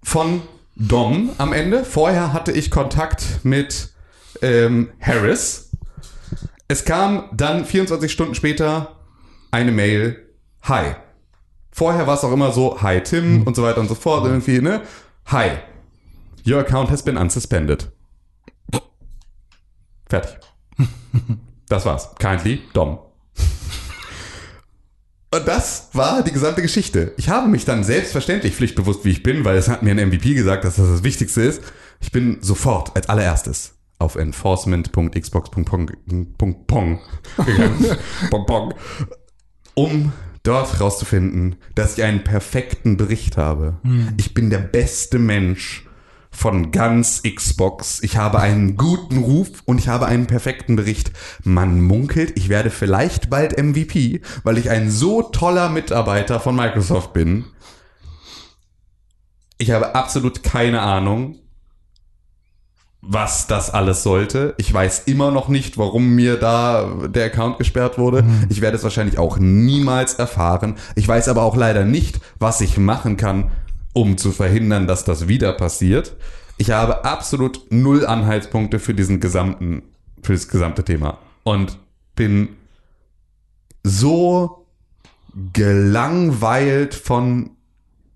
[SPEAKER 2] von Dom am Ende. Vorher hatte ich Kontakt mit ähm, Harris. Es kam dann 24 Stunden später eine Mail. Hi. Vorher war es auch immer so, hi Tim und so weiter und so fort. Irgendwie, ne? Hi. Your account has been unsuspended. Fertig. Das war's. Kindly, Dom. Und das war die gesamte Geschichte. Ich habe mich dann selbstverständlich pflichtbewusst, wie ich bin, weil es hat mir ein MVP gesagt, dass das das Wichtigste ist. Ich bin sofort als allererstes auf enforcement.xbox.pong gegangen, Pong, Pong, um dort rauszufinden, dass ich einen perfekten Bericht habe. Ich bin der beste Mensch von ganz Xbox. Ich habe einen guten Ruf und ich habe einen perfekten Bericht. Man munkelt, ich werde vielleicht bald MVP, weil ich ein so toller Mitarbeiter von Microsoft bin. Ich habe absolut keine Ahnung, was das alles sollte. Ich weiß immer noch nicht, warum mir da der Account gesperrt wurde. Ich werde es wahrscheinlich auch niemals erfahren. Ich weiß aber auch leider nicht, was ich machen kann, um zu verhindern, dass das wieder passiert. Ich habe absolut null Anhaltspunkte für diesen gesamten, für das gesamte Thema und bin so gelangweilt von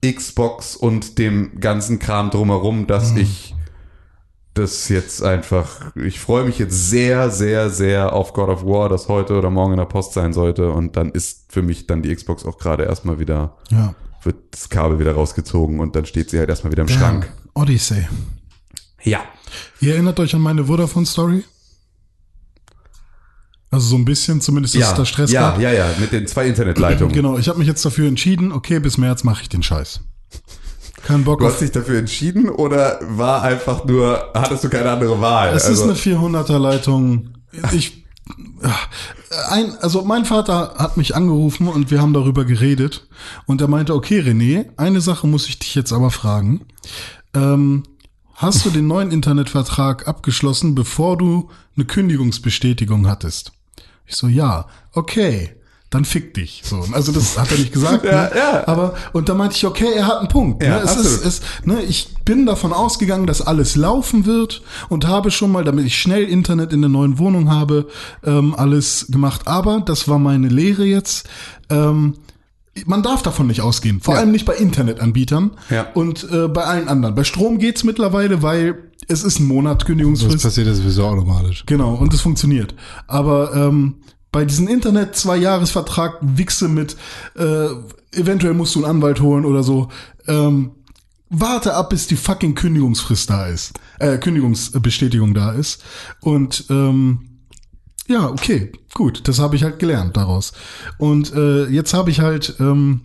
[SPEAKER 2] Xbox und dem ganzen Kram drumherum, dass ich das jetzt einfach, ich freue mich jetzt sehr, sehr, sehr auf God of War, das heute oder morgen in der Post sein sollte und dann ist für mich dann die Xbox auch gerade erstmal wieder,
[SPEAKER 3] Ja.
[SPEAKER 2] wird das Kabel wieder rausgezogen und dann steht sie halt erstmal wieder im Schrank.
[SPEAKER 3] Odyssey.
[SPEAKER 2] Ja.
[SPEAKER 3] Ihr erinnert euch an meine Vodafone-Story? Also so ein bisschen, zumindest, dass
[SPEAKER 2] Ja,
[SPEAKER 3] es da Stress
[SPEAKER 2] ja,
[SPEAKER 3] gab.
[SPEAKER 2] ja, ja, mit den zwei Internetleitungen.
[SPEAKER 3] Genau, ich habe mich jetzt dafür entschieden, okay, bis März mache ich den Scheiß. Kein Bock
[SPEAKER 2] Du hast dich dafür entschieden oder war einfach nur, hattest du keine andere Wahl?
[SPEAKER 3] Es
[SPEAKER 2] Also-
[SPEAKER 3] ist eine 400er Leitung. Ich, ein, also mein Vater hat mich angerufen und wir haben darüber geredet und er meinte, okay René, eine Sache muss ich dich jetzt aber fragen. Ähm, hast du den neuen Internetvertrag abgeschlossen, bevor du eine Kündigungsbestätigung hattest? Ich so, ja, okay. Dann fick dich. So, also das hat er nicht gesagt.
[SPEAKER 2] Ja,
[SPEAKER 3] ne?
[SPEAKER 2] ja.
[SPEAKER 3] Aber und da meinte ich, okay, er hat einen Punkt.
[SPEAKER 2] Ja,
[SPEAKER 3] ne? Es
[SPEAKER 2] absolut.
[SPEAKER 3] ist, es, ne, ich bin davon ausgegangen, dass alles laufen wird und habe schon mal, damit ich schnell Internet in der neuen Wohnung habe, ähm, alles gemacht. Aber das war meine Lehre jetzt. Ähm, man darf davon nicht ausgehen. Vor
[SPEAKER 2] Ja.
[SPEAKER 3] allem nicht bei Internetanbietern
[SPEAKER 2] Ja.
[SPEAKER 3] und äh, bei allen anderen. Bei Strom geht's mittlerweile, weil es ist ein Monat
[SPEAKER 1] Das
[SPEAKER 3] Kündigungsfrist.
[SPEAKER 1] passiert ja sowieso automatisch.
[SPEAKER 3] Genau, und es funktioniert. Aber ähm, bei diesem Internet Zwei-Jahres-Vertrag Wichse mit äh, eventuell musst du einen Anwalt holen oder so. Ähm, warte ab, bis die fucking Kündigungsfrist da ist. Äh, Kündigungsbestätigung da ist. Und ähm, ja, okay, gut, das habe ich halt gelernt daraus. Und äh, jetzt habe ich halt ähm,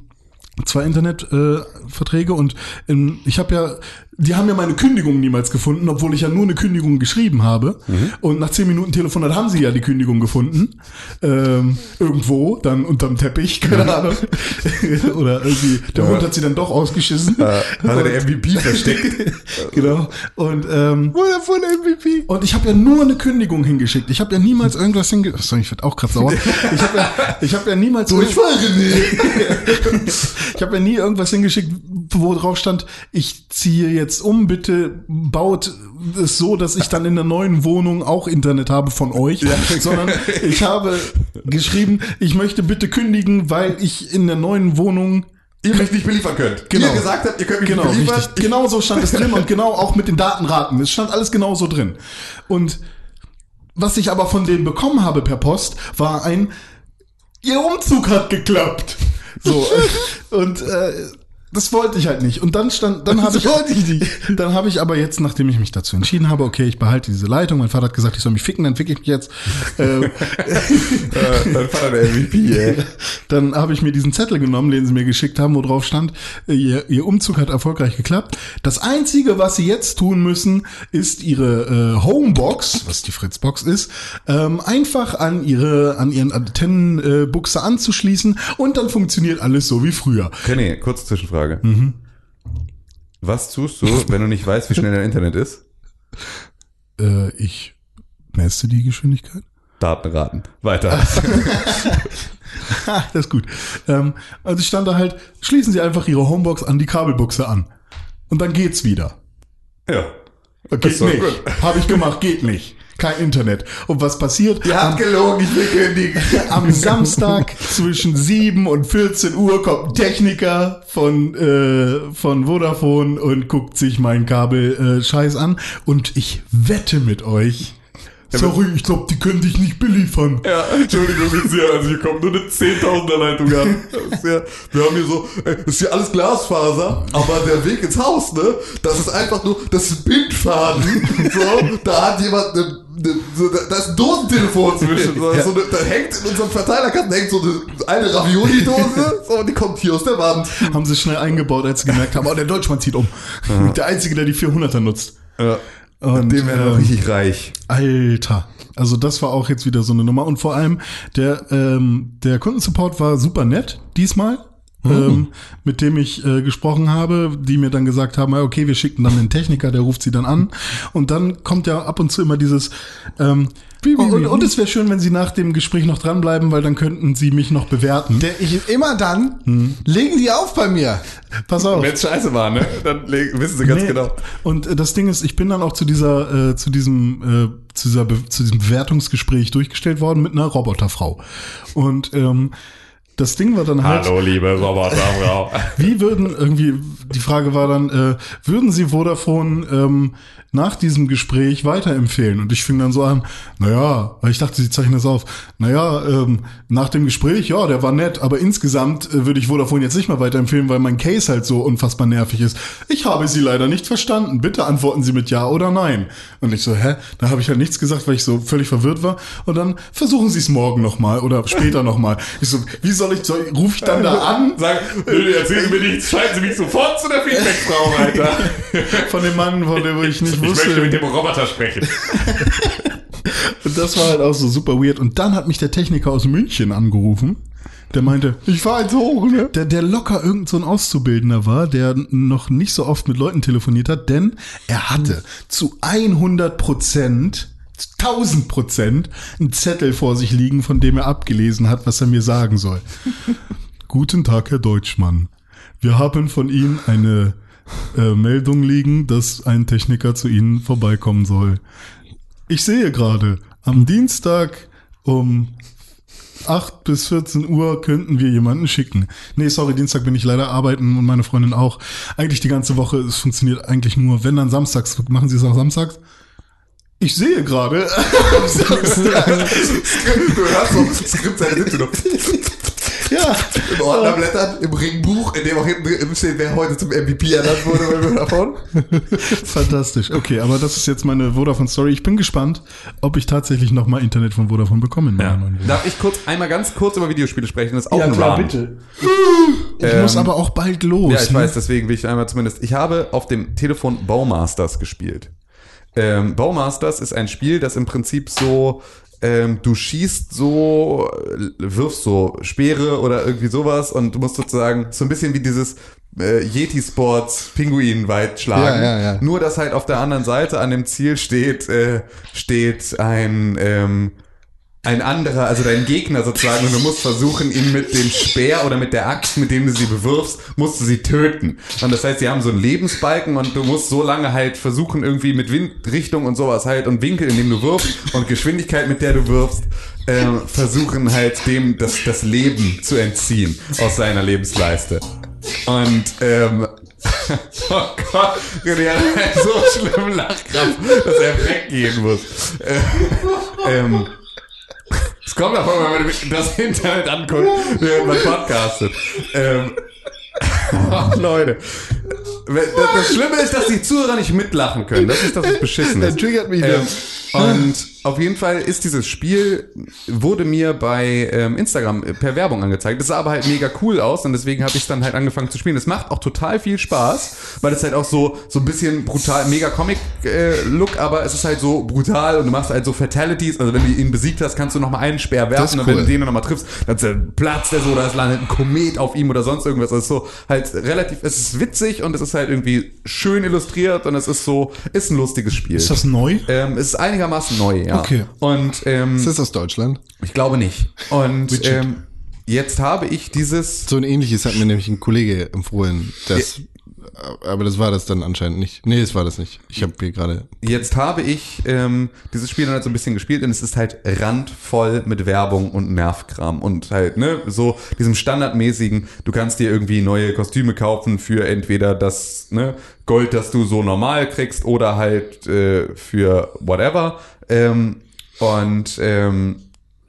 [SPEAKER 3] zwei Internetverträge äh, Verträge und ähm, ich habe ja, die haben ja meine Kündigung niemals gefunden, obwohl ich ja nur eine Kündigung geschrieben habe. Und nach zehn Minuten Telefonat haben sie ja die Kündigung gefunden. Ähm, irgendwo, dann unterm Teppich, keine Ahnung. Oder irgendwie, der Hund hat sie dann doch ausgeschissen.
[SPEAKER 2] Hat er der MVP versteckt?
[SPEAKER 3] genau. Und ähm,
[SPEAKER 2] von MVP?
[SPEAKER 3] und ich habe ja nur eine Kündigung hingeschickt. Ich habe ja niemals irgendwas hingeschickt. Sorry, ich werd auch gerade sauer. Ich habe ja, ich hab ja niemals ich habe ja nie irgendwas hingeschickt, wo drauf stand, ich ziehe jetzt um, bitte baut es so, dass ich dann in der neuen Wohnung auch Internet habe von euch, sondern ich habe geschrieben, ich möchte bitte kündigen, weil ich in der neuen Wohnung
[SPEAKER 2] Ihr mich nicht beliefern könnt.
[SPEAKER 3] Genau.
[SPEAKER 2] Ihr gesagt habt, ihr könnt mich
[SPEAKER 3] Genau,
[SPEAKER 2] nicht beliefern.
[SPEAKER 3] richtig. Genau so stand es drin und genau auch mit den Datenraten. Es stand alles genau so drin. Und was ich aber von denen bekommen habe per Post, war ein, ihr Umzug hat geklappt. So. und äh, das wollte ich halt nicht. Und dann stand, dann habe ich,
[SPEAKER 1] ich
[SPEAKER 3] dann habe ich aber jetzt, nachdem ich mich dazu entschieden habe, okay, ich behalte diese Leitung. Mein Vater hat gesagt, ich soll mich ficken, dann fick ich mich jetzt. Äh,
[SPEAKER 2] Äh, Dann fand er der MVP, ey.
[SPEAKER 3] dann habe ich mir diesen Zettel genommen, den sie mir geschickt haben, wo drauf stand, äh, ihr, ihr Umzug hat erfolgreich geklappt. Das Einzige, was sie jetzt tun müssen, ist ihre äh, Homebox, was die Fritzbox ist, ähm, einfach an ihre an ihren Antennenbuchse äh, anzuschließen und dann funktioniert alles so wie früher.
[SPEAKER 2] René, kurze Zwischenfrage.
[SPEAKER 3] Mhm.
[SPEAKER 2] Was tust du, wenn du nicht weißt, wie schnell dein Internet ist?
[SPEAKER 3] Äh, ich messe die Geschwindigkeit.
[SPEAKER 2] Datenraten. Weiter.
[SPEAKER 3] Das ist gut. Ähm, also ich stand da halt, schließen Sie einfach Ihre Homebox an die Kabelbuchse an. Und dann geht's wieder.
[SPEAKER 2] ja.
[SPEAKER 3] Geht nicht. Habe ich gemacht, geht nicht. Kein Internet. Und was passiert?
[SPEAKER 5] Ihr habt gelogen, ich will kündigen.
[SPEAKER 3] Am Samstag zwischen 7 und 14 Uhr kommt ein Techniker von, äh, von Vodafone und guckt sich meinen Kabel äh, Scheiß an. Und ich wette mit euch. Sorry, ich glaube, die können dich nicht beliefern.
[SPEAKER 2] Ja, Entschuldigung, jetzt hier, also hier kommt nur eine 10.000er Leitung an. Ist ja, wir haben hier so, ey, das ist hier alles Glasfaser, aber der Weg ins Haus, ne, das ist einfach nur, das ist Bindfaden. So, da hat jemand eine, da, da ist ein Dosentelefon zwischen. So, so eine, da hängt in unserem Verteilerkasten hängt so eine, eine Ravioli-Dose, so, und die kommt hier aus der Wand.
[SPEAKER 3] Haben sie schnell eingebaut, als sie gemerkt haben, oh, der Deutschmann zieht um. Der Einzige, der die 400er nutzt.
[SPEAKER 2] Ja.
[SPEAKER 3] Und,
[SPEAKER 2] Dem wäre doch richtig reich.
[SPEAKER 3] Alter. Also das war auch jetzt wieder so eine Nummer. Und vor allem, der, ähm, der Kundensupport war super nett diesmal. Ähm, mit dem ich äh, gesprochen habe, die mir dann gesagt haben, okay, wir schicken dann den Techniker, der ruft sie dann an. Und dann kommt ja ab und zu immer dieses ähm, und, und es wäre schön, wenn Sie nach dem Gespräch noch dranbleiben, weil dann könnten Sie mich noch bewerten.
[SPEAKER 1] Der, ich, immer dann legen die auf bei mir.
[SPEAKER 3] Pass auf.
[SPEAKER 2] Wenn es scheiße war, ne, dann le- wissen sie ganz
[SPEAKER 3] Nee.
[SPEAKER 2] genau.
[SPEAKER 3] Und äh, das Ding ist, ich bin dann auch zu dieser, äh, zu diesem, äh, zu, dieser Be zu diesem Bewertungsgespräch durchgestellt worden mit einer Roboterfrau. Und ähm, das Ding war dann halt,
[SPEAKER 2] Hallo, liebe Roboterfrau.
[SPEAKER 3] wie würden irgendwie, die Frage war dann, äh, würden Sie Vodafone ähm, nach diesem Gespräch weiterempfehlen? Und ich fing dann so an, naja, weil ich dachte, Sie zeichnen das auf, naja, ähm, nach dem Gespräch, ja, der war nett, aber insgesamt äh, würde ich Vodafone jetzt nicht mehr weiterempfehlen, weil mein Case halt so unfassbar nervig ist. Ich habe Sie leider nicht verstanden. Bitte antworten Sie mit Ja oder Nein. Und ich so, hä? Da habe ich halt nichts gesagt, weil ich so völlig verwirrt war. Und dann versuchen Sie es morgen nochmal oder später nochmal. Ich so, wie soll ich, soll, ruf ich dann da an?
[SPEAKER 2] Sag, nö, erzählen Sie mir nichts, schalten Sie mich sofort zu der Feedback-Frau, Alter.
[SPEAKER 3] Von dem Mann, von dem ich nicht
[SPEAKER 2] Ich möchte mit dem Roboter sprechen.
[SPEAKER 3] Und das war halt auch so super weird. Und dann hat mich der Techniker aus München angerufen. Der meinte, ich fahr jetzt hoch, ne? Der, der locker irgend so ein Auszubildender war, der noch nicht so oft mit Leuten telefoniert hat, denn er hatte zu 100 Prozent, 1000 Prozent, einen Zettel vor sich liegen, von dem er abgelesen hat, was er mir sagen soll. Guten Tag, Herr Deutschmann. Wir haben von Ihnen eine äh, Meldung liegen, dass ein Techniker zu Ihnen vorbeikommen soll. Ich sehe gerade, am Dienstag um 8 bis 14 Uhr könnten wir jemanden schicken. Nee, sorry, Dienstag bin ich leider arbeiten und meine Freundin auch. Eigentlich die ganze Woche, es funktioniert eigentlich nur, wenn dann samstags. Machen Sie es auch samstags? Ich sehe gerade.
[SPEAKER 5] Du hörst so, Skript.
[SPEAKER 3] Ja.
[SPEAKER 5] Im Ordner blättern, im Ringbuch, in dem auch hinten drin steht, wer heute zum MVP ernannt wurde, weil wir davon.
[SPEAKER 3] Fantastisch. Okay, aber das ist jetzt meine Vodafone-Story. Ich bin gespannt, ob ich tatsächlich nochmal Internet von Vodafone bekomme in meiner neuen Wohnung.
[SPEAKER 2] Darf ich kurz einmal ganz kurz über Videospiele sprechen? Das ist auch ein Run.
[SPEAKER 3] Ich muss aber auch bald los.
[SPEAKER 2] Ja, ich
[SPEAKER 3] ne?
[SPEAKER 2] weiß, deswegen will ich einmal zumindest. Ich habe auf dem Telefon Baumasters gespielt. Ähm, Baumasters ist ein Spiel, das im Prinzip so, ähm, du schießt so, äh, wirfst so Speere oder irgendwie sowas und du musst sozusagen so ein bisschen wie dieses äh, Yeti Sports Pinguin weit schlagen.
[SPEAKER 1] Ja, ja, ja.
[SPEAKER 2] Nur, dass halt auf der anderen Seite an dem Ziel steht, äh, steht ein, ähm, ein anderer, also dein Gegner sozusagen, und du musst versuchen, ihn mit dem Speer oder mit der Axt, mit dem du sie bewirfst, musst du sie töten. Und das heißt, sie haben so einen Lebensbalken und du musst so lange halt versuchen, irgendwie mit Windrichtung und sowas halt und Winkel, in dem du wirfst und Geschwindigkeit, mit der du wirfst, ähm, versuchen halt dem das, das Leben zu entziehen aus seiner Lebensleiste. Und ähm, Oh Gott, René hat einen so schlimmen Lachkrampf, dass er weggehen muss. Äh, ähm, es kommt davon, wenn man das Internet anguckt, während man podcastet. Ähm, Ach, Leute. Das, Schlimme ist, dass die Zuhörer nicht mitlachen können. Das ist das, was beschissen
[SPEAKER 6] Der
[SPEAKER 2] ist.
[SPEAKER 6] triggert mich.
[SPEAKER 2] Ähm, und auf jeden Fall ist dieses Spiel, wurde mir bei ähm, Instagram per Werbung angezeigt. Das sah aber halt mega cool aus und deswegen habe ich dann halt angefangen zu spielen. Es macht auch total viel Spaß, weil es halt auch so, so ein bisschen brutal, mega Comic-Look, aber es ist halt so brutal und du machst halt so Fatalities. Also wenn du ihn besiegt hast, kannst du nochmal einen Speer werfen und wenn du den nochmal triffst, dann platzt der so oder es landet ein Komet auf ihm oder sonst irgendwas. Also so halt relativ, es ist witzig und es ist halt irgendwie schön illustriert und es ist so, ist ein lustiges Spiel.
[SPEAKER 3] Ist das neu?
[SPEAKER 2] Ähm, es ist einigermaßen neu, ja.
[SPEAKER 3] Okay.
[SPEAKER 2] Und ähm,
[SPEAKER 6] Ist das aus Deutschland?
[SPEAKER 2] ich glaube nicht. Und ähm, jetzt habe ich dieses.
[SPEAKER 6] So ein ähnliches hat mir nämlich ein Kollege empfohlen. Das, aber das war das dann anscheinend nicht. Nee, das war das nicht. Ich habe hier gerade.
[SPEAKER 2] Jetzt habe ich ähm, dieses Spiel dann halt so ein bisschen gespielt und es ist halt randvoll mit Werbung und Nervkram und halt, ne, so diesem standardmäßigen, du kannst dir irgendwie neue Kostüme kaufen für entweder das, ne, Gold, das du so normal kriegst oder halt äh, für whatever. Ähm, und ähm,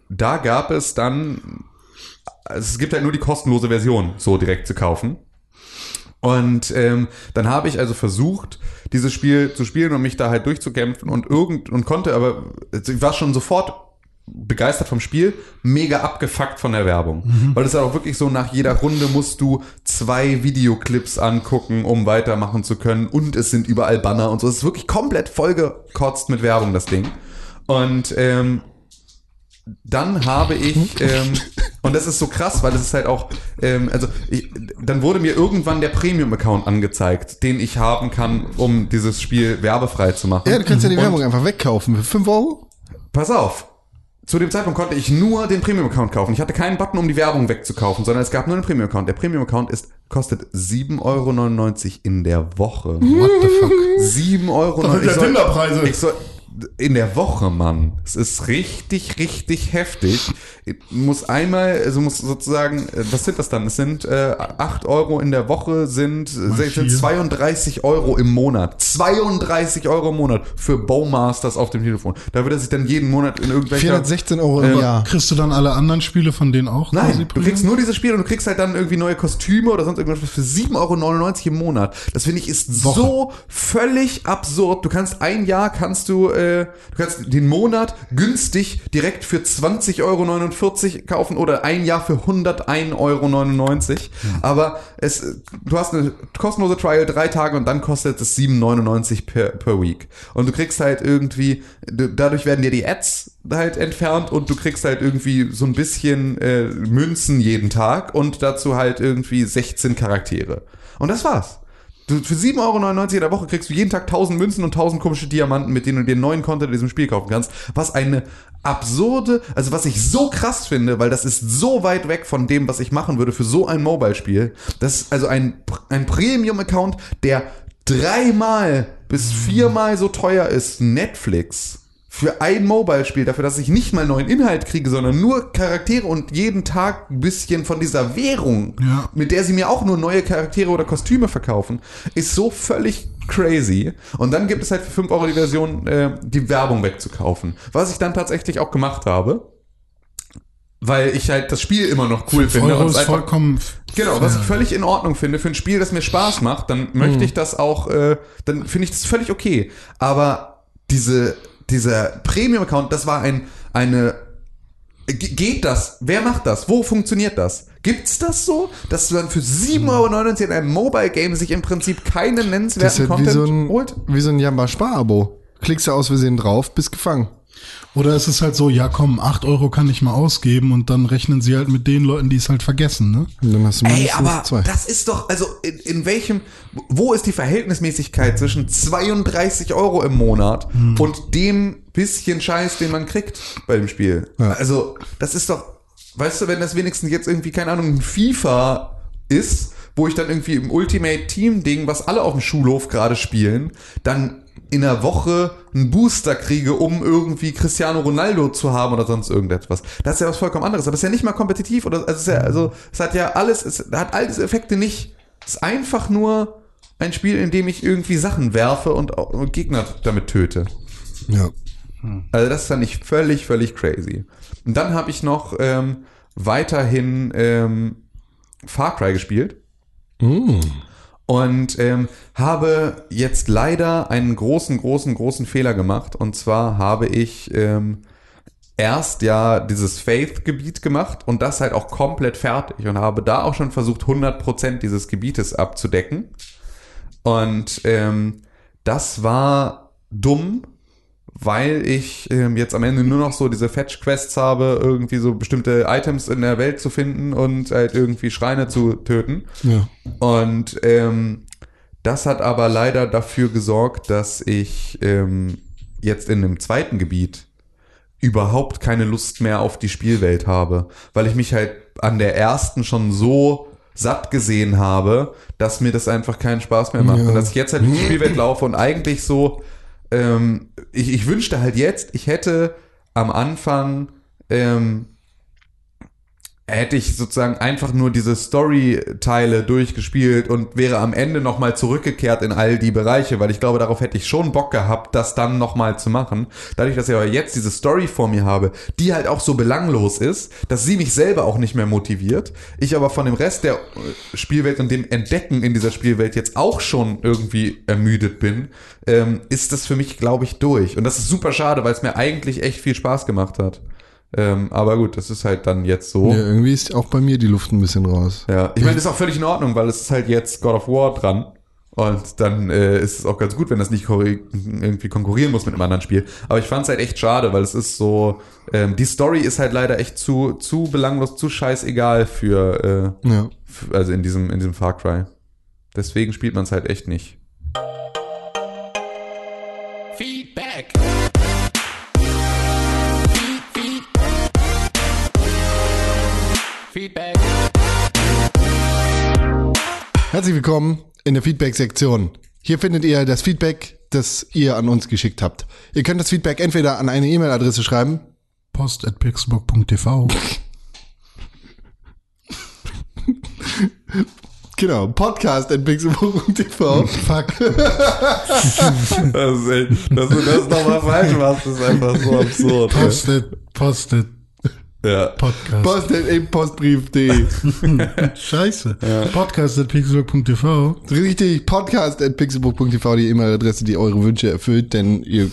[SPEAKER 2] da gab es dann, also es gibt halt nur die kostenlose Version so direkt zu kaufen. Und ähm, dann habe ich also versucht, dieses Spiel zu spielen und mich da halt durchzukämpfen und irgend und konnte, aber also ich war schon sofort begeistert vom Spiel, mega abgefuckt von der Werbung. Weil es ist auch wirklich so, nach jeder Runde musst du zwei Videoclips angucken, um weitermachen zu können. Und es sind überall Banner und so. Es ist wirklich komplett vollgekotzt mit Werbung, das Ding. Und ähm, dann habe ich, ähm, und das ist so krass, weil das ist halt auch, ähm, also ich, dann wurde mir irgendwann der Premium-Account angezeigt, den ich haben kann, um dieses Spiel werbefrei zu machen.
[SPEAKER 6] Ja, du kannst ja die
[SPEAKER 2] Und
[SPEAKER 6] Werbung einfach wegkaufen für 5 Euro.
[SPEAKER 2] Pass auf. Zu dem Zeitpunkt konnte ich nur den Premium-Account kaufen. Ich hatte keinen Button, um die Werbung wegzukaufen, sondern es gab nur einen Premium-Account. Der Premium-Account ist, kostet 7,99 Euro in der Woche.
[SPEAKER 6] What the fuck?
[SPEAKER 2] 7 Euro.
[SPEAKER 3] Das sind ja Tinderpreise.
[SPEAKER 2] Ich soll, in der Woche, Mann. Es ist richtig, richtig heftig. Ich muss einmal, also muss sozusagen, äh, was sind das dann? Es sind äh, 8 Euro in der Woche, sind, sind
[SPEAKER 3] vier.
[SPEAKER 2] 32 Euro im Monat. 32 Euro im Monat für Bowmasters auf dem Telefon. Da wird er sich dann jeden Monat in irgendwelcher...
[SPEAKER 6] 416 Euro im
[SPEAKER 2] Äh,
[SPEAKER 6] Jahr.
[SPEAKER 3] Kriegst du dann alle anderen Spiele von denen auch? quasi
[SPEAKER 2] Nein, du kriegst nur dieses Spiel und du kriegst halt dann irgendwie neue Kostüme oder sonst irgendwas für 7,99 Euro im Monat. Das finde ich ist
[SPEAKER 3] Woche.
[SPEAKER 2] so völlig absurd. Du kannst ein Jahr kannst du, äh, du kannst den Monat günstig direkt für 20,49 Euro kaufen oder ein Jahr für 101,99 Euro. Aber es, du hast eine kostenlose Trial drei Tage und dann kostet es 7,99 per, per Week. Und du kriegst halt irgendwie, du, dadurch werden dir die Ads halt entfernt und du kriegst halt irgendwie so ein bisschen äh, Münzen jeden Tag und dazu halt irgendwie 16 Charaktere. Und das war's. Du, für 7,99 Euro in der Woche kriegst du jeden Tag 1000 Münzen und 1000 komische Diamanten, mit denen du dir neuen Content in diesem Spiel kaufen kannst. Was eine absurde, also was ich so krass finde, weil das ist so weit weg von dem, was ich machen würde für so ein Mobile-Spiel. Das ist also ein, ein Premium-Account, der dreimal bis viermal so teuer ist, Netflix. Für ein Mobile-Spiel, dafür, dass ich nicht mal neuen Inhalt kriege, sondern nur Charaktere und jeden Tag ein bisschen von dieser Währung,
[SPEAKER 3] Ja.
[SPEAKER 2] mit der sie mir auch nur neue Charaktere oder Kostüme verkaufen, ist so völlig crazy. Und dann gibt es halt für 5 Euro die Version, äh, die Werbung wegzukaufen. Was ich dann tatsächlich auch gemacht habe, weil ich halt das Spiel immer noch cool finde.
[SPEAKER 3] Euro
[SPEAKER 2] und einfach-
[SPEAKER 3] vollkommen.
[SPEAKER 2] Genau, was ich völlig in Ordnung finde für ein Spiel, das mir Spaß macht, dann möchte ich das auch, äh, dann finde ich das völlig okay. Aber diese, dieser Premium-Account, das war ein, eine, Ge- geht das? Wer macht das? Wo funktioniert das? Gibt's das so, dass du dann für 7,99 Euro in einem Mobile-Game sich im Prinzip keinen
[SPEAKER 6] Das ist
[SPEAKER 2] nennenswerten
[SPEAKER 6] halt wie
[SPEAKER 2] Content
[SPEAKER 6] so ein,
[SPEAKER 2] holt?
[SPEAKER 6] wie so ein Jamba-Spar-Abo. Klickst du aus Versehen drauf, bist gefangen.
[SPEAKER 3] Oder ist es halt so, ja komm, 8 Euro kann ich mal ausgeben und dann rechnen sie halt mit den Leuten, die es halt vergessen, ne?
[SPEAKER 6] Und dann hast du
[SPEAKER 2] Ey, aber
[SPEAKER 6] zwei.
[SPEAKER 2] das ist doch, also in, in welchem, wo ist die Verhältnismäßigkeit zwischen 32 Euro im Monat und dem bisschen Scheiß, den man kriegt bei dem Spiel?
[SPEAKER 6] Ja.
[SPEAKER 2] Also, das ist doch, weißt du, wenn das wenigstens jetzt irgendwie, keine Ahnung, ein FIFA ist, wo ich dann irgendwie im Ultimate Team Ding, was alle auf dem Schulhof gerade spielen, dann in der Woche einen Booster kriege, um irgendwie Cristiano Ronaldo zu haben oder sonst irgendetwas. Das ist ja was vollkommen anderes. Aber es ist ja nicht mal kompetitiv oder also es, ja, also es hat ja alles, es hat all diese Effekte nicht. Es ist einfach nur ein Spiel, in dem ich irgendwie Sachen werfe und, und Gegner damit töte.
[SPEAKER 6] ja.
[SPEAKER 2] Also das fand ich völlig, völlig crazy. Und dann habe ich noch ähm, weiterhin ähm, Far Cry gespielt. Und ähm, habe jetzt leider einen großen, großen, großen Fehler gemacht. Und zwar habe ich ähm, erst ja dieses Faith-Gebiet gemacht und das halt auch komplett fertig und habe da auch schon versucht, 100% dieses Gebietes abzudecken. Und ähm, das war dumm, weil ich ähm, jetzt am Ende nur noch so diese Fetch-Quests habe, irgendwie so bestimmte Items in der Welt zu finden und halt irgendwie Schreine zu töten.
[SPEAKER 1] Ja.
[SPEAKER 2] Und ähm, das hat aber leider dafür gesorgt, dass ich ähm, jetzt in dem zweiten Gebiet überhaupt keine Lust mehr auf die Spielwelt habe, weil ich mich halt an der ersten schon so satt gesehen habe, dass mir das einfach keinen Spaß mehr macht. Und dass ich jetzt halt in die Spielwelt laufe und eigentlich so, ähm, ich, ich wünschte halt jetzt, ich hätte am Anfang ähm, hätte ich sozusagen einfach nur diese Story-Teile durchgespielt und wäre am Ende nochmal zurückgekehrt in all die Bereiche, weil ich glaube, darauf hätte ich schon Bock gehabt, das dann nochmal zu machen. Dadurch, dass ich aber jetzt diese Story vor mir habe, die halt auch so belanglos ist, dass sie mich selber auch nicht mehr motiviert, ich aber von dem Rest der äh, Spielwelt und dem Entdecken in dieser Spielwelt jetzt auch schon irgendwie ermüdet bin, ähm, ist das für mich, glaube ich, durch. Und das ist super schade, weil es mir eigentlich echt viel Spaß gemacht hat. Ähm, aber gut, das ist halt dann jetzt so.
[SPEAKER 1] ja, irgendwie ist auch bei mir die Luft ein bisschen raus.
[SPEAKER 2] Ja, ich meine, das ist auch völlig in Ordnung, weil es ist halt jetzt God of War dran. Und dann äh, ist es auch ganz gut, wenn das nicht irgendwie konkurrieren muss mit einem anderen Spiel. Aber ich fand es halt echt schade, weil es ist so, ähm, die Story ist halt leider echt zu, zu belanglos, zu scheißegal für, äh,
[SPEAKER 1] Ja.
[SPEAKER 2] also in diesem, in diesem Far Cry. Deswegen spielt man es halt echt nicht.
[SPEAKER 1] Herzlich willkommen in der Feedback-Sektion. Hier findet ihr das Feedback, das ihr an uns geschickt habt. Ihr könnt das Feedback entweder an eine E-Mail-Adresse schreiben.
[SPEAKER 3] Post at pixelbook.tv.
[SPEAKER 1] Genau, podcast at pixelbook.tv.
[SPEAKER 3] Fuck.
[SPEAKER 2] Das ist echt, dass du das nochmal falsch machst, ist einfach so absurd.
[SPEAKER 3] Postet, postet,
[SPEAKER 2] Ja.
[SPEAKER 3] Podcast.
[SPEAKER 1] Post at e- postbrief.de.
[SPEAKER 3] Scheiße. Podcast at pixelbook.tv.
[SPEAKER 1] Richtig, podcast at die E-Mail-Adresse, die eure Wünsche erfüllt, denn ihr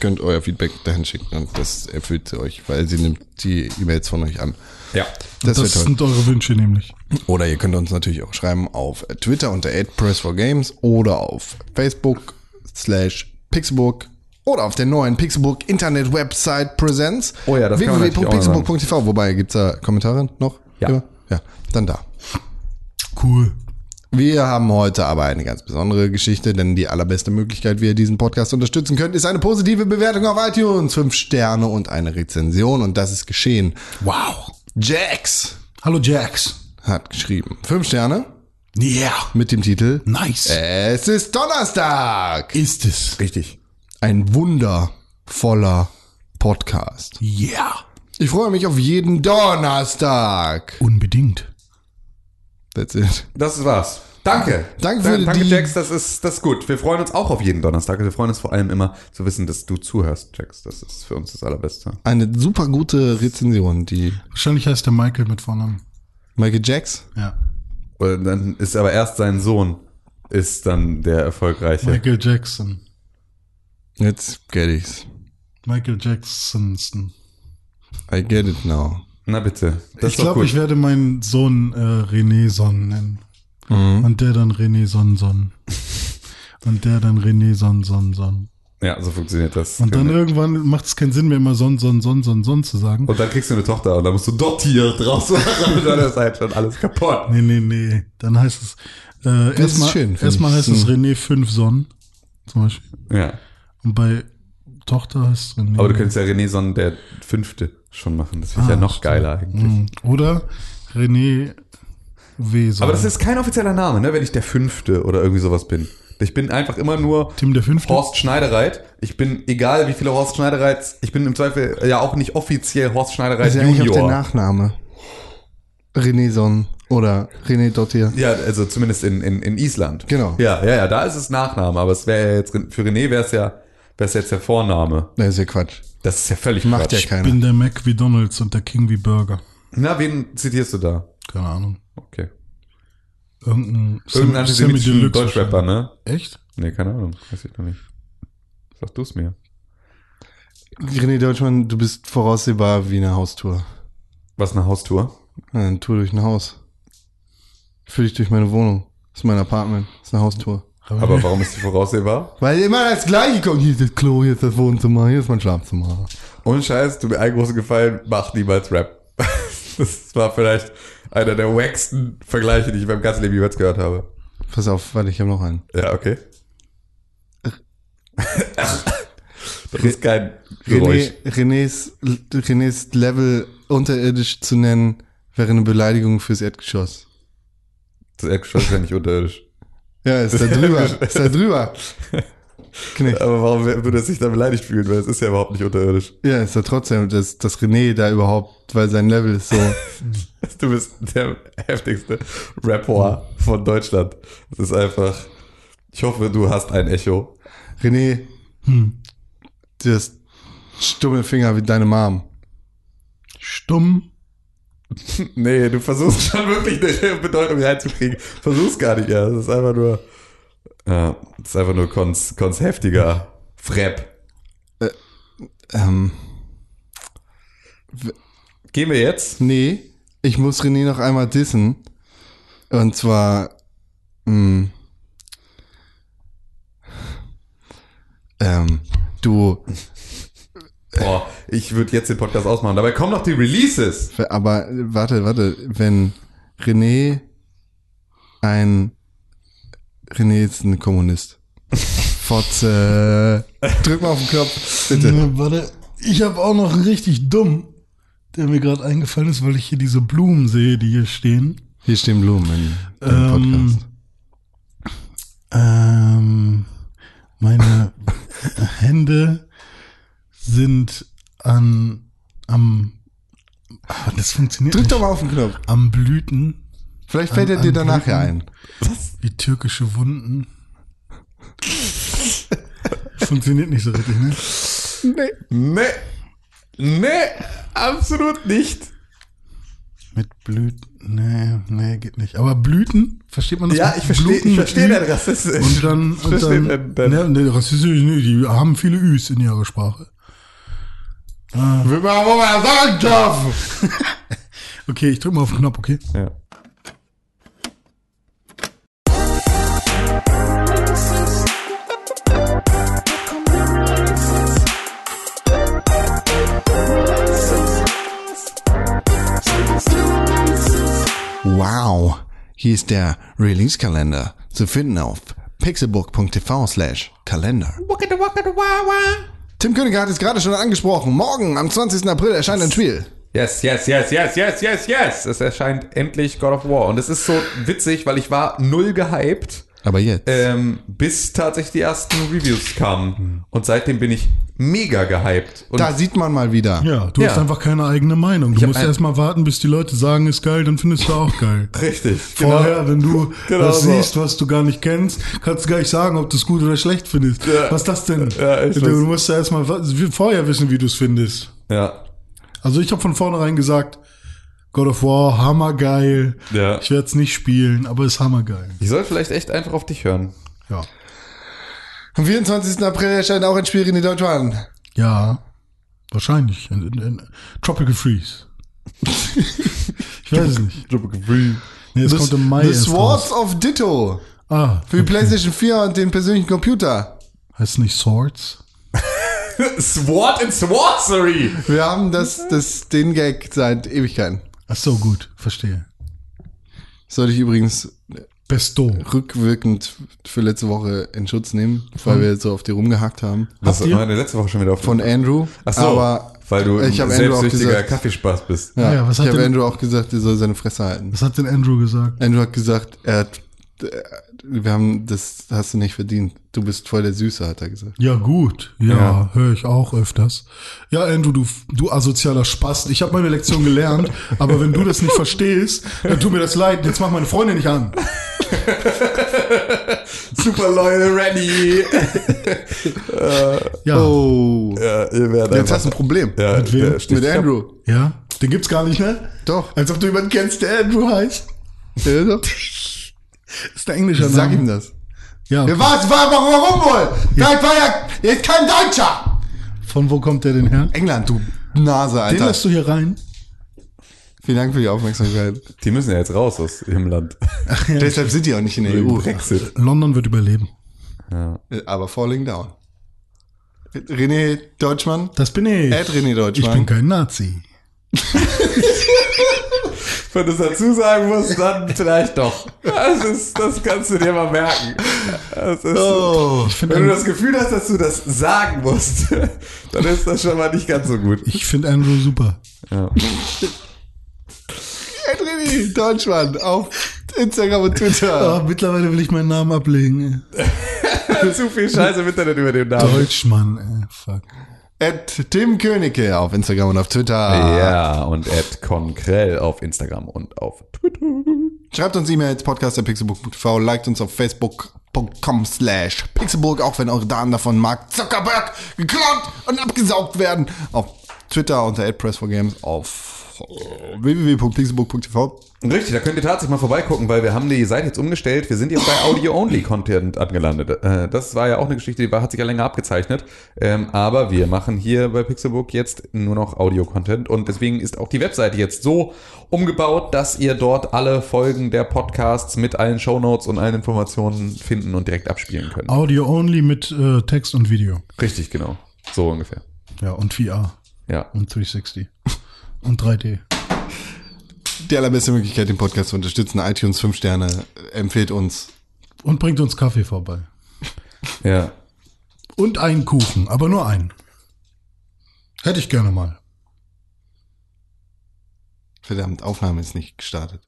[SPEAKER 1] könnt euer Feedback dahin schicken und das erfüllt sie euch, weil sie nimmt die E-Mails von euch an.
[SPEAKER 2] Ja.
[SPEAKER 1] Das,
[SPEAKER 3] Das, sind eure Wünsche nämlich.
[SPEAKER 1] Oder ihr könnt uns natürlich auch schreiben auf Twitter unter @press4games oder auf Facebook slash Pixelbook oder auf der neuen Pixelbook Internet Website Präsenz.
[SPEAKER 2] Oh ja, das
[SPEAKER 1] www.pixelbook.tv. Wobei gibt's da Kommentare noch?
[SPEAKER 2] Ja.
[SPEAKER 1] Ja, dann da.
[SPEAKER 3] Cool.
[SPEAKER 1] Wir haben heute aber eine ganz besondere Geschichte, denn die allerbeste Möglichkeit, wie ihr diesen Podcast unterstützen könnt, ist eine positive Bewertung auf iTunes, fünf Sterne und eine Rezension und das ist geschehen.
[SPEAKER 3] Wow.
[SPEAKER 1] Jax
[SPEAKER 3] Hallo Jax.
[SPEAKER 1] hat geschrieben. Fünf Sterne
[SPEAKER 3] Yeah.
[SPEAKER 1] mit dem Titel
[SPEAKER 3] Nice.
[SPEAKER 1] Es ist Donnerstag.
[SPEAKER 3] Ist es.
[SPEAKER 2] Richtig.
[SPEAKER 1] Ein wundervoller Podcast.
[SPEAKER 3] Yeah.
[SPEAKER 1] Ich freue mich auf jeden Donnerstag.
[SPEAKER 3] Unbedingt.
[SPEAKER 1] That's it.
[SPEAKER 2] Das war's. Danke.
[SPEAKER 1] Danke für
[SPEAKER 2] Danke, Jax, das ist, das ist gut. Wir freuen uns auch auf jeden Donnerstag. Wir freuen uns vor allem immer zu wissen, dass du zuhörst, Jax. Das ist für uns das Allerbeste.
[SPEAKER 1] Eine super gute Rezension, die
[SPEAKER 3] Wahrscheinlich heißt der Michael mit Vornamen.
[SPEAKER 1] Michael Jax.
[SPEAKER 3] Ja.
[SPEAKER 2] Und dann ist aber erst sein Sohn ist dann der erfolgreiche.
[SPEAKER 3] Michael Jackson.
[SPEAKER 1] Jetzt get ich's.
[SPEAKER 3] Michael Jacksonston.
[SPEAKER 1] I get it now.
[SPEAKER 2] Na bitte. Das
[SPEAKER 3] ich glaube, ich werde meinen Sohn äh, René Son nennen. Und der dann René Son Son. Und der dann René Son Son Son.
[SPEAKER 2] Ja, so funktioniert das.
[SPEAKER 3] Und dann irgendwann macht es keinen Sinn mehr, immer Son Son Son Son Son zu sagen.
[SPEAKER 2] Und dann kriegst du eine Tochter und dann musst du dort hier draus machen und dann ist halt schon alles kaputt.
[SPEAKER 3] Nee, nee, nee. Dann heißt es äh, erstmal
[SPEAKER 1] schön, finde
[SPEAKER 3] erstmal
[SPEAKER 1] ich.
[SPEAKER 3] heißt es René 5 Son. Zum Beispiel.
[SPEAKER 2] Ja.
[SPEAKER 3] Und bei Tochter heißt René.
[SPEAKER 2] Aber du könntest ja René Son der Fünfte schon machen. Das wäre ja
[SPEAKER 3] Ah,
[SPEAKER 2] noch
[SPEAKER 3] stimmt.
[SPEAKER 2] geiler eigentlich.
[SPEAKER 3] Mhm. Oder René W.
[SPEAKER 2] Aber das ist kein offizieller Name, ne, wenn ich der Fünfte oder irgendwie sowas bin. Ich bin einfach immer nur
[SPEAKER 3] Tim der Fünfte.
[SPEAKER 2] Horst Schneidereit. Ich bin, egal wie viele Horst Schneidereits, ich bin im Zweifel ja auch nicht offiziell Horst Schneidereit
[SPEAKER 1] Das ist ja auch der
[SPEAKER 2] Junior.
[SPEAKER 1] Nachname. Renéson oder René Dottir.
[SPEAKER 2] Ja, also zumindest in, in, in Island.
[SPEAKER 1] Genau.
[SPEAKER 2] Ja, ja, ja, da ist es Nachname, aber es wäre ja jetzt, für René wäre es ja, wäre es jetzt der Vorname.
[SPEAKER 1] Das ist ja Quatsch.
[SPEAKER 2] Das ist ja völlig
[SPEAKER 1] Macht
[SPEAKER 2] Quatsch.
[SPEAKER 1] ja keiner.
[SPEAKER 3] Ich bin der Mac wie Donalds und der King wie Burger.
[SPEAKER 2] Na, wen zitierst du da?
[SPEAKER 3] Keine Ahnung.
[SPEAKER 2] Okay.
[SPEAKER 3] Irgendein,
[SPEAKER 2] Irgendein antisemitischen Deutschrapper, ne?
[SPEAKER 3] Echt?
[SPEAKER 2] Nee, keine Ahnung. Weiß ich noch nicht. Sag du's mir.
[SPEAKER 1] René Deutschmann, du bist voraussehbar wie eine Haustour.
[SPEAKER 2] Was, eine Haustour?
[SPEAKER 1] Eine Tour durch ein Haus. Ich führe dich durch meine Wohnung. Das ist mein Apartment. Das ist eine Haustour.
[SPEAKER 2] Aber warum ist die voraussehbar?
[SPEAKER 1] Weil immer das Gleiche kommt. Hier ist das Klo, hier ist das Wohnzimmer, hier ist mein Schlafzimmer.
[SPEAKER 2] Und Scheiß, tut mir einen großen Gefallen, mach niemals Rap. Das war vielleicht einer der wacksten Vergleiche, die ich in meinem ganzen Leben jemals gehört habe.
[SPEAKER 1] Pass auf, warte, ich habe noch einen.
[SPEAKER 2] Ja, okay. Das ist kein
[SPEAKER 1] René,
[SPEAKER 2] Geräusch.
[SPEAKER 1] Renés, Renés Level unterirdisch zu nennen, wäre eine Beleidigung fürs Erdgeschoss.
[SPEAKER 2] Das Erdgeschoss ist ja nicht unterirdisch.
[SPEAKER 1] Ja, ist da drüber. ist da drüber. Knecht.
[SPEAKER 2] Aber warum würde er sich da beleidigt fühlen? Weil es ist ja überhaupt nicht unterirdisch.
[SPEAKER 1] Ja, ist da trotzdem, dass, dass René da überhaupt, weil sein Level ist so.
[SPEAKER 2] Du bist der heftigste Rapper von Deutschland. Das ist einfach. Ich hoffe, du hast ein Echo.
[SPEAKER 1] René, du hast stumme Finger wie deine Mom.
[SPEAKER 3] Stumm.
[SPEAKER 2] Nee, du versuchst schon wirklich eine Bedeutung reinzukriegen. Versuch's gar nicht erst. Das ist einfach nur. Ja, das ist einfach nur Kons, Kons heftiger Frap.
[SPEAKER 1] Ähm,
[SPEAKER 2] Gehen wir jetzt?
[SPEAKER 1] nee, ich muss René noch einmal dissen. Und zwar, mh, ähm, du,
[SPEAKER 2] Boah, ich würde jetzt den Podcast ausmachen. Dabei kommen noch die Releases.
[SPEAKER 1] aber warte, warte, wenn René ein, René ist ein Kommunist. Fotze. Drück mal auf den Knopf, bitte.
[SPEAKER 3] Äh, warte, ich habe auch noch einen richtig dumm, der mir gerade eingefallen ist, weil ich hier diese Blumen sehe, die hier stehen.
[SPEAKER 1] Hier stehen Blumen in, im
[SPEAKER 3] Ähm,
[SPEAKER 1] Podcast.
[SPEAKER 3] Ähm, meine Hände sind an am ah, das funktioniert
[SPEAKER 1] Drück
[SPEAKER 3] nicht.
[SPEAKER 1] doch mal auf den Knopf.
[SPEAKER 3] am Blüten
[SPEAKER 1] Vielleicht fällt er
[SPEAKER 3] An-
[SPEAKER 1] dir
[SPEAKER 3] an
[SPEAKER 1] danach ja ein.
[SPEAKER 3] Blüten. wie türkische Wunden. funktioniert nicht so richtig, ne?
[SPEAKER 2] Nee. Nee, absolut nicht.
[SPEAKER 3] Mit Blüten. Nee, nee, geht nicht. Aber Blüten, versteht man das?
[SPEAKER 2] Ja, ich verstehe, ich
[SPEAKER 3] Ü?
[SPEAKER 2] dein Rassistisch.
[SPEAKER 3] Und dann, und dann,
[SPEAKER 2] dein- dein-
[SPEAKER 3] ne, ne, rassistisch, ne, die haben viele Üs in ihrer Sprache.
[SPEAKER 1] Will man aber mal sagen dürfen.
[SPEAKER 3] Okay, ich drück mal auf den Knopf, okay?
[SPEAKER 2] Ja.
[SPEAKER 1] Wow, hier ist der Release-Kalender zu finden auf pixelbook.tv slash Kalender. Tim König hat es gerade schon angesprochen. Morgen, am 20. April, erscheint ein Spiel.
[SPEAKER 2] Yes, yes, yes, yes, yes, yes, yes. Es erscheint endlich God of War. Und es ist so witzig, weil ich war null gehypt,
[SPEAKER 1] Aber jetzt.
[SPEAKER 2] ähm, bis tatsächlich die ersten Reviews kamen. Und seitdem bin ich mega gehypt. Und
[SPEAKER 1] da sieht man mal wieder.
[SPEAKER 3] Ja, du
[SPEAKER 2] Ja.
[SPEAKER 3] hast einfach keine eigene Meinung. Du musst
[SPEAKER 2] ein-
[SPEAKER 3] erst mal warten, bis die Leute sagen, ist geil, dann findest du auch geil.
[SPEAKER 2] richtig.
[SPEAKER 3] Vorher, wenn du
[SPEAKER 2] Genau
[SPEAKER 3] was
[SPEAKER 2] so.
[SPEAKER 3] siehst, was du gar nicht kennst, kannst du gar nicht sagen, ob du es gut oder schlecht findest.
[SPEAKER 2] Ja.
[SPEAKER 3] Was ist das denn?
[SPEAKER 2] Ja, ich
[SPEAKER 3] du
[SPEAKER 2] weiß.
[SPEAKER 3] musst ja erst mal vorher wissen, wie du es findest.
[SPEAKER 2] Ja.
[SPEAKER 3] Also ich habe von vornherein gesagt, God of War, hammergeil.
[SPEAKER 2] Ja.
[SPEAKER 3] Ich werde es nicht spielen, aber ist hammergeil.
[SPEAKER 2] Ich soll vielleicht echt einfach auf dich hören.
[SPEAKER 3] Ja.
[SPEAKER 1] Am 24. April erscheint auch ein Spiel in Deutschland.
[SPEAKER 3] Ja, wahrscheinlich. In, in, in Tropical Freeze. ich weiß es nicht. Nee, es kommt im Mai
[SPEAKER 1] The Swords
[SPEAKER 3] raus.
[SPEAKER 1] of Ditto.
[SPEAKER 3] Ah,
[SPEAKER 1] Für die PlayStation 4 und den persönlichen Computer.
[SPEAKER 3] heißt nicht Swords?
[SPEAKER 2] Sword and Sworcery!
[SPEAKER 1] Wir haben das, das, den Gag seit Ewigkeiten.
[SPEAKER 3] Ach so, gut, verstehe.
[SPEAKER 1] Sollte ich übrigens
[SPEAKER 3] Besto.
[SPEAKER 1] rückwirkend für letzte Woche in Schutz nehmen, weil wir so auf die rumgehackt haben.
[SPEAKER 2] Das
[SPEAKER 3] ihr?
[SPEAKER 2] war meine letzte Woche schon wieder auf
[SPEAKER 1] Von Andrew.
[SPEAKER 2] Ach so,
[SPEAKER 1] aber
[SPEAKER 2] weil du
[SPEAKER 1] ich
[SPEAKER 2] ein
[SPEAKER 1] hab Andrew auch
[SPEAKER 2] selbstsüchtiger
[SPEAKER 1] gesagt-
[SPEAKER 2] Kaffeespaß bist.
[SPEAKER 1] ja,
[SPEAKER 3] ja, was
[SPEAKER 1] ich
[SPEAKER 3] hat
[SPEAKER 1] habe
[SPEAKER 3] denn-
[SPEAKER 1] Andrew auch gesagt, er soll seine Fresse halten.
[SPEAKER 3] Was hat denn Andrew gesagt?
[SPEAKER 1] Andrew hat gesagt, er hat, wir haben, das hast du nicht verdient. Du bist voll der Süße, hat er gesagt.
[SPEAKER 3] Ja, gut. Ja, höre ich auch öfters. Ja, Andrew, du, du asozialer Spast. Ich habe meine Lektion gelernt, aber wenn du das nicht verstehst, dann tut mir das leid. Jetzt mach meine Freundin nicht an.
[SPEAKER 2] Super Leute, ready!
[SPEAKER 3] Ja,
[SPEAKER 1] Oh.
[SPEAKER 2] ja, ihr werdet
[SPEAKER 1] Jetzt hast du ein Problem.
[SPEAKER 2] ja,
[SPEAKER 3] Mit wem?
[SPEAKER 1] Mit. Andrew.
[SPEAKER 3] ja. Den gibt's gar nicht, ne?
[SPEAKER 1] Doch.
[SPEAKER 3] Als ob du jemanden kennst, der Andrew heißt.
[SPEAKER 1] Ja,
[SPEAKER 3] ist der englische Name.
[SPEAKER 1] Sag ihm das.
[SPEAKER 3] Ja, okay.
[SPEAKER 1] Ja, was? War, warum, warum wohl? Vielleicht war ja, er ist kein Deutscher.
[SPEAKER 3] Von wo kommt der denn her?
[SPEAKER 1] England, du Nase,
[SPEAKER 3] Den
[SPEAKER 1] Alter.
[SPEAKER 3] lässt du hier rein?
[SPEAKER 1] Vielen Dank für die Aufmerksamkeit.
[SPEAKER 2] Die müssen ja jetzt raus aus ihrem Land.
[SPEAKER 1] Deshalb sind die auch nicht in der EU.
[SPEAKER 2] Brexit.
[SPEAKER 3] London wird überleben.
[SPEAKER 1] Aber falling down. René Deutschmann.
[SPEAKER 3] Das bin ich.
[SPEAKER 1] Ed René
[SPEAKER 3] ich
[SPEAKER 1] Deutschmann.
[SPEAKER 3] bin kein Nazi.
[SPEAKER 2] Wenn du es dazu sagen musst, dann vielleicht doch. Das, ist, das kannst du dir mal merken. Das ist,
[SPEAKER 1] Oh.
[SPEAKER 3] Finde
[SPEAKER 2] Wenn du das Gefühl hast, dass du das sagen musst, dann ist das schon mal nicht ganz so gut.
[SPEAKER 3] ich find Andrew super.
[SPEAKER 2] Ja.
[SPEAKER 1] René Deutschmann auf Instagram und Twitter.
[SPEAKER 3] Ah, mittlerweile will ich meinen Namen ablegen.
[SPEAKER 2] Zu viel Scheiße im Internet über den. Namen.
[SPEAKER 3] Deutschmann, ey, fuck.
[SPEAKER 1] Ed Tim Königke auf Instagram und auf Twitter.
[SPEAKER 2] Ja, und Ed Konkrell auf Instagram und auf Twitter.
[SPEAKER 1] Schreibt uns E-Mails, podcast.pixelburg.tv, liked uns auf facebook.com slash pixelburg, auch wenn eure Daten davon Mark Zuckerberg geklaut und abgesaugt werden. Auf Twitter unter @press4games, auf www.pixelburg.tv.
[SPEAKER 2] Richtig, da könnt ihr tatsächlich mal vorbeigucken, weil wir haben die Seite jetzt umgestellt. Wir sind jetzt bei Audio-Only-Content angelandet. Äh, Das war ja auch eine Geschichte, die war, hat sich ja länger abgezeichnet. Ähm, Aber wir machen hier bei Pixelbook jetzt nur noch Audio-Content und deswegen ist auch die Webseite jetzt so umgebaut, dass ihr dort alle Folgen der Podcasts mit allen Shownotes und allen Informationen finden und direkt abspielen könnt.
[SPEAKER 3] Audio only mit äh, Text und Video.
[SPEAKER 2] Richtig, genau. So ungefähr.
[SPEAKER 3] Ja, und VR.
[SPEAKER 2] Ja.
[SPEAKER 3] Und 360. Und 3D.
[SPEAKER 1] Die allerbeste Möglichkeit, den Podcast zu unterstützen. iTunes 5 Sterne, empfehlt uns.
[SPEAKER 3] Und bringt uns Kaffee vorbei.
[SPEAKER 2] Ja.
[SPEAKER 3] Und einen Kuchen, aber nur einen. Hätte ich gerne mal.
[SPEAKER 1] Verdammt, Aufnahme ist nicht gestartet.